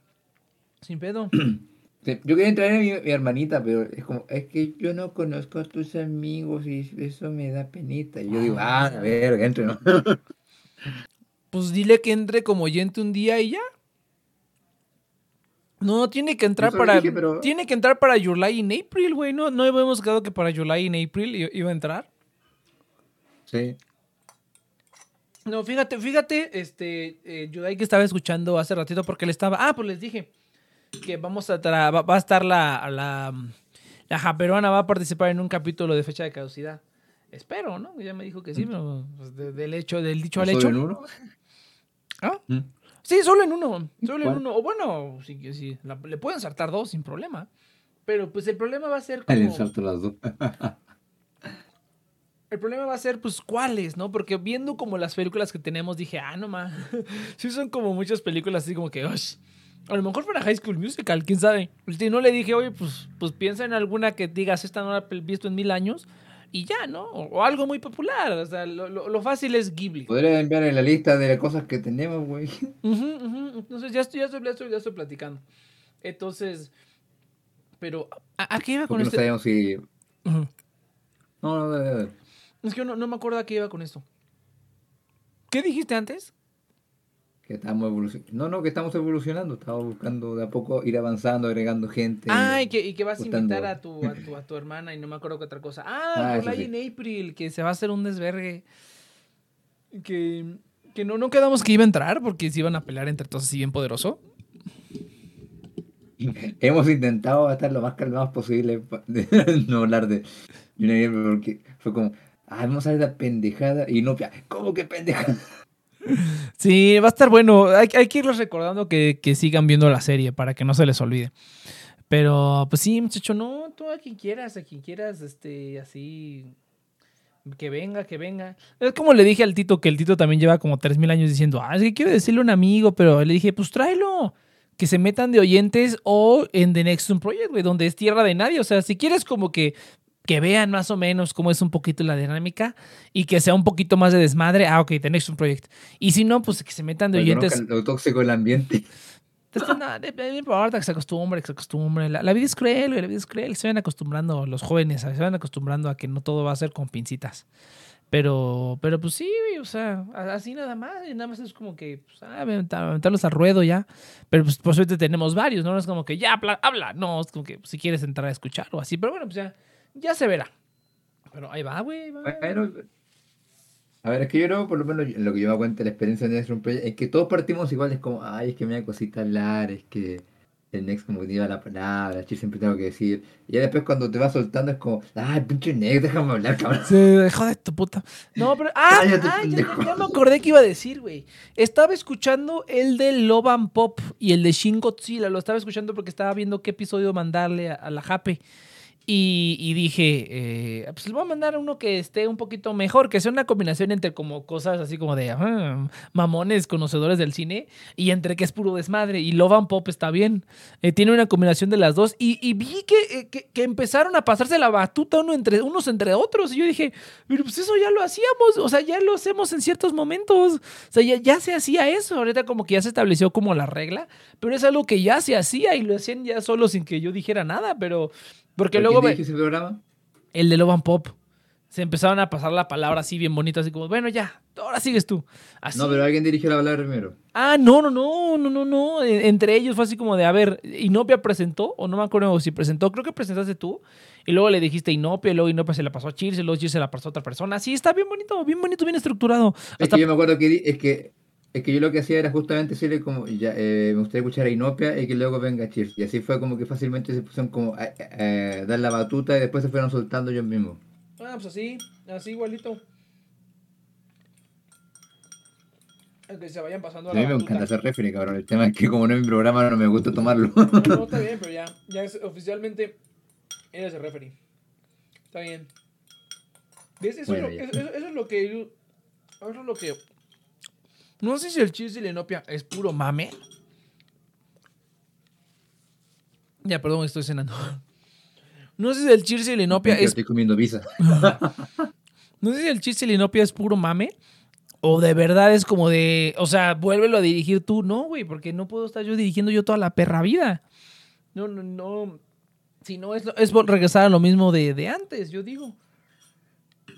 Sin pedo. [clears throat] yo quería entrar a mi, hermanita, pero es como, es que yo no conozco a tus amigos y eso me da penita. Y yo digo, ah, a ver, entre, ¿no? [laughs] pues dile que entre como oyente un día y ya. No, tiene que entrar para. Tiene que entrar para July in April, güey. No, no habíamos quedado que para July in April iba a entrar. Sí. No, fíjate, fíjate, este, eh, que estaba escuchando hace ratito porque le estaba. Ah, pues les dije que vamos a va, a estar la, la, la japeruana va a participar en un capítulo de fecha de caducidad. Espero, ¿no? Ya me dijo que sí, pero pues, del hecho, del dicho al hecho. ¿Solo en uno? ¿Ah? ¿Mm? Sí, solo en uno. Solo en uno. O bueno, sí, sí, le pueden saltar dos sin problema. Pero pues el problema va a ser como... las dos. [laughs] el problema va a ser, pues, cuáles, ¿no? Porque viendo como las películas que tenemos, dije, ah, no más. [laughs] sí, son como muchas películas así como que, a lo mejor para High School Musical, quién sabe. Si no le dije, oye, pues, pues piensa en alguna que digas, esta no la he visto en mil años. y ya, ¿no? O, algo muy popular. O sea, lo, fácil es Ghibli. Podría enviar en la lista de las cosas que tenemos, güey. Entonces, ya estoy, ya, estoy, ya, estoy, platicando. Entonces, pero, ¿a, qué iba con esto? No sabemos si. No, no, no, Es que no, no me acuerdo a qué iba con esto. ¿Qué dijiste antes? Que estamos evolucionando. No, no, que estamos evolucionando. Estamos buscando de a poco ir avanzando, agregando gente. Ah, y que, y que vas a invitar a tu, a tu, [clears throat] a, tu, hermana y no me acuerdo qué otra cosa. Ah, ah en April, que se va a hacer un desvergue. Que, que no, no quedamos que iba a entrar porque se iban a pelear entre todos así bien poderoso. [laughs] Hemos intentado estar lo más calmados posible de [laughs] no hablar de porque fue como, ah, vamos a ver la pendejada y no, ¿cómo que pendejada? Sí, va a estar bueno. Hay, que irles recordando que, sigan viendo la serie para que no se les olvide. Pero, pues sí, muchacho, no, tú a quien quieras, a quien quieras, este, así, que venga, que venga. Es como le dije al Tito, que el Tito también lleva como 3.000 años diciendo, ah, es que quiero decirle a un amigo, pero le dije, pues tráelo, que se metan de oyentes o en The Next Project, güey, donde es tierra de nadie. O sea, si quieres como que que vean más o menos cómo es un poquito la dinámica y que sea un poquito más de desmadre, ah, ok, tenéis un proyecto. Y si no, pues que se metan de oyentes. Lo tóxico del ambiente. No, no importa que se acostumbre, que se acostumbre. La, vida es cruel, la vida es cruel. Se van acostumbrando los jóvenes, se van acostumbrando a que no todo va a ser con pincitas. Pero, pero pues sí, o sea, así nada más, nada más es como que, pues, ah, aventarlos al ruedo ya. Pero pues por suerte tenemos varios, ¿no? es como que ya habla, habla, no, es como que si quieres entrar a escuchar o así, pero bueno, pues ya ya se verá. Pero ahí va, güey. a ver, es que yo creo, por lo menos lo que yo me cuenta de la experiencia de Next es que todos partimos igual, es como, ay, es que me da cosita hablar, es que el Next como que lleva la palabra, yo siempre tengo que decir. Y ya después cuando te va soltando es como, ay, pinche Next, déjame hablar, cabrón. Sí, de tu puta. No, pero, ah, ah ya, ya, me acordé que iba a decir, güey. Estaba escuchando el de Loban Pop y el de Shin Godzilla, lo estaba escuchando porque estaba viendo qué episodio mandarle a, a la Jape. Y, dije, eh, pues le voy a mandar uno que esté un poquito mejor, que sea una combinación entre como cosas así como de ah, mamones, conocedores del cine, y entre que es puro desmadre. Y Love Pop está bien. Eh, tiene una combinación de las dos. Y, vi eh, que, que, empezaron a pasarse la batuta uno entre, unos entre otros. Y yo dije, pero pues eso ya lo hacíamos. O sea, ya lo hacemos en ciertos momentos. O sea, ya, ya se hacía eso. Ahorita como que ya se estableció como la regla. Pero es algo que ya se hacía y lo hacían ya solo sin que yo dijera nada. Pero porque luego... ¿Quién ese programa? El de Loban Pop. Se empezaron a pasar la palabra así bien bonita, así como, bueno, ya, ahora sigues tú. No, pero alguien dirigió la palabra primero. Ah, no, no, no, no, no, no. Entre ellos fue así como de, a ver, Inopia presentó, o no me acuerdo si presentó, creo que presentaste tú, y luego le dijiste Inopia, y luego Inopia se la pasó a Cheers, y luego Cheers se la pasó a otra persona. Sí, está bien bonito, bien bonito, bien estructurado. Es que yo me acuerdo que, es que es que yo lo que hacía era justamente decirle como, ya, eh, me gustaría escuchar a Inopia y que luego venga Cheers. Y así fue como que fácilmente se pusieron como a, dar la batuta y después se fueron soltando ellos mismos. Ah, pues así, así igualito. Que se vayan pasando a, la a mí me encanta hacer referee, cabrón. El tema es que como no es mi programa no me gusta tomarlo. no, [laughs] está bien, pero ya, ya es, oficialmente eres el referee. Está bien. Eso, eso, es lo que... Eso es lo que no sé si el chiste de Lenopia es puro mame. Ya, perdón, estoy cenando. No sé si el chiste de Lenopia es. Estoy comiendo visa. [laughs] no sé si el chiste de Lenopia es puro mame. O de verdad es como de. O sea, vuélvelo a dirigir tú. No, güey, porque no puedo estar yo dirigiendo yo toda la perra vida. No, no, no. Si no, es, es regresar a lo mismo de, de antes, yo digo.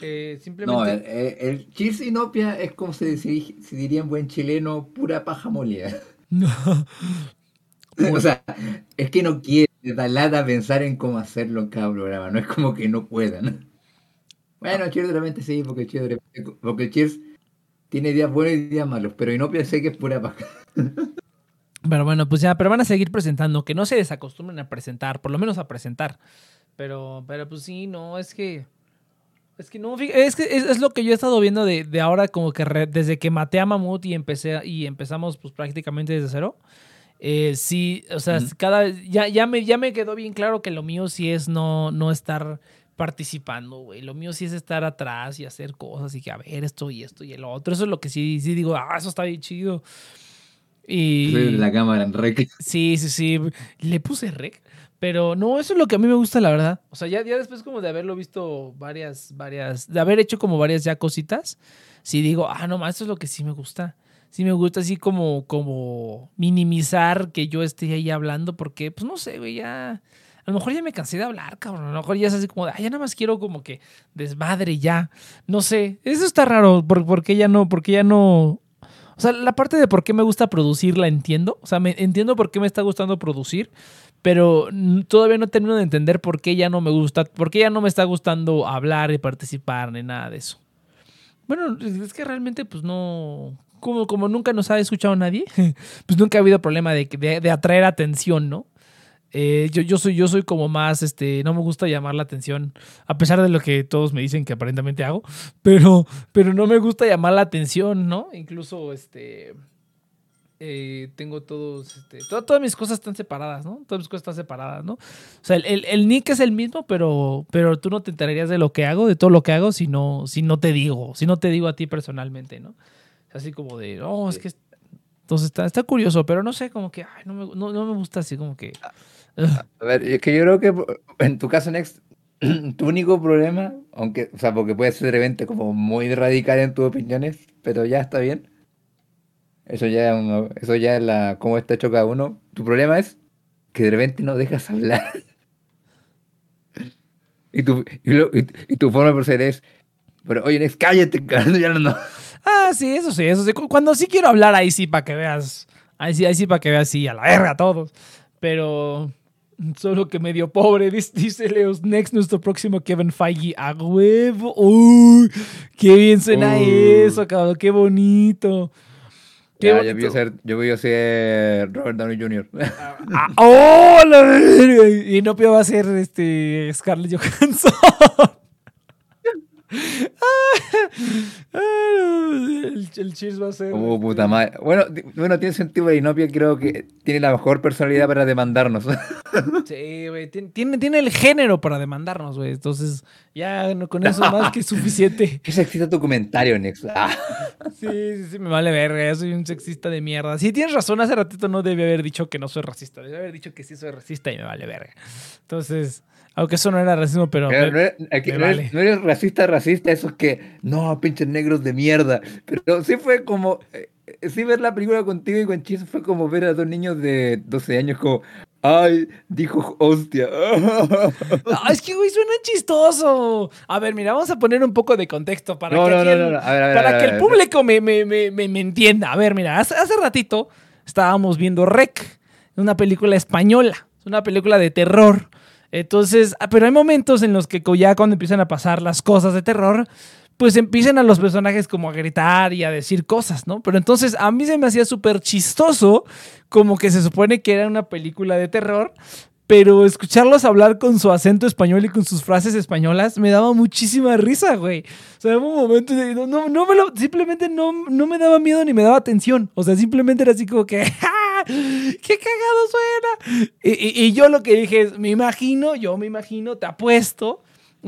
Eh, simplemente... No, el, el, Inopia es como se, diría en buen chileno, pura paja molida. [laughs] No. [laughs] o sea, es que no quiere, da lata pensar en cómo hacerlo en cada programa, no es como que no puedan. Bueno. Cheers realmente sí, porque Cheers, porque Cheers tiene días buenos y días malos, pero Inopia sé que es pura paja. [laughs] Pero bueno, pues ya, pero van a seguir presentando, que no se desacostumbren a presentar, por lo menos a presentar. Pero, pero pues sí, no, es que es que no, es que es, lo que yo he estado viendo de, de ahora, como que desde que maté a Mamut y empecé y empezamos pues prácticamente desde cero. Eh, sí, o sea, cada ya, ya me ya me quedó bien claro que lo mío sí es no, no estar participando, güey. Lo mío sí es estar atrás y hacer cosas y que a ver esto y esto y el otro. Eso es lo que sí, sí digo, ah, eso está bien chido. Y la cámara en rec. Sí, sí, sí. Le puse rec. Pero no, eso es lo que a mí me gusta, la verdad. O sea, ya, ya después como de haberlo visto varias, varias, de haber hecho como varias ya cositas, sí digo, ah, no, eso es lo que sí me gusta. Sí me gusta así como, como minimizar que yo esté ahí hablando porque, pues no sé, güey, ya... A lo mejor ya me cansé de hablar, cabrón. A lo mejor ya es así como de, ay, ya nada más quiero como que desmadre ya. No sé, eso está raro. ¿Por, qué ya no? Porque ya no? O sea, la parte de por qué me gusta producir la entiendo. O sea, me, entiendo por qué me está gustando producir, pero todavía no termino de entender por qué ya no me gusta, por qué ya no me está gustando hablar y participar ni nada de eso. Bueno, es que realmente pues no, como, como nunca nos ha escuchado nadie, [laughs] pues nunca ha habido problema de, de atraer atención, ¿no? Eh, yo, yo, soy, yo soy como más, este, no me gusta llamar la atención, a pesar de lo que todos me dicen que aparentemente hago, pero, pero no me gusta llamar la atención, ¿no? Incluso, este, eh, tengo todos, este, todas mis cosas están separadas, ¿no? Todas mis cosas están separadas, ¿no? O sea, el, el, nick es el mismo, pero, pero tú no te enterarías de lo que hago, de todo lo que hago, si no, si no te digo, si no te digo a ti personalmente, ¿no? Así como de, oh, es que... Entonces está, está curioso, pero no sé, como que, ay, no, me, no, no me gusta así, como que... A ver, es que yo creo que en tu caso, Next, [clears throat] tu único problema, aunque, o sea, porque puede ser de repente como muy radical en tus opiniones, pero ya está bien. Eso ya, eso ya es la, cómo está hecho cada uno. Tu problema es que de repente no dejas [laughs] hablar. y, tu, y, tu forma de proceder es, pero oye, Next, cállate, [laughs] ya no. Ah, sí, eso sí, eso sí. Cuando sí quiero hablar, ahí sí, para que veas. Ahí sí, ahí sí, para que veas, sí, a la verga a todos. Pero Solo que medio pobre, [laughs] dice Leos Next, nuestro próximo Kevin Feige a huevo. Uy, qué bien suena eso, cabrón, qué bonito. Qué ya, yo, voy a ser, yo voy a ser Robert Downey Jr. Ah, ¡Oh, la verga! Y no va a ser este, Scarlett Johansson. [laughs] el, el cheese va a ser. Oh, puta madre. Bueno, bueno, tiene sentido, Inopia creo que tiene la mejor personalidad para demandarnos. [laughs] sí, güey. Tiene, tiene el género para demandarnos, güey. Entonces, ya con eso más que suficiente. [laughs] Qué sexista tu comentario, Nex. Ah. Sí, sí, sí, me vale verga. Yo soy un sexista de mierda. Sí, tienes razón. Hace ratito no debe haber dicho que no soy racista. Debe haber dicho que sí soy racista y me vale verga. Entonces. Aunque eso no era racismo, pero. no, eres, racista, racista, esos que. No, pinches negros de mierda. Pero sí fue como. Eh, sí, ver la película contigo y con Chizo fue como ver a dos niños de 12 años como. Ay, dijo hostia. [laughs] es que, güey, suena chistoso. A ver, mira, vamos a poner un poco de contexto para que, para que el público me, me, me, me, entienda. A ver, mira, hace, hace ratito estábamos viendo Rec, una película española, una película de terror entonces, ah, pero hay momentos en los que ya cuando empiezan a pasar las cosas de terror, pues empiezan a los personajes como a gritar y a decir cosas, ¿no? Pero entonces a mí se me hacía súper chistoso, como que se supone que era una película de terror, pero escucharlos hablar con su acento español y con sus frases españolas me daba muchísima risa, güey. O sea, en un momento no, me lo, simplemente no, no me daba miedo ni me daba atención. O sea, simplemente era así como que, [laughs] [laughs] ¡Qué cagado suena! Y, y, yo lo que dije es, me imagino, yo me imagino, te apuesto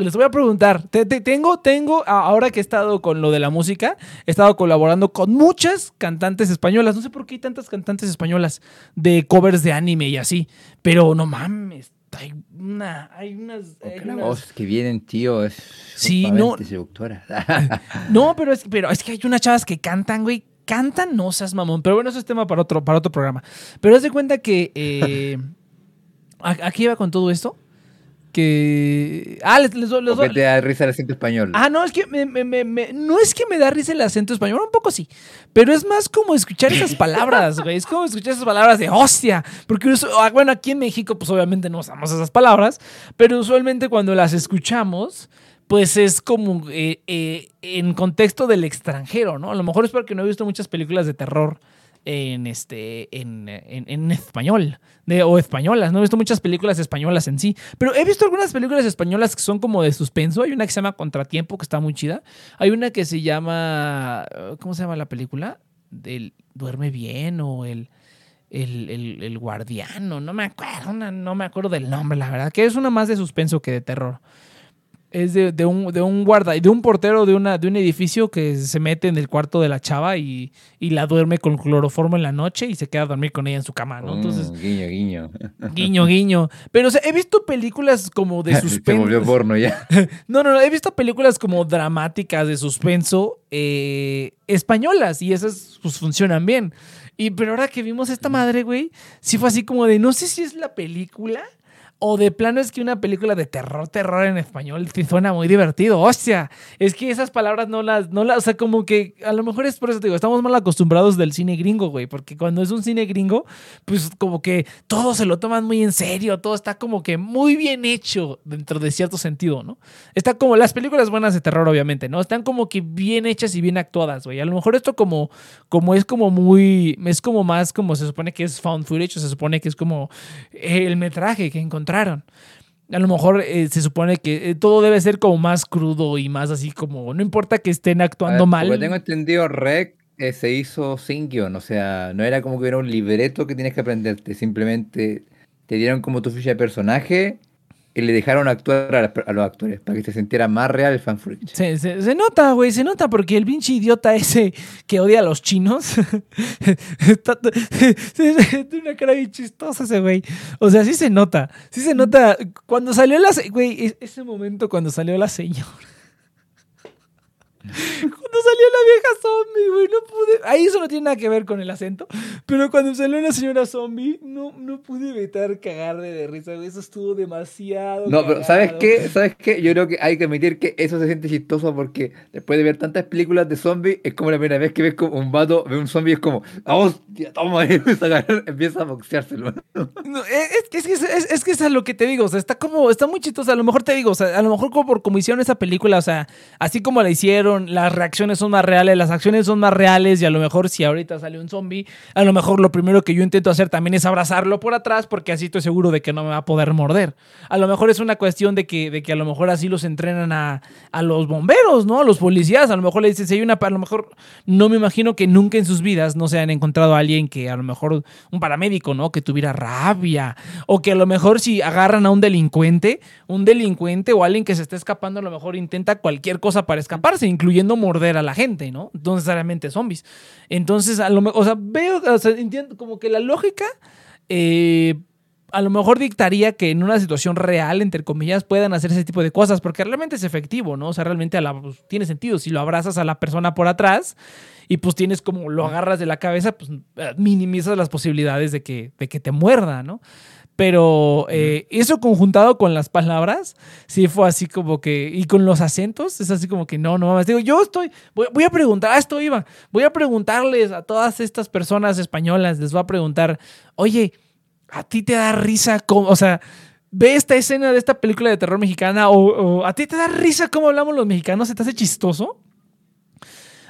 les voy a preguntar, tengo, tengo, ahora que he estado con lo de la música, he estado colaborando con muchas cantantes españolas. No sé por qué hay tantas cantantes españolas de covers de anime y así, pero no mames. Hay una, hay unas, voz que vienen, tío, es sí, no, [laughs] no, pero es, pero es que hay unas chavas que cantan, güey, cantan, no seas mamón. Pero bueno, eso es tema para otro, para otro programa. Pero haz de cuenta que eh, [laughs] aquí iba con todo esto que. Ah, les, les, les, te da risa el acento español. Ah, no, es que me, me, me, no es que me da risa el acento español, un poco sí. Pero es más como escuchar esas [laughs] palabras, güey. Es como escuchar esas palabras de hostia. Porque, ah, bueno, aquí en México, pues obviamente no usamos esas palabras. Pero usualmente cuando las escuchamos, pues es como eh, eh, en contexto del extranjero, ¿no? A lo mejor es porque no he visto muchas películas de terror en, este, en, en, español de, o españolas. No he visto muchas películas españolas en sí, pero he visto algunas películas españolas que son como de suspenso. Hay una que se llama Contratiempo, que está muy chida. Hay una que se llama, ¿cómo se llama la película? Del Duerme Bien o el... El, el, el, guardiano, no me acuerdo, no me acuerdo del nombre, la verdad, que es una más de suspenso que de terror. Es de, de, un, de un guarda, de un portero de, una, de un edificio que se mete en el cuarto de la chava y, y la duerme con cloroformo en la noche y se queda a dormir con ella en su cama, ¿no? Entonces, Mm, guiño, guiño. guiño, guiño. Pero o sea, he visto películas como de [laughs] Se suspenso. volvió porno ya. [laughs] No, no, no, he visto películas como dramáticas de suspenso eh, españolas y esas pues funcionan bien. Y pero ahora que vimos esta madre, güey, sí fue así como de no sé si es la película o de plano es que una película de terror, terror en español sí suena muy divertido. Hostia, es que esas palabras no las, no las, o sea, como que a lo mejor es por eso te digo, estamos mal acostumbrados del cine gringo, güey, porque cuando es un cine gringo, pues como que todo se lo toman muy en serio, todo está como que muy bien hecho dentro de cierto sentido, ¿no? Está como las películas buenas de terror, obviamente, ¿no? Están como que bien hechas y bien actuadas, güey. A lo mejor esto como, como es como muy, es como más como se supone que es found footage, o se supone que es como el metraje que encontraron. A lo mejor eh, se supone que eh, todo debe ser como más crudo y más así como, no importa que estén actuando Lo mal. que tengo entendido, Rec eh, se hizo sin guion. O sea, no era como que era un libreto que tienes que aprenderte. Simplemente te dieron como tu ficha de personaje y le dejaron actuar a, los actores para que se sintiera más real el fan footage. Se, se- se nota, güey, se nota porque el pinche idiota ese que odia a los chinos [laughs] está- [laughs] tiene una cara bien chistosa ese güey. O sea, sí se nota, sí se nota. Cuando salió la... Güey, es- ese momento cuando salió la señora. [laughs] Cuando salió la vieja zombie, güey, no pude... Ahí eso no tiene nada que ver con el acento, pero cuando salió la señora zombie, no, no pude evitar cagarle de risa, güey. Eso estuvo demasiado... No, pero ¿sabes cagado. qué? ¿Sabes qué? Yo creo que hay que admitir que eso se siente chistoso porque después de ver tantas películas de zombies, es como la primera vez que ves como un vato, ve un zombie es como, ¡ah, hostia, toma! [laughs] Y empieza a, agarrar- empieza a boxeárselo. No, es, es es, es, es- es que es a lo que te digo, o sea, está como, está muy chistosa, a lo mejor te digo, o sea, a lo mejor como por como hicieron esa película, o sea, así como la hicieron, las reacciones son más reales, las acciones son más reales y a lo mejor si ahorita sale un zombie, a lo mejor lo primero que yo intento hacer también es abrazarlo por atrás porque así estoy seguro de que no me va a poder morder. A lo mejor es una cuestión de que, de que a lo mejor así los entrenan a, a los bomberos, ¿no? A los policías, a lo mejor le dicen, si hay una, a lo mejor no me imagino que nunca en sus vidas no se han encontrado a alguien que a lo mejor un paramédico, ¿no? Que tuviera rabia o que a lo mejor si agarran a un delincuente, un delincuente o alguien que se está escapando a lo mejor intenta cualquier cosa para escaparse, incluyendo morder a la gente, ¿no? No necesariamente zombies. Entonces, a lo mejor, o sea, veo, o sea, entiendo como que la lógica eh, a lo mejor dictaría que en una situación real, entre comillas, puedan hacer ese tipo de cosas, porque realmente es efectivo, ¿no? O sea, realmente a la- pues, tiene sentido. Si lo abrazas a la persona por atrás y pues tienes como lo agarras de la cabeza, pues minimizas las posibilidades de que, de que te muerda, ¿no? Pero eh, eso conjuntado con las palabras, sí fue así como que, y con los acentos, es así como que no, no mames. Digo, yo estoy, voy, voy a preguntar, a esto iba, voy a preguntarles a todas estas personas españolas, les voy a preguntar, oye, ¿a ti te da risa cómo, o sea, ve esta escena de esta película de terror mexicana o, o a ti te da risa cómo hablamos los mexicanos? ¿Se te hace chistoso?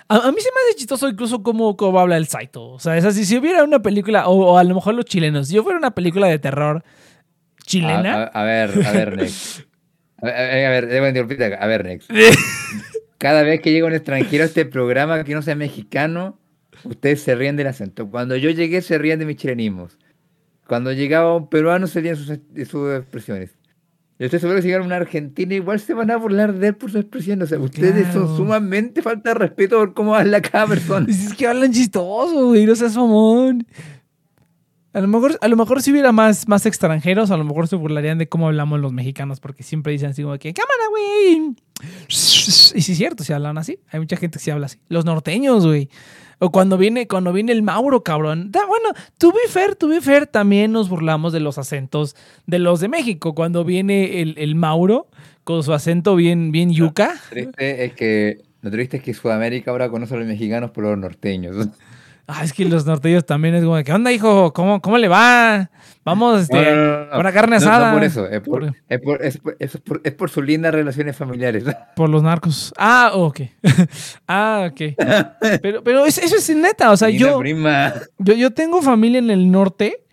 A, a mí se me hace chistoso incluso cómo, cómo habla el Saito. O sea, es así, si hubiera una película, o, o a lo mejor los chilenos, si yo fuera una película de terror chilena... A, a- a ver, a ver, [laughs] Nex. A ver, a ver, a Nex. [laughs] Cada vez que llega un extranjero a este programa que no sea mexicano, ustedes se ríen del acento. Cuando yo llegué, se ríen de mis chilenismos. Cuando llegaba un peruano, se ríen sus, de sus expresiones. Yo estoy seguro que si llega un argentino, igual se van a burlar de él por su expresión. O sea, ustedes Claro. son sumamente falta de respeto por cómo habla cada persona. [laughs] Es que hablan chistoso, güey, no seas mamón. A lo mejor, a lo mejor si hubiera más, más extranjeros, a lo mejor se burlarían de cómo hablamos los mexicanos, porque siempre dicen así como que, cámara, güey. Y sí es cierto, si hablan así. Hay mucha gente que sí habla así. Los norteños, güey. O cuando viene, cuando viene el Mauro, cabrón. Da- bueno, to be fair, to be fair, también nos burlamos de los acentos de los de México. Cuando viene el, el Mauro con su acento bien, bien yuca. Lo triste es que, lo triste es que Sudamérica ahora conoce a los mexicanos por los norteños. Ah, es que los norteños también es como, ¿qué onda, hijo? ¿Cómo, cómo le va? Vamos, este, No, no, una carne No, no asada. por eso, es por, es por, es por- es por- es por sus lindas relaciones familiares. [laughs] Por los narcos. Ah, ok. [laughs] ah, ok. [laughs] Pero, pero es- eso es neta. O sea, yo, prima. yo, yo tengo familia en el norte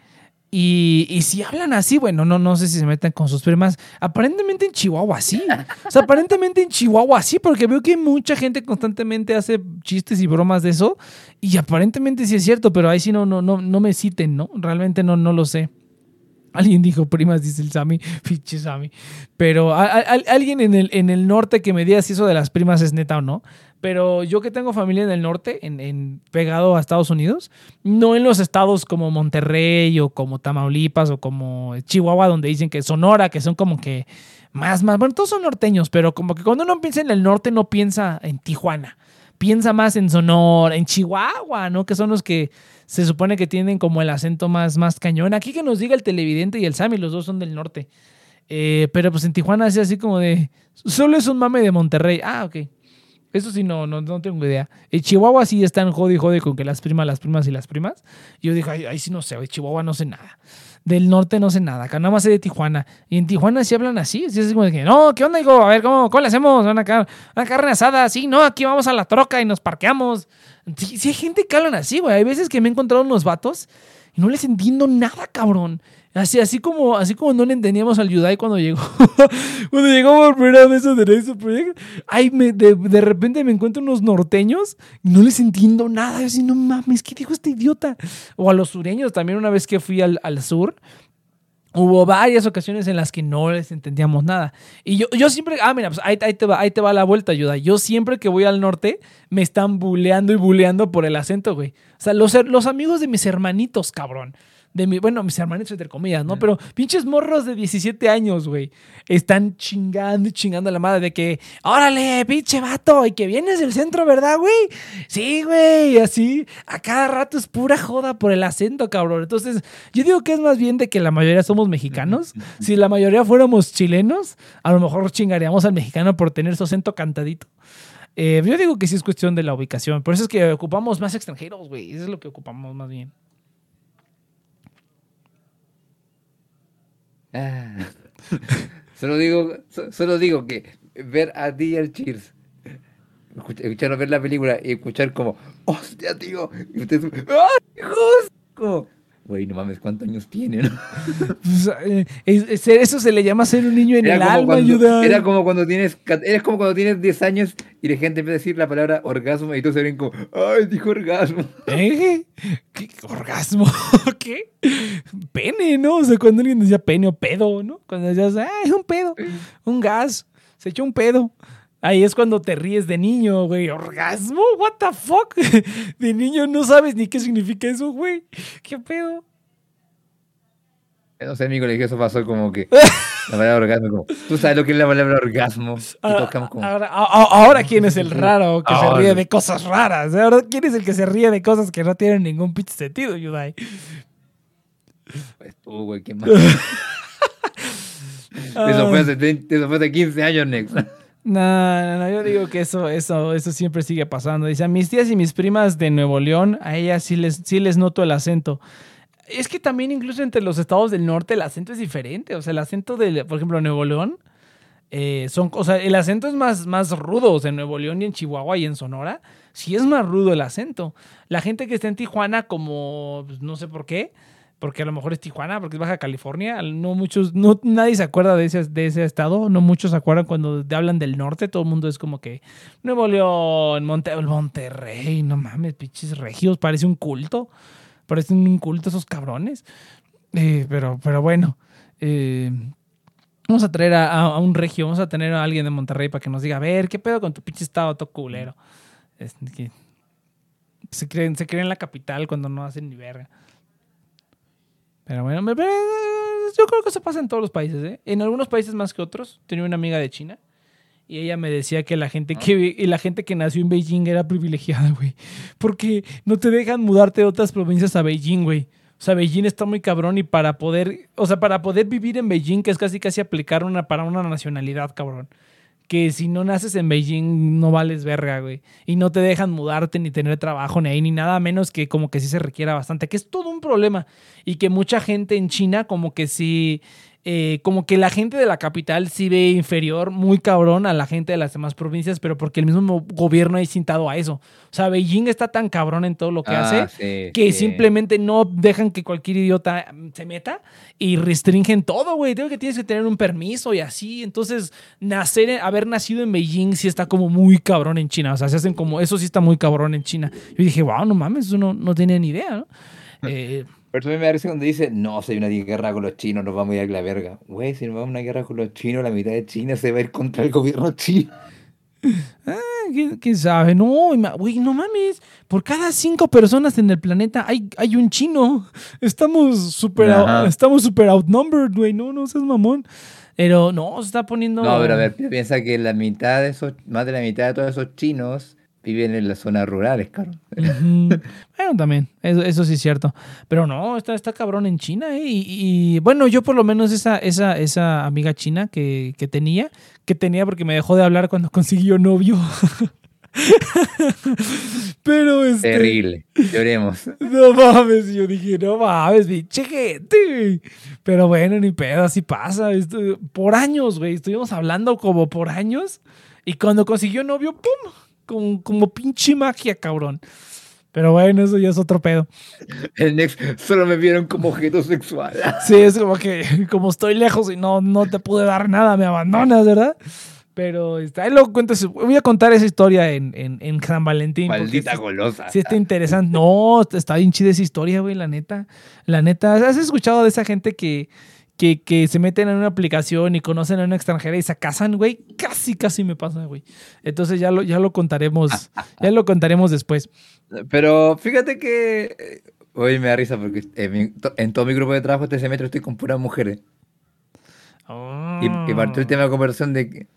y, y si hablan así, bueno, no, no sé si se metan con sus primas. Aparentemente en Chihuahua sí. O sea, aparentemente en Chihuahua sí, porque veo que mucha gente constantemente hace chistes y bromas de eso. Y aparentemente sí es cierto, pero ahí sí no, no, no, no me citen, ¿no? Realmente no, no lo sé. Alguien dijo primas, dice el Sammy. [laughs] Fiche Sammy. Pero alguien en el, en el norte que me diga si eso de las primas es neta o no. Pero yo que tengo familia en el norte, en, en, pegado a Estados Unidos, no en los estados como Monterrey o como Tamaulipas o como Chihuahua, donde dicen que Sonora, que son como que más, más, bueno, todos son norteños, pero como que cuando uno piensa en el norte no piensa en Tijuana, piensa más en Sonora, en Chihuahua, ¿no? Que son los que se supone que tienen como el acento más, más cañón. Aquí que nos diga el televidente y el Sammy, los dos son del norte. Eh, pero pues en Tijuana es así como de, solo es un mame de Monterrey. Ah, ok. Eso sí, no, no, no tengo idea. En Chihuahua sí están jode y jode con que las primas, las primas y las primas. Yo dije, ahí, sí no sé, en Chihuahua no sé nada. Del norte no sé nada, acá nada más sé de Tijuana. Y en Tijuana sí hablan así, es como de que, no, ¿qué onda, hijo? A ver, ¿cómo, cómo le hacemos? Una, una carne asada, sí, no, aquí vamos a la troca y nos parqueamos. Sí, hay gente que hablan así, güey. Hay veces que me he encontrado unos vatos y no les entiendo nada, cabrón. Así, así como, así como no le entendíamos al Yudai cuando llegó. [laughs] cuando llegó por primera vez a Derecho Project. Ay, me, de, de, repente me encuentro unos norteños y no les entiendo nada. Yo así, no mames, ¿qué dijo este idiota? O a los sureños también, una vez que fui al, al sur. Hubo varias ocasiones en las que no les entendíamos nada. Y yo, yo siempre, ah, mira, pues ahí, ahí, te va, ahí te va la vuelta, ayuda. Yo siempre que voy al norte me están buleando y buleando por el acento, güey. O sea, los, los amigos de mis hermanitos, cabrón de mi, bueno, mis hermanitos entre comillas, ¿no? Pero pinches morros de 17 años, güey, están chingando y chingando a la madre de que, órale, pinche vato, y que vienes del centro, ¿verdad, güey? Sí, güey, así, a cada rato es pura joda por el acento, cabrón. Entonces, yo digo que es más bien de que la mayoría somos mexicanos. Si la mayoría fuéramos chilenos, a lo mejor chingaríamos al mexicano por tener su acento cantadito. Eh, yo digo que sí es cuestión de la ubicación. Por eso es que ocupamos más extranjeros, güey. Eso es lo que ocupamos más bien. [laughs] solo digo, solo digo que ver a al Cheers, escuchar ver la película y escuchar como, hostia, tío, y ustedes, ¡ay, Como, Güey, no mames, ¿cuántos años tiene? [laughs] Pues, eh, eso se le llama ser un niño en el alma. Era como cuando tienes eres como cuando tienes 10 años y la gente empieza a decir la palabra orgasmo y todos se ven como, ay, dijo orgasmo. ¿Eh? ¿Qué? ¿Orgasmo? [laughs] ¿Qué? Pene, ¿no? O sea, cuando alguien decía pene o pedo, ¿no? Cuando decías, ah, es un pedo, un gas, se echó un pedo. Ahí es cuando te ríes de niño, güey. ¿Orgasmo? ¿What the fuck? [laughs] De niño no sabes ni qué significa eso, güey. ¿Qué pedo? No sé, amigo, le dije eso pasó como que [laughs] la palabra orgasmo, como, tú sabes lo que es la palabra orgasmo. Ah, ahora, ¿quién es el raro que se ríe de cosas raras? Ahora, ¿quién es el que se ríe de cosas que no tienen ningún pinche sentido, Yudai? Pues tú, güey, qué más. eso, fue hace, eso fue hace 15 años, Next. No, no, no, yo digo que eso, eso, eso siempre sigue pasando. Dice, a mis tías y mis primas de Nuevo León, a ellas sí les, sí les noto el acento. Es que también incluso entre los estados del norte el acento es diferente. O sea, el acento de, por ejemplo, Nuevo León, eh, son, o sea, el acento es más, más rudo. O sea, en Nuevo León y en Chihuahua y en Sonora, sí es más rudo el acento. La gente que está en Tijuana, como, pues, no sé por qué, porque a lo mejor es Tijuana, porque es Baja California. No muchos, no, nadie se acuerda de ese, de ese estado. No muchos se acuerdan cuando te hablan del norte. Todo el mundo es como que Nuevo León, Monte, Monterrey, no mames, pinches regios, parece un culto. Parecen un culto esos cabrones. Eh, pero, pero bueno. Eh, vamos a traer a, un regio, vamos a tener a alguien de Monterrey para que nos diga, a ver, ¿qué pedo con tu pinche estado todo culero? se creen, se creen en la capital cuando no hacen ni verga. Pero bueno, yo creo que eso pasa en todos los países, ¿eh? En algunos países más que otros. Tenía una amiga de China y ella me decía que la gente que la gente que nació en Beijing era privilegiada, güey, porque no te dejan mudarte de otras provincias a Beijing, güey. O sea, Beijing está muy cabrón y para poder, o sea, para poder vivir en Beijing, que es casi casi aplicar una para una nacionalidad, cabrón que si no naces en Beijing no vales verga, güey. Y no te dejan mudarte ni tener trabajo ni ahí ni nada menos que como que sí se requiera bastante, que es todo un problema. Y que mucha gente en China como que sí eh, como que la gente de la capital sí ve inferior, muy cabrón, a la gente de las demás provincias, pero porque el mismo gobierno ha incitado a eso. O sea, Beijing está tan cabrón en todo lo que ah, hace que simplemente no dejan que cualquier idiota se meta y restringen todo, güey. Tengo que tienes que tener un permiso y así. Entonces, nacer, haber nacido en Beijing sí está como muy cabrón en China. O sea, se hacen como, eso sí está muy cabrón en China. Yo dije, wow, no mames, eso no, no tenía ni idea, ¿no? Eh, Pero a mí me parece cuando dice, no, si hay una guerra con los chinos, nos vamos a ir a la verga. Güey, si nos vamos a una guerra con los chinos, la mitad de China se va a ir contra el gobierno chino. [laughs] Ah, ¿quién, quién sabe? No, güey, no mames. Por cada cinco personas en el planeta hay, hay un chino. [laughs] Estamos super, Ajá. estamos super outnumbered, güey. No, no seas mamón. Pero no, se está poniendo. No, pero a ver, pi- piensa que la mitad de esos, más de la mitad de todos esos chinos viven en las zonas rurales, claro. Ujú. [laughs] Bueno, también, eso, eso sí es cierto. Pero no, está, está cabrón en China, ¿eh? Y, y, bueno, yo por lo menos esa, esa, esa amiga china que, que tenía, que tenía porque me dejó de hablar cuando [laughs] consiguió novio. [laughs] Pero este. Terrible. Lloremos. No mames, yo dije, no mames, pinche gente. Pero bueno, ni pedo, así pasa. esto- por años, güey. Estuvimos hablando como por años. Y cuando consiguió novio, ¡pum! Como, como pinche magia, cabrón. Pero bueno, eso ya es otro pedo. El Next solo me vieron como objeto sexual. Sí, es como que, como estoy lejos y no, no te pude dar nada, me abandonas, ¿verdad? Pero este, ahí lo cuento. Voy a contar esa historia en, en, en San Valentín. Maldita golosa. Sí, está interesante. No, está bien chida esa historia, güey, la neta. La neta, ¿has escuchado de esa gente que, que, que se meten en una aplicación y conocen a una extranjera y se casan, güey? Casi, casi me pasa, güey. Entonces ya lo, ya lo contaremos, [laughs] ya lo contaremos después. Pero fíjate que. eh, Hoy me da risa porque en, mi- to- en todo mi grupo de trabajo este semestre estoy con puras mujeres. Y, y partió el tema de conversación de que.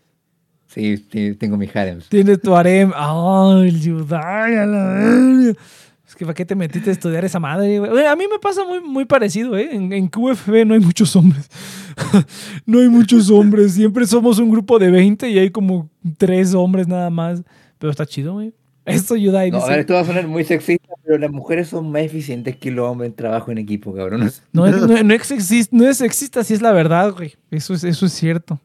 Sí, tengo mis harems. Tienes tu harem. Ay, el Yudai, a que ¿para qué te metiste a estudiar esa madre, güey? A mí me pasa muy, muy parecido, ¿eh? En, en QFB no hay muchos hombres. [laughs] no hay muchos hombres. Siempre somos un grupo de 20 y hay como tres hombres nada más. Pero está chido, güey. Esto Yudai No, a ver, esto va a sonar muy sexista, pero las mujeres son más eficientes que los hombres en trabajo en equipo, cabrón. No, es- no, no es sexista, no es sexista, sí es la verdad, güey. Eso es, eso es cierto.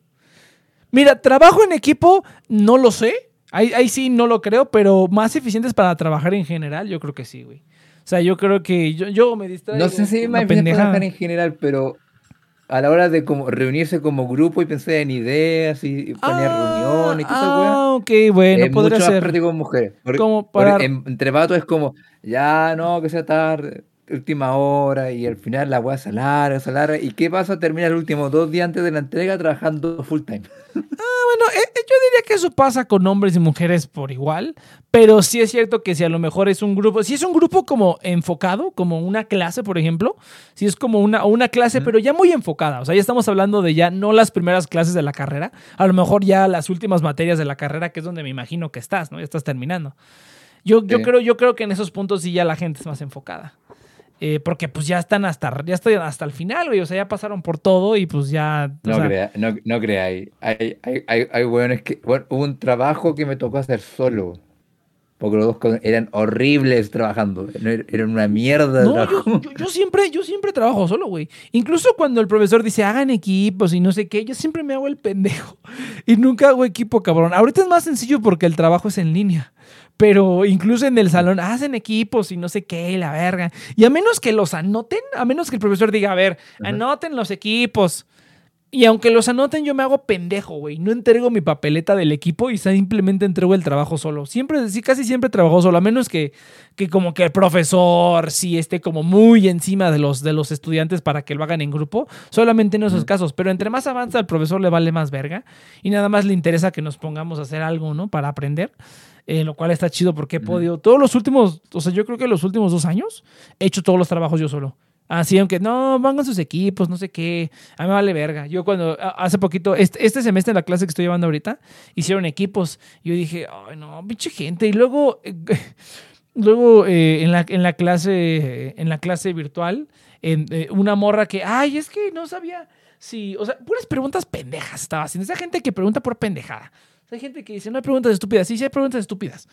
Mira, trabajo en equipo, no lo sé. Ahí, ahí sí no lo creo, pero más eficientes para trabajar en general, yo creo que sí, güey. O sea, yo creo que yo, yo me distraigo. No sé si más la eficiente pendejada. trabajar en general, pero a la hora de como reunirse como grupo y pensar en ideas y planear reuniones y toda esa Ah, ok, bueno, es podría mucho más ser. práctico con mujeres. Porque- Como porque para- en- entre vatos es como, ya no, que sea tarde, última hora, y al final la weá se alarga, se alarga. ¿Y qué pasa? Termina los últimos dos días antes de la entrega trabajando full time. [laughs] Bueno, eh, eh, yo diría que eso pasa con hombres y mujeres por igual, pero sí es cierto que si a lo mejor es un grupo, si es un grupo como enfocado, como una clase, por ejemplo, si es como una, una clase, pero ya muy enfocada, o sea, ya estamos hablando de ya no las primeras clases de la carrera, a lo mejor ya las últimas materias de la carrera, que es donde me imagino que estás, ¿no? Ya estás terminando. Yo, yo, creo, yo creo que en esos puntos sí ya la gente es más enfocada. Eh, porque pues ya están hasta, ya estoy hasta el final, güey. O sea, ya pasaron por todo y pues ya. No sea, crea, no, no creáis. Hay, hay, hay, hay weones que. Bueno, hubo un trabajo que me tocó hacer solo. Porque los dos eran horribles trabajando. Er- Eran una mierda de No, yo, yo- yo siempre, yo siempre trabajo solo, güey. Incluso cuando el profesor dice hagan equipos y no sé qué, yo siempre me hago el pendejo. Y nunca hago equipo, cabrón. Ahorita es más sencillo porque el trabajo es en línea. Pero incluso en el salón hacen equipos y no sé qué, la verga. Y a menos que los anoten, a menos que el profesor diga, a ver, anoten los equipos. Y aunque los anoten, yo me hago pendejo, güey. No entrego mi papeleta del equipo y simplemente entrego el trabajo solo. Siempre, sí, casi siempre trabajo solo, a menos que, que como que el profesor sí esté como muy encima de los, de los estudiantes para que lo hagan en grupo. Solamente en esos casos. Pero entre más avanza, el profesor le vale más verga. Y nada más le interesa que nos pongamos a hacer algo, ¿no? Para aprender. Eh, lo cual está chido porque he podido. Todos los últimos, o sea, yo creo que los últimos dos años he hecho todos los trabajos yo solo. Así, aunque no, van sus equipos, no sé qué. A mí me vale verga. Yo cuando, hace poquito, este, este semestre en la clase que estoy llevando ahorita, hicieron equipos. Yo dije, ay, no, pinche gente. Y luego, eh, [laughs] luego eh, en, la, en, la clase, en la clase virtual, en, eh, una morra que, ay, es que no sabía si, o sea, puras preguntas pendejas estaba haciendo. Esa gente que pregunta por pendejada. O sea, hay gente que dice, no hay preguntas estúpidas. Sí, sí hay preguntas estúpidas.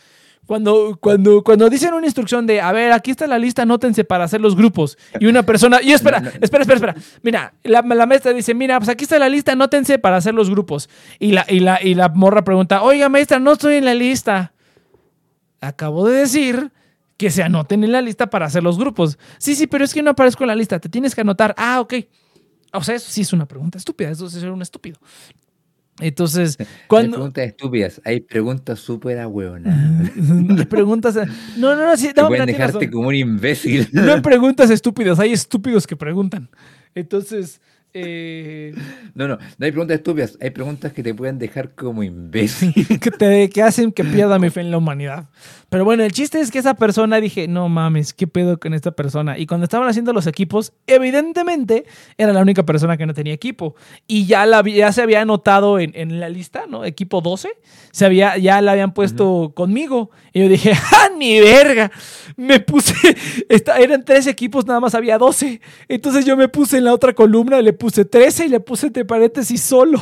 Cuando, cuando, cuando dicen una instrucción de, a ver, aquí está la lista, anótense para hacer los grupos. Y una persona, y espera, espera, espera, espera. Mira, la, la maestra dice, mira, pues aquí está la lista, anótense para hacer los grupos. Y la, y la, y la morra pregunta, oiga, maestra, no estoy en la lista. Acabo de decir que se anoten en la lista para hacer los grupos. Sí, sí, pero es que no aparezco en la lista, te tienes que anotar. Ah, ok. O sea, eso sí es una pregunta estúpida, eso sí es un estúpido. Entonces, cuando... Hay preguntas estúpidas, hay preguntas súper ahueonadas. [laughs] preguntas... No, no, no, sí, no, pueden dejarte como un imbécil. No hay [laughs] preguntas estúpidas, hay estúpidos que preguntan. Entonces, eh... No, no, no hay preguntas estúpidas, hay preguntas que te pueden dejar como imbécil. [laughs] que, te, que hacen que pierda mi fe en la humanidad. Pero bueno, el chiste es que esa persona dije, no mames, ¿qué pedo con esta persona? Y cuando estaban haciendo los equipos, evidentemente era la única persona que no tenía equipo. Y ya, la, ya se había anotado en, en la lista, ¿no? Equipo 12, se había, ya la habían puesto conmigo. Y yo dije, [laughs] ¡ah, ni verga! Me puse, [laughs] eran tres equipos, nada más había 12. Entonces yo me puse en la otra columna, le puse 13 y le puse entre paréntesis solo.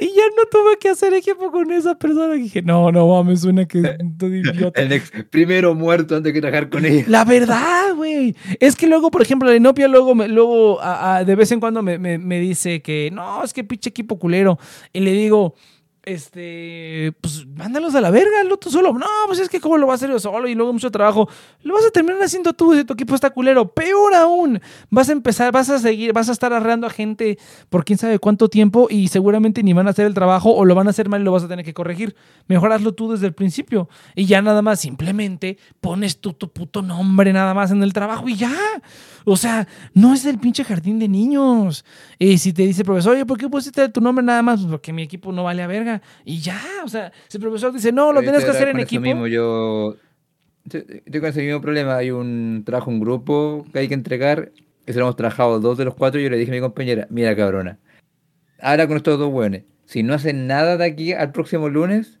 Y ya no tuve que hacer equipo con esa persona. Y dije, no, no mames, suena que [laughs] idiota. El primero muerto antes de trabajar con ella. La verdad, güey. Es que luego, por ejemplo, la Inopia luego, luego de vez en cuando me, me dice que no, es que pinche equipo culero. Y le digo, este, pues mándalos a la verga, lo tú solo. No, pues es que cómo lo vas a hacer yo solo y luego mucho trabajo. Lo vas a terminar haciendo tú si tu equipo está culero. Peor aún, vas a empezar, vas a seguir, vas a estar arreando a gente por quién sabe cuánto tiempo y seguramente ni van a hacer el trabajo o lo van a hacer mal y lo vas a tener que corregir. Mejor hazlo tú desde el principio y ya nada más simplemente pones tú tu puto nombre nada más en el trabajo y ya. O sea, no es el pinche jardín de niños. Y si te dice el profesor, oye, ¿por qué pusiste tu nombre nada más? Pues porque mi equipo no vale a verga. Y ya, o sea, si el profesor dice, no, lo tienes que hacer en equipo. Mismo, yo, yo con ese mismo problema. Hay un trabajo, un grupo que hay que entregar. Que se lo hemos trabajado dos de los cuatro. Y yo le dije a mi compañera, mira cabrona, ahora con estos dos buenos, si no hacen nada de aquí al próximo lunes,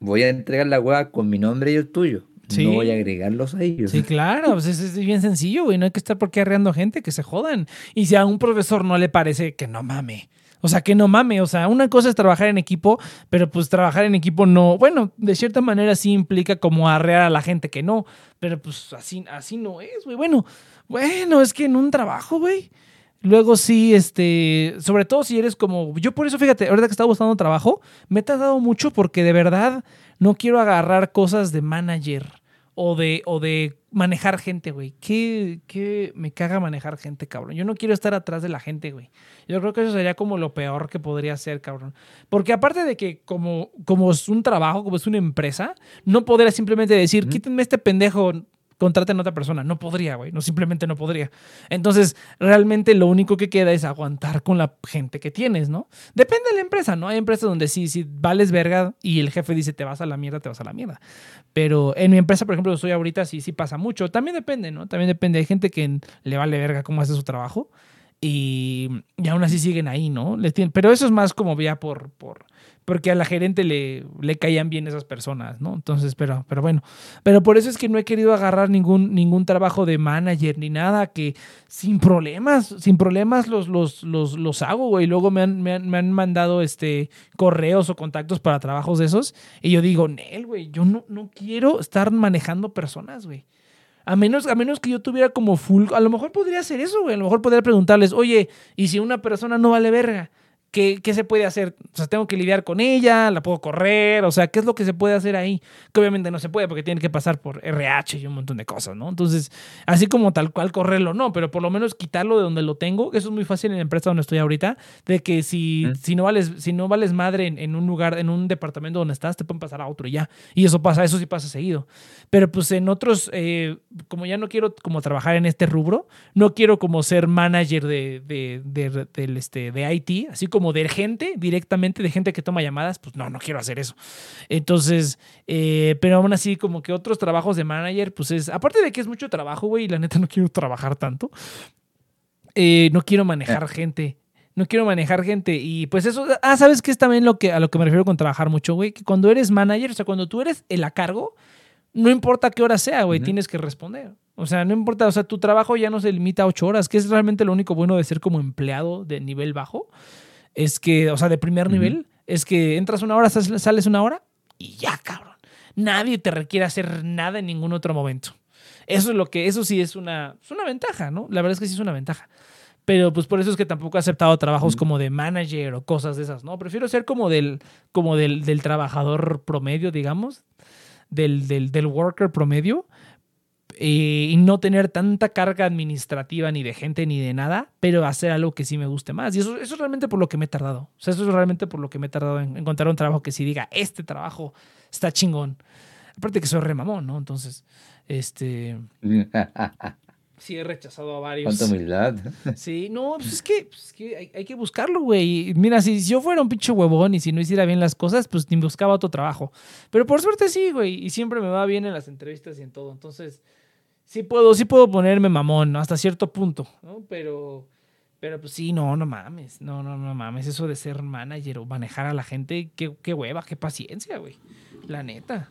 voy a entregar la hueá con mi nombre y el tuyo. No voy a agregarlos a ellos. Sí, claro, pues es, bien sencillo, güey. No hay que estar por qué arreando gente, que se jodan. Y si a un profesor no le parece que no mame. O sea, que no mame. O sea, una cosa es trabajar en equipo, pero pues trabajar en equipo no. Bueno, de cierta manera sí implica como arrear a la gente que no. Pero pues así, así no es, güey. Bueno, bueno, es que en un trabajo, güey. Luego sí, este, sobre todo si eres como, yo por eso, fíjate, ahorita que estaba buscando trabajo, me he tardado mucho porque de verdad no quiero agarrar cosas de manager o de, o de manejar gente, güey. ¿Qué, ¿Qué, me caga manejar gente, cabrón? Yo no quiero estar atrás de la gente, güey. Yo creo que eso sería como lo peor que podría ser, cabrón. Porque aparte de que como, como es un trabajo, como es una empresa, no podría simplemente decir, quítenme este pendejo, contraten a otra persona. No podría, güey. No, simplemente no podría. Entonces, realmente lo único que queda es aguantar con la gente que tienes, ¿no? Depende de la empresa, ¿no? Hay empresas donde sí, si vales verga y el jefe dice te vas a la mierda, te vas a la mierda. Pero en mi empresa, por ejemplo, yo estoy ahorita, sí, sí pasa mucho. También depende, ¿no? También depende. Hay gente que le vale verga cómo hace su trabajo y, y aún así siguen ahí, ¿no? Pero eso es más como ya por, por porque a la gerente le, le caían bien esas personas, ¿no? Entonces, pero, pero bueno, pero por eso es que no he querido agarrar ningún, ningún trabajo de manager ni nada, que sin problemas, sin problemas los, los, los, los hago, güey. Luego me han, me han, me han mandado este, correos o contactos para trabajos de esos y yo digo, Nel, güey, yo no, no quiero estar manejando personas, güey. A menos, a menos que yo tuviera como full, a lo mejor podría hacer eso, güey. A lo mejor podría preguntarles, oye, ¿y si una persona no vale verga? ¿Qué, se puede hacer? O sea, tengo que lidiar con ella, la puedo correr, o sea, ¿qué es lo que se puede hacer ahí? Que obviamente no se puede porque tiene que pasar por RH y un montón de cosas, ¿no? Entonces, así como tal cual correrlo, no, pero por lo menos quitarlo de donde lo tengo, eso es muy fácil en la empresa donde estoy ahorita, de que si, si, no, vales, si no vales madre en, un lugar, en un departamento donde estás, te pueden pasar a otro y ya. Y eso pasa, eso sí pasa seguido. Pero pues en otros, eh, como ya no quiero como trabajar en este rubro, no quiero como ser manager de, de, de, de este, de IT, así como de gente, directamente de gente que toma llamadas, pues no, no quiero hacer eso. Entonces, eh, pero aún así, como que otros trabajos de manager, pues es, aparte de que es mucho trabajo, güey, y la neta no quiero trabajar tanto, eh, no quiero manejar eh. gente. No quiero manejar gente. Y pues eso, ah, ¿sabes qué es también lo que, a lo que me refiero con trabajar mucho, güey? Que cuando eres manager, o sea, cuando tú eres el a cargo, no importa qué hora sea, güey, tienes que responder. O sea, no importa, o sea, tu trabajo ya no se limita a ocho horas, que es realmente lo único bueno de ser como empleado de nivel bajo es que, o sea, de primer nivel, es que entras una hora, sales una hora y ya, cabrón. Nadie te requiere hacer nada en ningún otro momento. Eso es lo que, eso sí es una, es una ventaja, ¿no? La verdad es que sí es una ventaja. Pero pues por eso es que tampoco he aceptado trabajos como de manager o cosas de esas, ¿no? Prefiero ser como del, como del, del trabajador promedio, digamos, del, del, del worker promedio, eh, y no tener tanta carga administrativa ni de gente ni de nada, pero hacer algo que sí me guste más. Y eso, eso es realmente por lo que me he tardado. O sea, eso es realmente por lo que me he tardado en encontrar un trabajo que sí diga, este trabajo está chingón. Aparte que soy remamón, ¿no? Entonces, este... [laughs] Sí, he rechazado a varios. Cuánta humildad. Sí, no, pues es que, pues es que hay, hay, que buscarlo, güey. Mira, si yo fuera un pinche huevón y si no hiciera bien las cosas, pues ni buscaba otro trabajo. Pero por suerte sí, güey. Y siempre me va bien en las entrevistas y en todo. Entonces, sí puedo, sí puedo ponerme mamón, ¿no? Hasta cierto punto, ¿no? Pero, pero pues sí, no, no mames. No, no, no mames. Eso de ser manager o manejar a la gente, qué, qué hueva, qué paciencia, güey. La neta.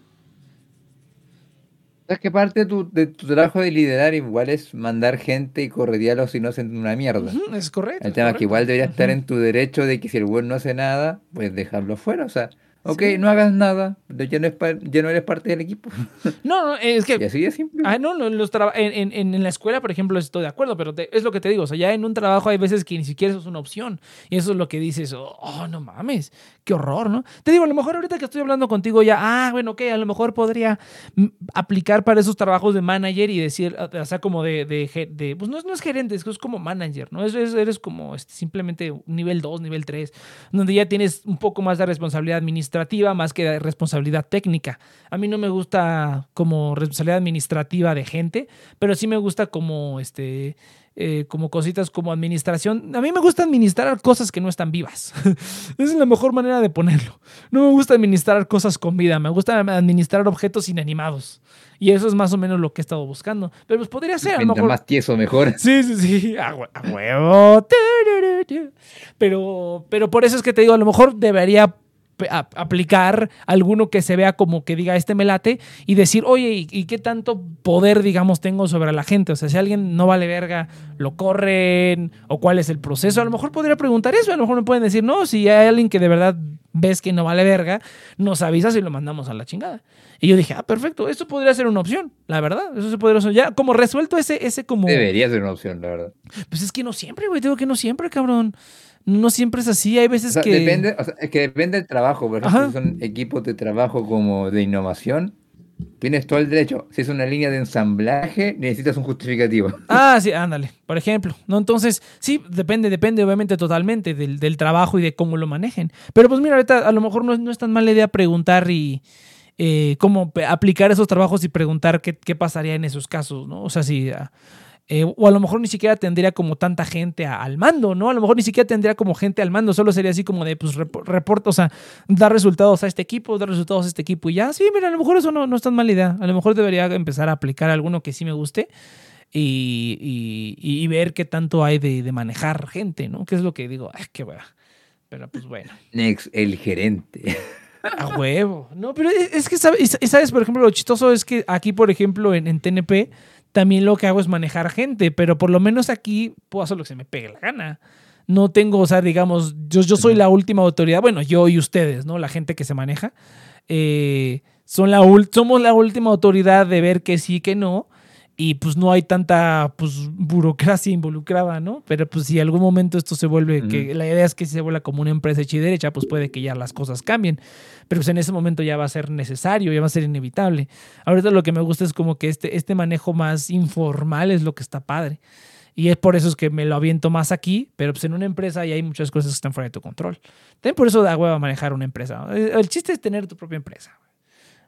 Es que parte de tu, de tu, trabajo de liderar igual es mandar gente y corretearlos si no hacen una mierda. Uh -huh, es correcto. El tema es que igual debería uh -huh. estar en tu derecho de que si el güey no hace nada, pues dejarlo fuera. O sea, ok, sí. no hagas nada, ya no, es ya no eres parte del equipo. No, no, es que... [laughs] Y así es simple. Ah, no, los en, en, en, la escuela, por ejemplo, estoy de acuerdo, pero te, es lo que te digo, o sea, ya en un trabajo hay veces que ni siquiera eso es una opción. Y eso es lo que dices, oh, oh no mames, qué horror, ¿no? Te digo, a lo mejor ahorita que estoy hablando contigo ya, ah, bueno, ok, a lo mejor podría aplicar para esos trabajos de manager y decir, o sea, como de, de, de pues no es, no es gerente, es como manager, ¿no? Es, es, eres como este, simplemente nivel 2, nivel 3, donde ya tienes un poco más de responsabilidad administrativa más que responsabilidad técnica. A mí no me gusta como responsabilidad administrativa de gente, pero sí me gusta como este eh, como cositas como administración. A mí me gusta administrar cosas que no están vivas. Esa [laughs] es la mejor manera de ponerlo. No me gusta administrar cosas con vida, me gusta administrar objetos inanimados. Y eso es más o menos lo que he estado buscando. Pero pues podría ser. A lo mejor... más tieso, mejor. Sí, sí, sí. A, huevo. [laughs] Pero, pero por eso es que te digo, a lo mejor debería aplicar alguno que se vea como que diga este me late y decir, oye, ¿y, ¿y, qué tanto poder, digamos, tengo sobre la gente? O sea, si alguien no vale verga, lo corren o cuál es el proceso. A lo mejor podría preguntar eso, a lo mejor me pueden decir, no, si hay alguien que de verdad ves que no vale verga, nos avisas y lo mandamos a la chingada. Y yo dije, ah, perfecto, eso podría ser una opción, la verdad. Eso se podría ser. Ya, como resuelto ese, ese como. Debería ser una opción, la verdad. Pues es que no siempre, güey, digo que no siempre, cabrón no siempre es así, hay veces o sea, que... Depende, o sea, es que depende del trabajo, por ejemplo, si son equipos de trabajo como de innovación, tienes todo el derecho. Si es una línea de ensamblaje, necesitas un justificativo. [laughs] Ah, sí, ándale, por ejemplo. ¿no? Entonces, sí, depende, depende obviamente totalmente del, del trabajo y de cómo lo manejen. Pero pues mira, ahorita a lo mejor no es, no es tan mala idea preguntar y... Eh, cómo aplicar esos trabajos y preguntar qué, qué, pasaría en esos casos, ¿no? O sea, si... Eh, o a lo mejor ni siquiera tendría como tanta gente a, al mando, ¿no? A lo mejor ni siquiera tendría como gente al mando, solo sería así como de, pues, reporte, o sea, dar resultados a este equipo, dar resultados a este equipo y ya. Sí, mira, a lo mejor eso no, no es tan mala idea. A lo mejor debería empezar a aplicar alguno que sí me guste y, y, y ver qué tanto hay de, de, manejar gente, ¿no? Que es lo que digo, ay, qué wea. Pero pues bueno. Next, el gerente. A huevo. No, pero es que, ¿sabes? ¿sabes? Por ejemplo, lo chistoso es que aquí, por ejemplo, en, en TNP también lo que hago es manejar gente, pero por lo menos aquí puedo hacer lo que se me pegue la gana. No tengo, o sea, digamos, yo, yo soy la última autoridad, bueno, yo y ustedes, ¿no? La gente que se maneja, eh, son la somos la última autoridad de ver que sí, que no, y pues no hay tanta pues, burocracia involucrada, ¿no? Pero pues si algún momento esto se vuelve, que la idea es que se vuelva como una empresa hecha y derecha, pues puede que ya las cosas cambien. Pero pues en ese momento ya va a ser necesario, ya va a ser inevitable. Ahorita lo que me gusta es como que este, este manejo más informal es lo que está padre. Y es por eso es que me lo aviento más aquí, pero pues en una empresa ya hay muchas cosas que están fuera de tu control. También por eso da hueva manejar una empresa. El chiste es tener tu propia empresa.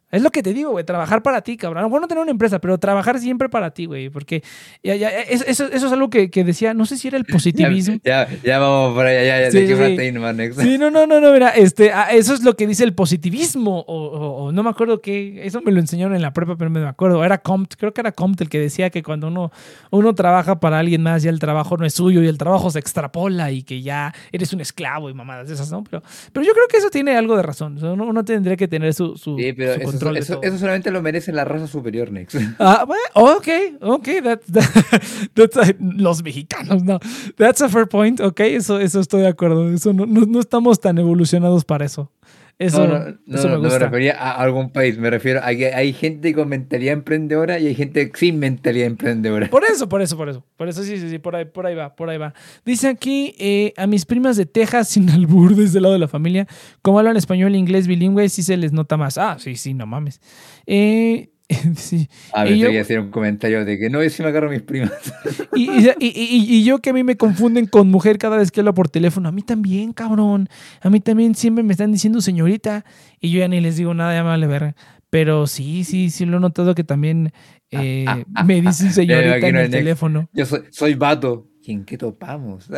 Es lo que te digo, güey, trabajar para ti, cabrón. Bueno, no tener una empresa, pero trabajar siempre para ti, güey, porque ya, ya, eso, eso, es algo que, que, decía, no sé si era el [laughs] positivismo. Ya, ya, ya vamos por allá, ya, ya, sí, sí, sí. sí, no, no, no, no, mira, este, eso es lo que dice el positivismo, o, o, o, no me acuerdo qué, eso me lo enseñaron en la prepa, pero no me acuerdo, era Comte, creo que era Comte el que decía que cuando uno, uno trabaja para alguien más, ya el trabajo no es suyo y el trabajo se extrapola y que ya eres un esclavo y mamadas de esas, ¿no? Pero, pero yo creo que eso tiene algo de razón, o sea, uno, uno, tendría que tener su, su, sí, pero su control eso, eso solamente lo merece la raza superior, Nex. [laughs] Ah, bueno, ok, ok, that, that, [laughs] that's a, los mexicanos, no. That's a fair point, ok, eso, eso estoy de acuerdo. Eso no, no, no estamos tan evolucionados para eso. Eso, no, no, eso me, gusta. no me refería a algún país, me refiero a que hay gente con mentalidad emprendedora y hay gente sin mentalidad emprendedora. Por eso, por eso, por eso. Por eso sí, sí, sí, por ahí, por ahí va, por ahí va. Dice aquí eh, a mis primas de Texas [laughs] sin albur desde el lado de la familia, como hablan español e inglés bilingüe, sí se les nota más. Ah, sí, sí, no mames. Eh, [laughs] sí. A ver, yo, voy a hacer un comentario de que no, yo sí me agarro a mis primas. [laughs] Y, y, y, yo que a mí me confunden con mujer cada vez que hablo por teléfono. A mí también, cabrón. A mí también siempre me están diciendo señorita. Y yo ya ni les digo nada, ya me vale ver. Pero sí, sí, sí lo he notado que también eh, me dicen señorita en el teléfono. Yo soy, soy vato. ¿Y en qué topamos?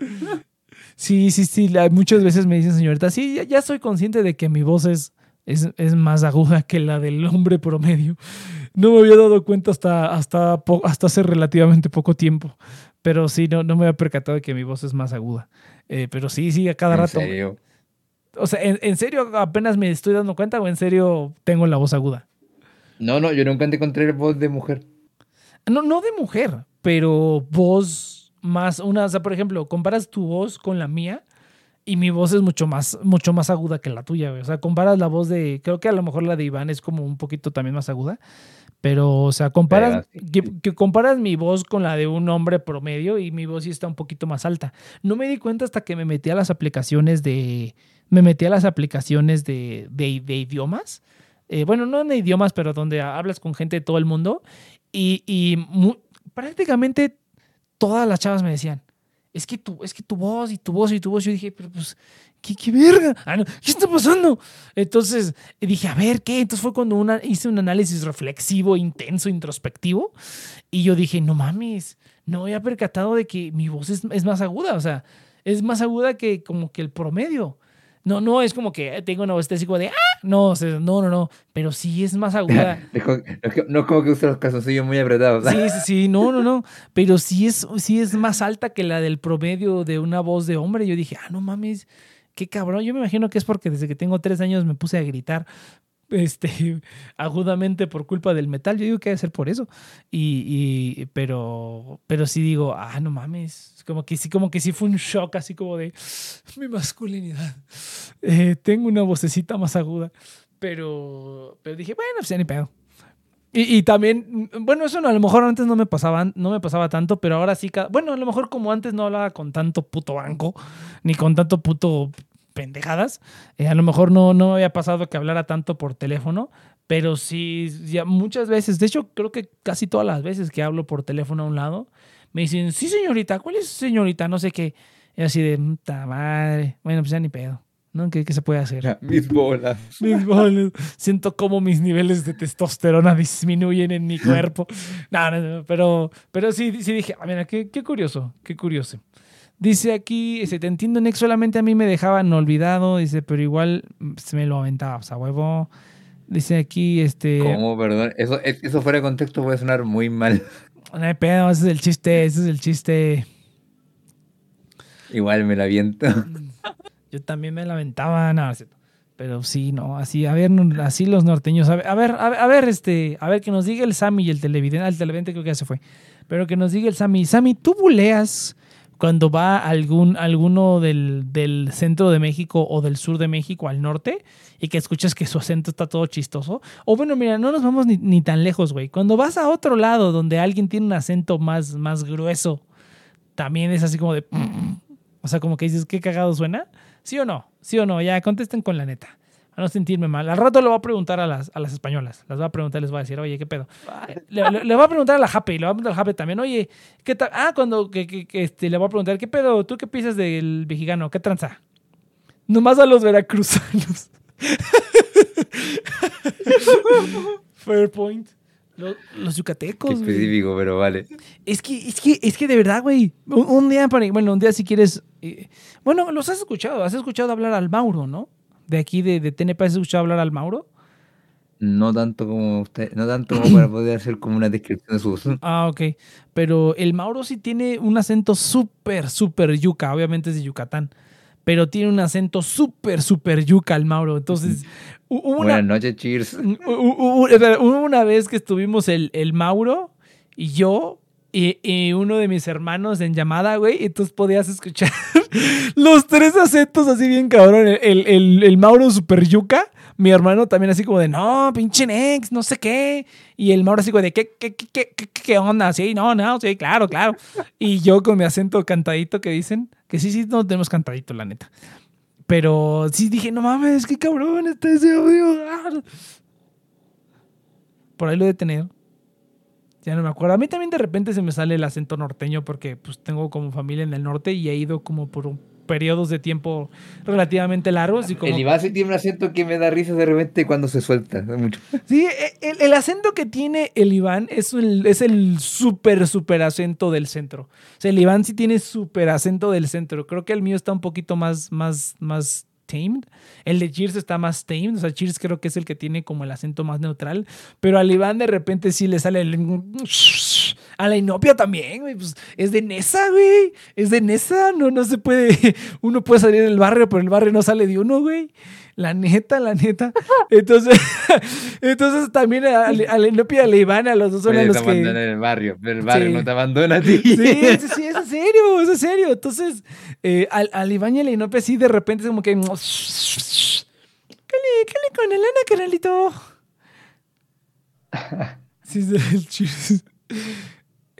[laughs] sí, sí, sí. muchas veces me dicen señorita. Sí, ya, ya soy consciente de que mi voz es es, más aguda que la del hombre promedio. No me había dado cuenta hasta, hasta, hasta hace relativamente poco tiempo. Pero sí, no, no me había percatado de que mi voz es más aguda. Eh, pero sí, sí, a cada rato. ¿En serio? O sea, ¿en, serio apenas me estoy dando cuenta o en serio tengo la voz aguda? No, no, yo nunca encontré voz de mujer. No, no de mujer, pero voz más, una, o sea, por ejemplo, comparas tu voz con la mía y mi voz es mucho más, mucho más aguda que la tuya, O sea, comparas la voz de, creo que a lo mejor la de Iván es como un poquito también más aguda, pero, o sea, comparas, que, comparas mi voz con la de un hombre promedio y mi voz sí está un poquito más alta. No me di cuenta hasta que me metí a las aplicaciones de, me metí a las aplicaciones de, de, idiomas. Eh, bueno, no de idiomas, pero donde hablas con gente de todo el mundo. Y, y prácticamente todas las chavas me decían, es que tu, es que tu voz y tu voz y tu voz. Yo dije, pero pues, ¿qué, qué verga? Ah, ¿Qué está pasando? Entonces dije, a ver, ¿qué? Entonces fue cuando una, hice un análisis reflexivo, intenso, introspectivo. Y yo dije, no mames, no había percatado de que mi voz es, es más aguda. O sea, es más aguda que como que el promedio. No, no es como que tengo una voz así como de ¡ah! No, no, no, no. Pero sí es más aguda. [laughs] no como que usa los calzoncillos muy apretados. Sí, sí, sí, no, no, no. [laughs] Pero sí es, sí es más alta que la del promedio de una voz de hombre. Yo dije, ah, no mames, qué cabrón. Yo me imagino que es porque desde que tengo tres años me puse a gritar este, [laughs] agudamente por culpa del metal. Yo digo que debe ser por eso. Y, pero, pero sí digo, ah, no mames. Como que sí, como que sí fue un shock, así como de mi masculinidad. [laughs] Eh, tengo una vocecita más aguda. Pero, pero dije, bueno, pues ya ni pedo. Y, y, también, bueno, eso no, a lo mejor antes no me pasaba, no me pasaba tanto, pero ahora sí, bueno, a lo mejor como antes no hablaba con tanto puto banco, ni con tanto puto pendejadas. Eh, a lo mejor no, no había pasado que hablara tanto por teléfono, pero sí, ya muchas veces, de hecho creo que casi todas las veces que hablo por teléfono a un lado, me dicen, sí señorita, ¿cuál es señorita? No sé qué. Y así de, puta madre. Bueno, pues ya ni pedo. ¿no? ¿Qué, ¿Qué, se puede hacer? mis bolas. [laughs] Mis bolas. Siento como mis niveles de testosterona [laughs] disminuyen en mi cuerpo. [laughs] No, no, pero, pero sí, sí dije, ah, mira, qué, qué curioso, qué curioso. Dice aquí, te entiendo, Nex, solamente a mí me dejaban olvidado, dice, pero igual se me lo aventaba, o sea, huevo. Dice aquí, este... ¿Cómo? Perdón, eso, eso fuera de contexto puede sonar muy mal. [laughs] No hay pedo, ese es el chiste, ese es el chiste. Igual me la aviento. [laughs] Yo también me la aventaba, no, pero sí, no, así, a ver, así los norteños, a ver, a ver, a ver, este, a ver, que nos diga el Sammy y el televidente, el televidente creo que ya se fue, pero que nos diga el Sammy, Sammy, ¿tú buleas cuando va algún, alguno del, del, centro de México o del sur de México al norte y que escuchas que su acento está todo chistoso. O bueno, mira, no nos vamos ni, tan lejos, güey. Cuando vas a otro lado donde alguien tiene un acento más, más grueso, también es así como de... [laughs] O sea, como que dices, ¿qué cagado suena? ¿Sí o no? ¿Sí o no? Ya contesten con la neta a no sentirme mal. Al rato le voy a preguntar a las, a las españolas. Las voy a preguntar, les voy a decir, oye, ¿qué pedo? Le, voy a preguntar a la Jape, le voy a preguntar a la Jape también, oye, ¿qué tal? Ah, cuando que, que, este, le voy a preguntar, ¿qué pedo? ¿Tú qué piensas del mexicano? ¿Qué tranza? Nomás a los veracruzanos. [laughs] Fair point. Los, yucatecos. Qué específico, pero vale. Es que, es que, es que de verdad, güey. Un, día, bueno, un día si quieres. Eh, bueno, los has escuchado. Has escuchado hablar al Mauro, ¿no? De aquí de, de TNP, ¿has escuchado hablar al Mauro? No tanto como usted, no tanto como para poder hacer como una descripción de su voz. Ah, ok. Pero el Mauro sí tiene un acento súper, súper yuca. Obviamente es de Yucatán. Pero tiene un acento súper, súper yuca el Mauro. Entonces. [laughs] Buenas noches, cheers. Hubo una vez que estuvimos el, el Mauro y yo y, uno de mis hermanos en llamada, güey, y tú podías escuchar [laughs] los tres acentos así bien cabrón. El, el, el, Mauro Super Yuca, mi hermano también así como de, no, pinche Nex, no sé qué. Y el Mauro así como de, ¿qué, qué, qué, qué, qué onda? Sí, no, no, sí, claro, claro. Y yo con mi acento cantadito que dicen, que sí, sí, no tenemos cantadito, la neta. Pero sí dije, no mames, qué cabrón está ese audio. [laughs] Por ahí lo de tener. Ya no me acuerdo. A mí también de repente se me sale el acento norteño porque pues tengo como familia en el norte y he ido como por un periodos de tiempo relativamente largos. Y como... El Iván sí tiene un acento que me da risa de repente cuando se suelta. Mucho. Sí, e, el, el, acento que tiene el Iván es el, es el súper, súper acento del centro. O sea, el Iván sí tiene súper acento del centro. Creo que el mío está un poquito más, más, más tamed. El de Cheers está más tamed. O sea, Cheers creo que es el que tiene como el acento más neutral. Pero al Iván de repente sí le sale el a la inopia también, güey. Pues es de Nesa, güey. Es de Nesa. No, no se puede. [laughs] Uno puede salir del barrio, pero el barrio no sale de uno, güey. La neta, la neta. [laughs] Entonces, [laughs] entonces también a, la inopia la Iván, a los dos son a los que. en el barrio, pero el barrio no te abandona a ti. Sí, sí, sí, es en serio, es en serio. Entonces, eh, al, al Iván y a la inopia, sí, de repente es como que. ¿Qué le, qué le con Elena, carnalito? [laughs] Sí, el chiste.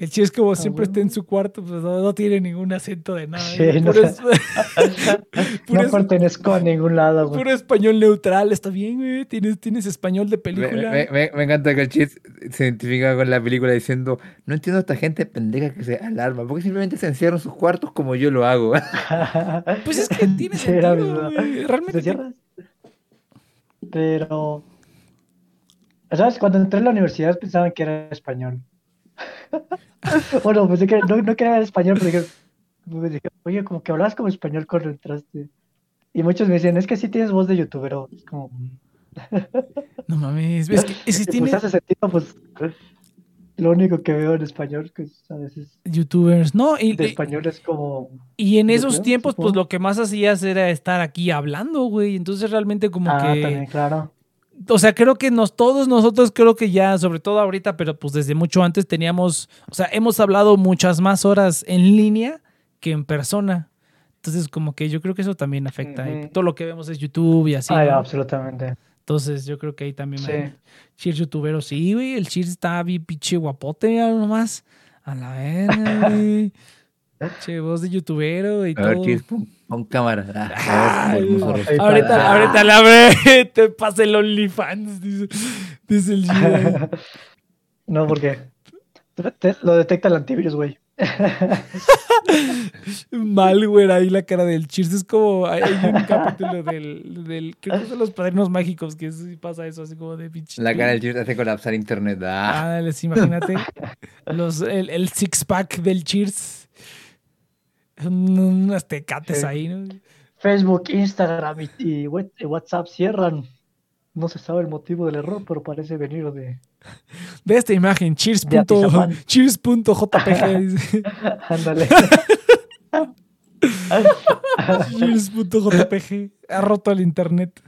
El chiste es como ah, siempre está en su cuarto, pues no, tiene ningún acento de nada. Sí, no, [laughs] no pertenezco a ningún lado. Güey. Puro español neutral, está bien, güey. Tienes, tienes español de película. Me, me, me, encanta que el chiste se identifica con la película diciendo, no entiendo a esta gente pendeja que se alarma, porque simplemente se encierran en sus cuartos como yo lo hago. [laughs] pues es que tiene sentido, güey. Realmente. Pero... ¿Sabes? Cuando entré a la universidad pensaban que era español. Bueno, pensé que no, no quería hablar español, pero dije, oye, como que hablas como español cuando entraste. Y muchos me decían, es que sí tienes voz de youtuber. Es como. [laughs] no mames, es que si tiene... Pues hace sentido, pues. Lo único que veo en español, que a veces. Youtubers, ¿no? Y, de español es como. Y en esos tiempos, pues lo que más hacías era estar aquí hablando, güey. Entonces realmente, como ah, que. También, claro o sea, creo que nos, todos nosotros, creo que ya, sobre todo ahorita, pero pues desde mucho antes teníamos, o sea, hemos hablado muchas más horas en línea que en persona. Entonces, como que yo creo que eso también afecta. todo lo que vemos es YouTube y así. absolutamente. Entonces, yo creo que ahí también. Sí. Cheers youtubero, sí, güey. El Cheers está bien pinche guapote, mira nomás. A la vez, [laughs] güey. Che, voz de youtubero y a todo. Ver, con cámara. Ah, ahorita, ahorita la abre, te pasa el OnlyFans, dice, dice el Gio. [laughs] No, porque lo detecta el antivirus, güey. [laughs] Malware ahí la cara del Cheers. Es como. Hay, un capítulo del, del. Creo que son los padrinos mágicos que pasa eso, así como de pinche. La cara del Cheers hace colapsar internet. Ah, ah imagínate. [laughs] los, el, el six pack del Cheers unas tecates ahí, ¿no? Facebook, Instagram y, WhatsApp cierran. No se sabe el motivo del error, pero parece venir de. De esta imagen, cheers.jpg. Cheers [laughs] [laughs] Ándale. [laughs] cheers.jpg. Ha roto el internet.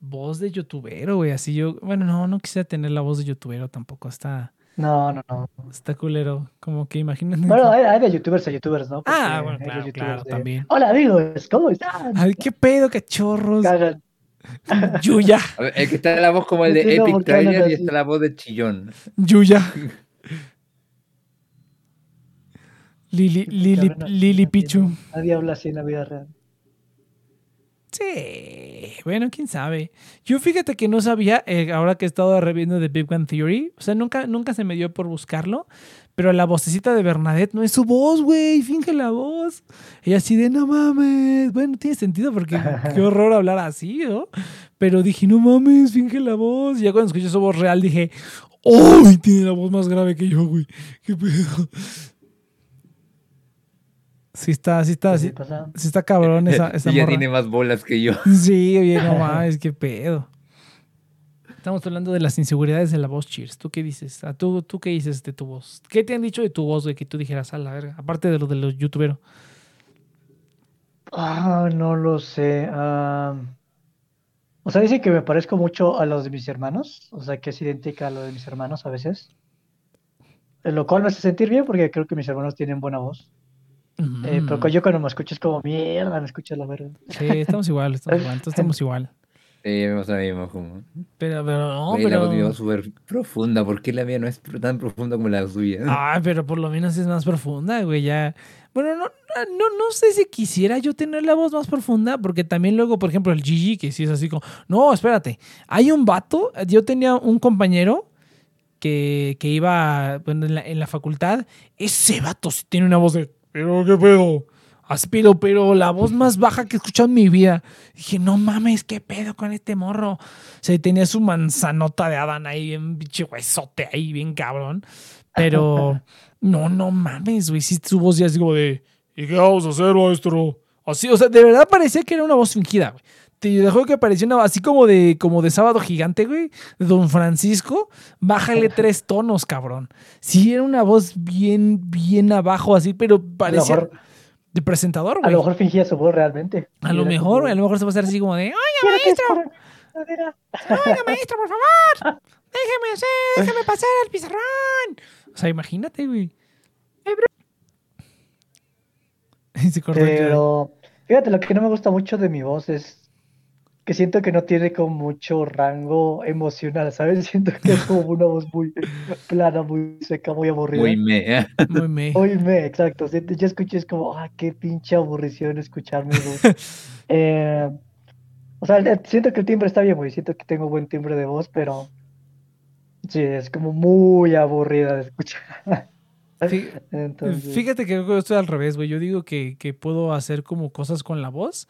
voz de youtubero, güey. Así yo. Bueno, no, no quisiera tener la voz de youtubero tampoco. Está. No, no, no. Está culero. Como que imagínate. Bueno, hay, de youtubers a youtubers, ¿no? ah, bueno, claro, claro, también. Hola, amigos, ¿cómo están? Ay, qué pedo, cachorros. [laughs] Yuya. el que está la voz como el de Epic Trailer y está la voz de Chillón. Yuya. [laughs] Lili, Lili, Lili Pichu. Nadie habla así en la vida real. Sí, bueno, quién sabe. Yo fíjate que no sabía, eh, ahora que he estado reviendo de Big Bang Theory, o sea, nunca, nunca se me dio por buscarlo, pero la vocecita de Bernadette no es su voz, güey, finge la voz. Ella así de, no mames, bueno, tiene sentido porque [laughs] qué horror hablar así, ¿no? Pero dije, no mames, finge la voz. Y ya cuando escuché su voz real dije, ¡Uy! Tiene la voz más grave que yo, güey. ¿Qué pedo? Sí está, sí está, sí, sí está cabrón esa, [laughs] esa Ella tiene más bolas que yo. [laughs] Sí, bien, no [laughs] mames, qué pedo. Estamos hablando de las inseguridades de la voz, Cheers. ¿Tú qué dices? ¿A tú, ¿Tú qué dices de tu voz? ¿Qué te han dicho de tu voz, de que tú dijeras a la verga? Aparte de lo de los youtuberos. Ah, no lo sé. o sea, dice que me parezco mucho a los de mis hermanos. O sea, que es idéntica a lo de mis hermanos a veces. Lo cual me hace sentir bien porque creo que mis hermanos tienen buena voz. Eh, pero yo cuando me escucho es como mierda, me escucho la verdad. Sí, estamos igual, estamos igual, estamos [laughs] igual. Sí, vemos la misma como. Pero, pero no, Oye, pero. La voz súper profunda, ¿por qué la mía no es tan profunda como la suya? Ah, pero por lo menos es más profunda, güey, ya. Bueno, no, ah, no, no sé si quisiera yo tener la voz más profunda, porque también luego, por ejemplo, el Gigi, que sí es así como, no, espérate, hay un vato, yo tenía un compañero que, que iba bueno, en, la, en la facultad, ese vato sí tiene una voz de, pero qué pedo, aspiro, pero la voz más baja que he escuchado en mi vida. Dije, no mames, qué pedo con este morro. O sea, tenía su manzanota de Adán ahí, bien bicho huesote ahí, bien cabrón. Pero, [laughs] no, no mames, güey, sí, su voz ya es como de, ¿y qué vamos a hacer, maestro? Así, o sea, de verdad parecía que era una voz fingida, güey. Te dejó que parecía una así como de, como de sábado gigante, güey, de Don Francisco. Bájale tres tonos, cabrón. Sí, era una voz bien, bien abajo, así, pero parecía. mejor- De presentador, A güey. lo mejor fingía su voz realmente. A lo mejor, güey, a lo mejor se va a hacer así como de, oiga, "Quiero que maestro, oiga, maestro, por favor, [laughs] déjeme hacer, déjeme pasar al pizarrón. O sea, imagínate, güey. [laughs] Se Pero fíjate, lo que no me gusta mucho de mi voz es que siento que no tiene como mucho rango emocional, ¿sabes? [laughs] Siento que es como una voz muy plana, muy seca, muy aburrida. Muy me. [laughs] Muy me. Muy me, exacto. Siento, yo escuché, es como, ah, qué pinche aburrición escuchar mi voz. [laughs] Eh, o sea, eh, siento que el timbre está bien, güey. Siento que tengo buen timbre de voz, pero sí, es como muy aburrida de escuchar. Fí- Entonces, Fíjate que yo estoy al revés, güey. Yo digo que, que puedo hacer como cosas con la voz,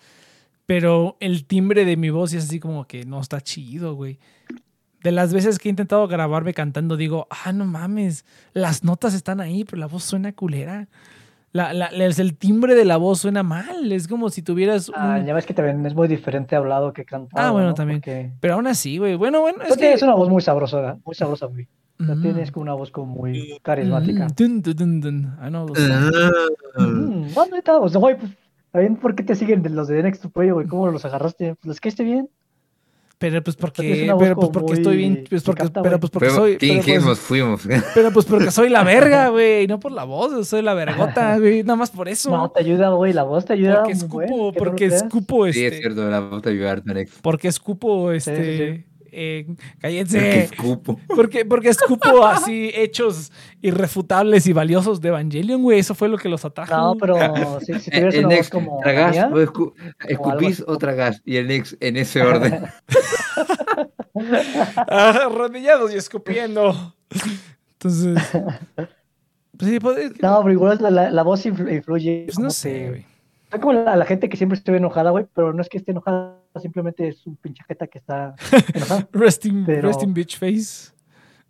pero el timbre de mi voz es así como que no está chido, güey. De las veces que he intentado grabarme cantando, digo, ah, no mames, las notas están ahí, pero la voz suena culera. La, la- el el timbre de la voz suena mal. Es como si tuvieras un... ah, ya ves que también es muy diferente hablado que cantado, Ah, bueno, ¿no? también. Porque Pero aún así, güey. Bueno, bueno, es tú que... tienes una voz muy sabrosa, ¿verdad? Muy sabrosa, güey. Mm. tienes como una voz como muy carismática. Mm, dun, dun, dun, dun. I know those songs. Mm, también, ¿por qué te siguen los de Next to Play, güey? ¿Cómo los agarraste? Pues, ¿Les caíste bien? Pero pues porque, pero pues porque estoy bien, pues porque, pero pues porque Pero, soy, ¿Qué pero pues, fuimos? [laughs] pero pues porque soy la verga, güey, no por la voz, soy la vergota, [laughs] güey, nada más por eso. No, te ayuda, güey, la voz te ayuda. porque escupo, no porque escupo Sí, es este, cierto, la voz te Tanex. porque escupo sí, este, sí. Eh, cállense, escupo. porque, porque escupo así hechos irrefutables y valiosos de Evangelion, güey, eso fue lo que los atrajo. No, pero [laughs] si, si tuvieras El una voz Nex, como la ¿tragas mía, o escu- escupís o tragás? Y el Nex en ese orden. [laughs] Arrodillados y escupiendo. Entonces, pues, sí, pues, No, pero igual la, la, voz influ- influye. pues no sé, güey. Es como la, la gente que siempre estuve enojada, güey, pero no es que esté enojada, simplemente es un pinche jeta que está [laughs] enojada. Resting, Pero- resting bitch face.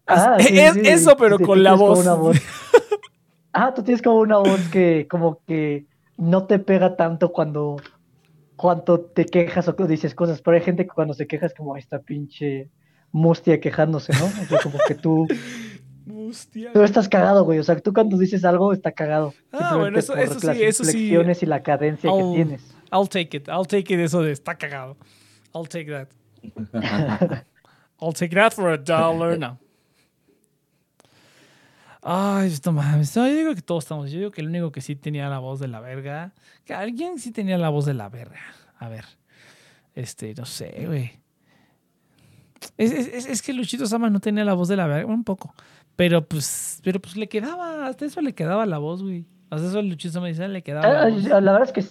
Ah, Es- sí, es sí, eso, pero sí, con la voz. [laughs] Ah, tú tienes como una voz que como que no te pega tanto cuando, cuando te quejas o dices cosas, pero hay gente que cuando se queja es como "Ay, esta pinche mustia quejándose, ¿no? O sea, como que tú, [laughs] Hostia. tú estás cagado, güey, o sea, tú cuando dices algo está cagado. Ah, bueno, eso- eso sí, las eso sí. y la cadencia que tienes. I'll take it. I'll take it eso de está cagado. I'll take that. [laughs] I'll take that for a dollar now. Ay, esto mames. No, yo digo que todos estamos. Yo digo que el único que sí tenía la voz de la verga. Que alguien sí tenía la voz de la verga. A ver. Este, no sé, güey. Es, es- es- es que Luchito Sama no tenía la voz de la verga. Un poco. Pero pues, pero pues le quedaba. Hasta eso le quedaba la voz, güey. Hasta eso Luchito Sama dice, le quedaba la Ah, voz. La verdad es que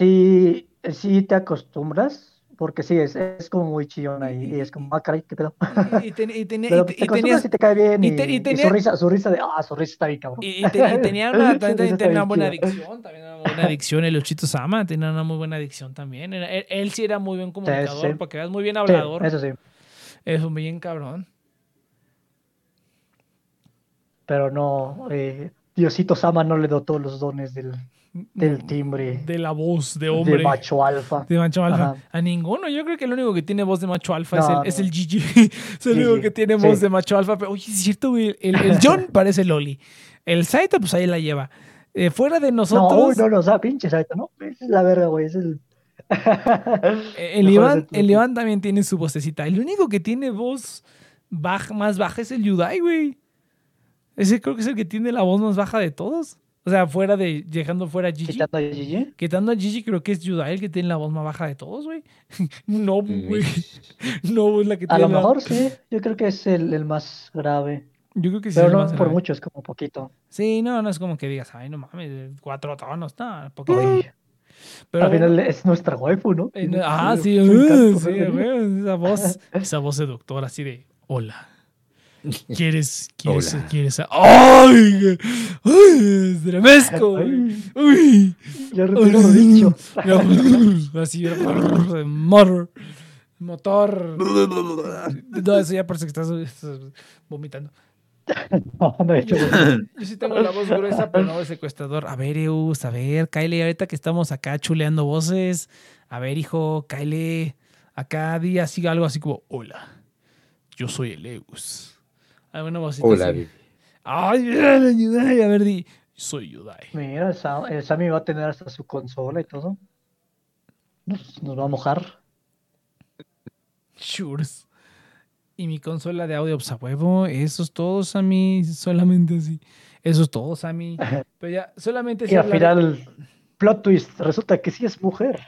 sí, sí te acostumbras, porque sí, es, es como muy chillón ahí, y es como, ah, caray, qué pedo. Y, ten- y tenía, Pero y, te y acostumbras tenías- y te cae bien, y te- y y tenía- su risa, su risa de, ah, su risa está bien, cabrón. y- y te- y tenía una, [laughs] también tenía una buena adicción, también una buena adicción, el Luchito Sama tenía una muy buena adicción también. Era- él, él sí era muy buen comunicador, sí. porque veas muy bien Sí, hablador. eso sí, Es un bien cabrón. pero no, eh, Diosito Sama no le dotó los dones del, del timbre De la voz de de hombre. macho alfa. De macho alfa. Ajá. A ninguno. Yo creo que el único que tiene voz de macho alfa No, es, el, [laughs] es no. el Gigi. es el único que tiene sí. voz de macho alfa. Pero, oye, es cierto, güey. El, el John [laughs] parece Loli. El Saito, pues ahí la lleva. Eh, fuera de No, nosotros. uy, no, no, o sea, pinche Saito, ¿no? Es la verga, güey, es el... Eh, El Iván, es el. Iván también tiene su vocecita. El único que tiene voz baja, más baja es el Yudai, güey. Ese creo que es el que tiene la voz más baja de todos. O sea, fuera de, dejando fuera a Gigi. Quitando a Gigi. Quitando a Gigi, creo que es Yudai el que tiene la voz más baja de todos, güey. [laughs] no, güey. No, es la que A tiene lo la- mejor sí, yo creo que es el, el más grave. Yo creo que sí. Pero es lo no más por grave. mucho, es como poquito. Sí, no, no es como que digas, ay, no mames, cuatro tonos, no, poquito. Pero al final es nuestra waifu, ¿no? Eh, Ah, sí, uh, sí, güey, esa voz, [laughs] esa voz seductora así de, hola. ¿Quieres, quieres, Hola. quieres? ¡Ay! ¡Ay! ¡Estremezco! Ay, ¡Uy! ya retiro lo dicho. Así, motor. Motor. No, eso ya parece que estás, estás vomitando. [laughs] No, no he hecho. Yo sí tengo la voz gruesa, pero no de secuestrador. A ver, Eus, a ver, Kyle, ahorita que estamos acá chuleando voces. A ver, hijo, Kyle, acá di así algo así como, hola, yo soy el Eus. Alguna vocita Hola, así. Ay, Yudai, a ver, di, soy Yudai. Mira, el Sam, el Sammy va a tener hasta su consola y todo. Nos, nos va a mojar. Shures. Y mi consola de audio, pues a huevo, eso es todo, Sammy, solamente así. Eso es todo, Sammy. [laughs] Pero ya, solamente Y al final, plot twist, resulta que sí es mujer.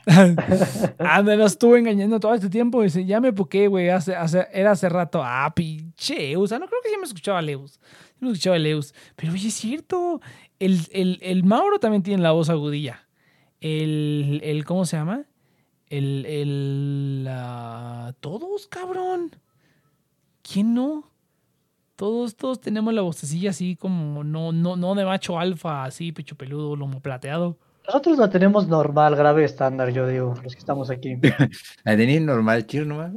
Ah, me lo estuve engañando todo este tiempo. Dice, ya me puqué, güey. Hace, hace- era hace rato. Ah, pinche Eus. Ah, no creo que sí me escuchaba Leus. Sí me escuchaba Leus. Pero oye, es cierto. El, el, el Mauro también tiene la voz agudilla. El, el ¿cómo se llama? El, el, todos, cabrón. ¿Quién no? Todos, todos tenemos la vocecilla así como no, no, no de macho alfa, así, pecho peludo, lomo plateado. Nosotros la tenemos normal, grave, estándar, yo digo, los que estamos aquí. [laughs] ¿La tenéis normal, chir nomás?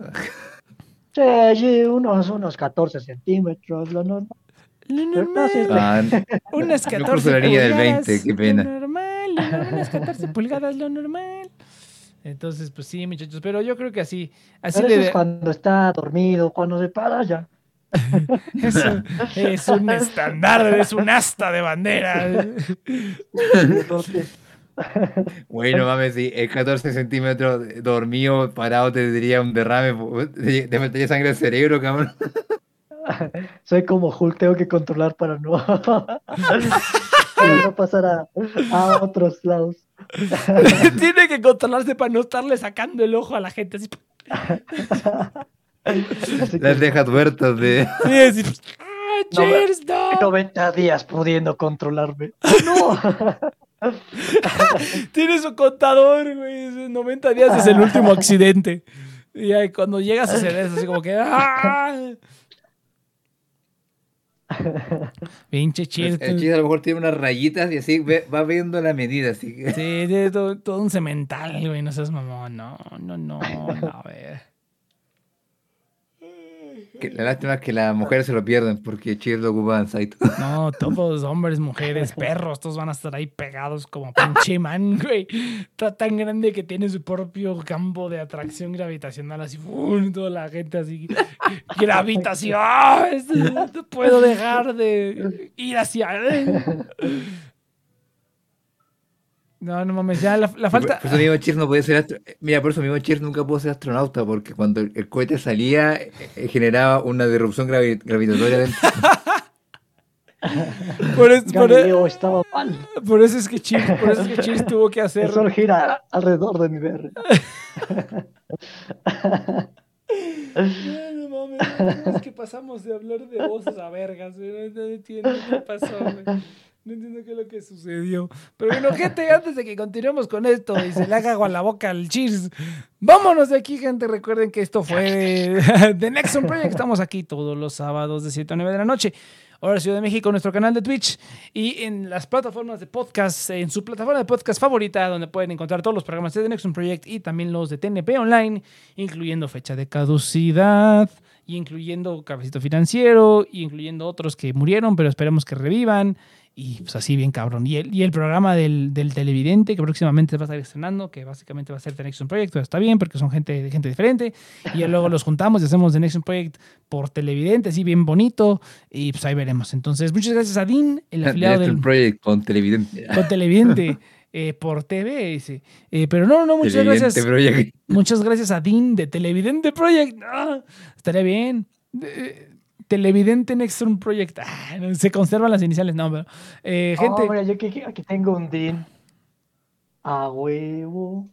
Sí, unos, unos 14 centímetros, lo normal. Lo normal. Ah, [laughs] Unas Yo 14 cruzo la línea del pulgadas, 20, qué pena. Lo normal, lo- unas 14 pulgadas, lo normal. Entonces, pues sí, muchachos, pero yo creo que así, así Pero le eso es de- cuando está dormido, cuando se para ya. [laughs] es, un, es un estandarte, es un asta de bandera. Bueno, mames, si es 14 centímetros dormido, parado, te diría un derrame, [laughs] te te metería sangre al cerebro, cabrón. [laughs] soy como Hulk, tengo que controlar para no, [laughs] para no pasar a, a otros lados. Tiene que controlarse para no estarle sacando el ojo a la gente. Así, Así Las que deja tuertas de... sí, así, ¡Ah, No, cheers, no! 90 días pudiendo controlarme. No. [laughs] Tiene su contador, güey. es 90 días es el último accidente. Y ahí cuando llegas a hacer eso, así como que. ¡ah! Pinche chiste. El chiste a lo mejor tiene unas rayitas y así va viendo la medida, así que... Sí, tiene todo, todo un cemental, güey. No seas mamón. No, no, no. no a ver. La lástima es que las mujeres se lo pierden porque Chir lo ocupa en site. [laughs] No, todos hombres, mujeres, perros, todos van a estar ahí pegados como pinche imán, güey. Está tan grande que tiene su propio campo de atracción gravitacional, así, ¡fum! toda la gente así, [laughs] gravitación. [laughs] No puedo dejar de ir hacia. No, no mames, ya la, la falta. Por eso mismo Chir no puede ser astro- Mira, por eso mismo Chir nunca pudo ser astronauta porque cuando el, el cohete salía eh, eh, generaba una disrupción gravi- gravitatoria dentro. [laughs] Por, es- por, Galileo estaba mal. por eso es que Cheers, por eso es que Cheers tuvo que hacer. El sol gira alrededor de mi BR. [laughs] No, no mames, es que pasamos de hablar de voces a vergas, no entiendo qué pasó, güey. No entiendo qué es lo que sucedió. Pero bueno, gente, [laughs] antes de que continuemos con esto y se le haga agua a la boca al cheers, vámonos de aquí, gente. Recuerden que esto fue [laughs] de Nexon Project. Estamos aquí todos los sábados de 7 a 9 de la noche. Ahora Ciudad de México, nuestro canal de Twitch y en las plataformas de podcast, en su plataforma de podcast favorita, donde pueden encontrar todos los programas de The Nexon Project y también los de TNP Online, incluyendo fecha de caducidad, y incluyendo Cabecito Financiero, y incluyendo otros que murieron, pero esperemos que revivan. Y pues así bien cabrón. Y el, y el programa del, del televidente que próximamente va a estar estrenando, que básicamente va a ser The Nexon Project, pero está bien porque son gente, gente diferente. Y luego los juntamos y hacemos The Nexon Project por televidente, así bien bonito. Y pues ahí veremos. Entonces, muchas gracias a Dean, el [laughs] afiliado del el Project con televidente. [laughs] con televidente. eh, por TV, dice. Eh, pero no, no, muchas Televidente gracias. Project. Muchas gracias a Dean de Televidente Project. Ah, estaría bien. Eh, Televidente Nextron Project. Ah, se conservan las iniciales, no, pero. eh, gente. Oh, mira, yo aquí, aquí tengo un DIN. A huevo.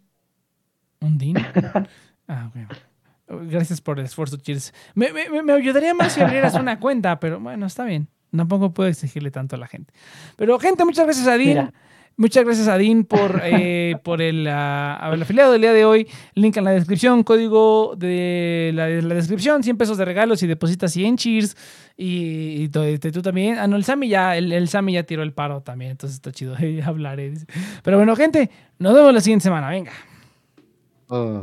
¿Un Dean? [laughs] Ah, ok. Gracias por el esfuerzo, Cheers. Me, me, ayudaría más si abrieras una cuenta, pero bueno, está bien. Tampoco puedo exigirle tanto a la gente. Pero, gente, muchas gracias a Dean. Muchas gracias a Dean por, [laughs] eh, por el, uh, afiliado del día de hoy. Link en la descripción, código de la, descripción, 100 pesos de regalos y depositas 100 cheers. Y, tú, también. Ah, no, el Sammy ya, el, Sammy ya tiró el paro también, entonces está chido. [laughs] Hablaré. Pero bueno, gente, nos vemos la siguiente semana. Venga. Oh.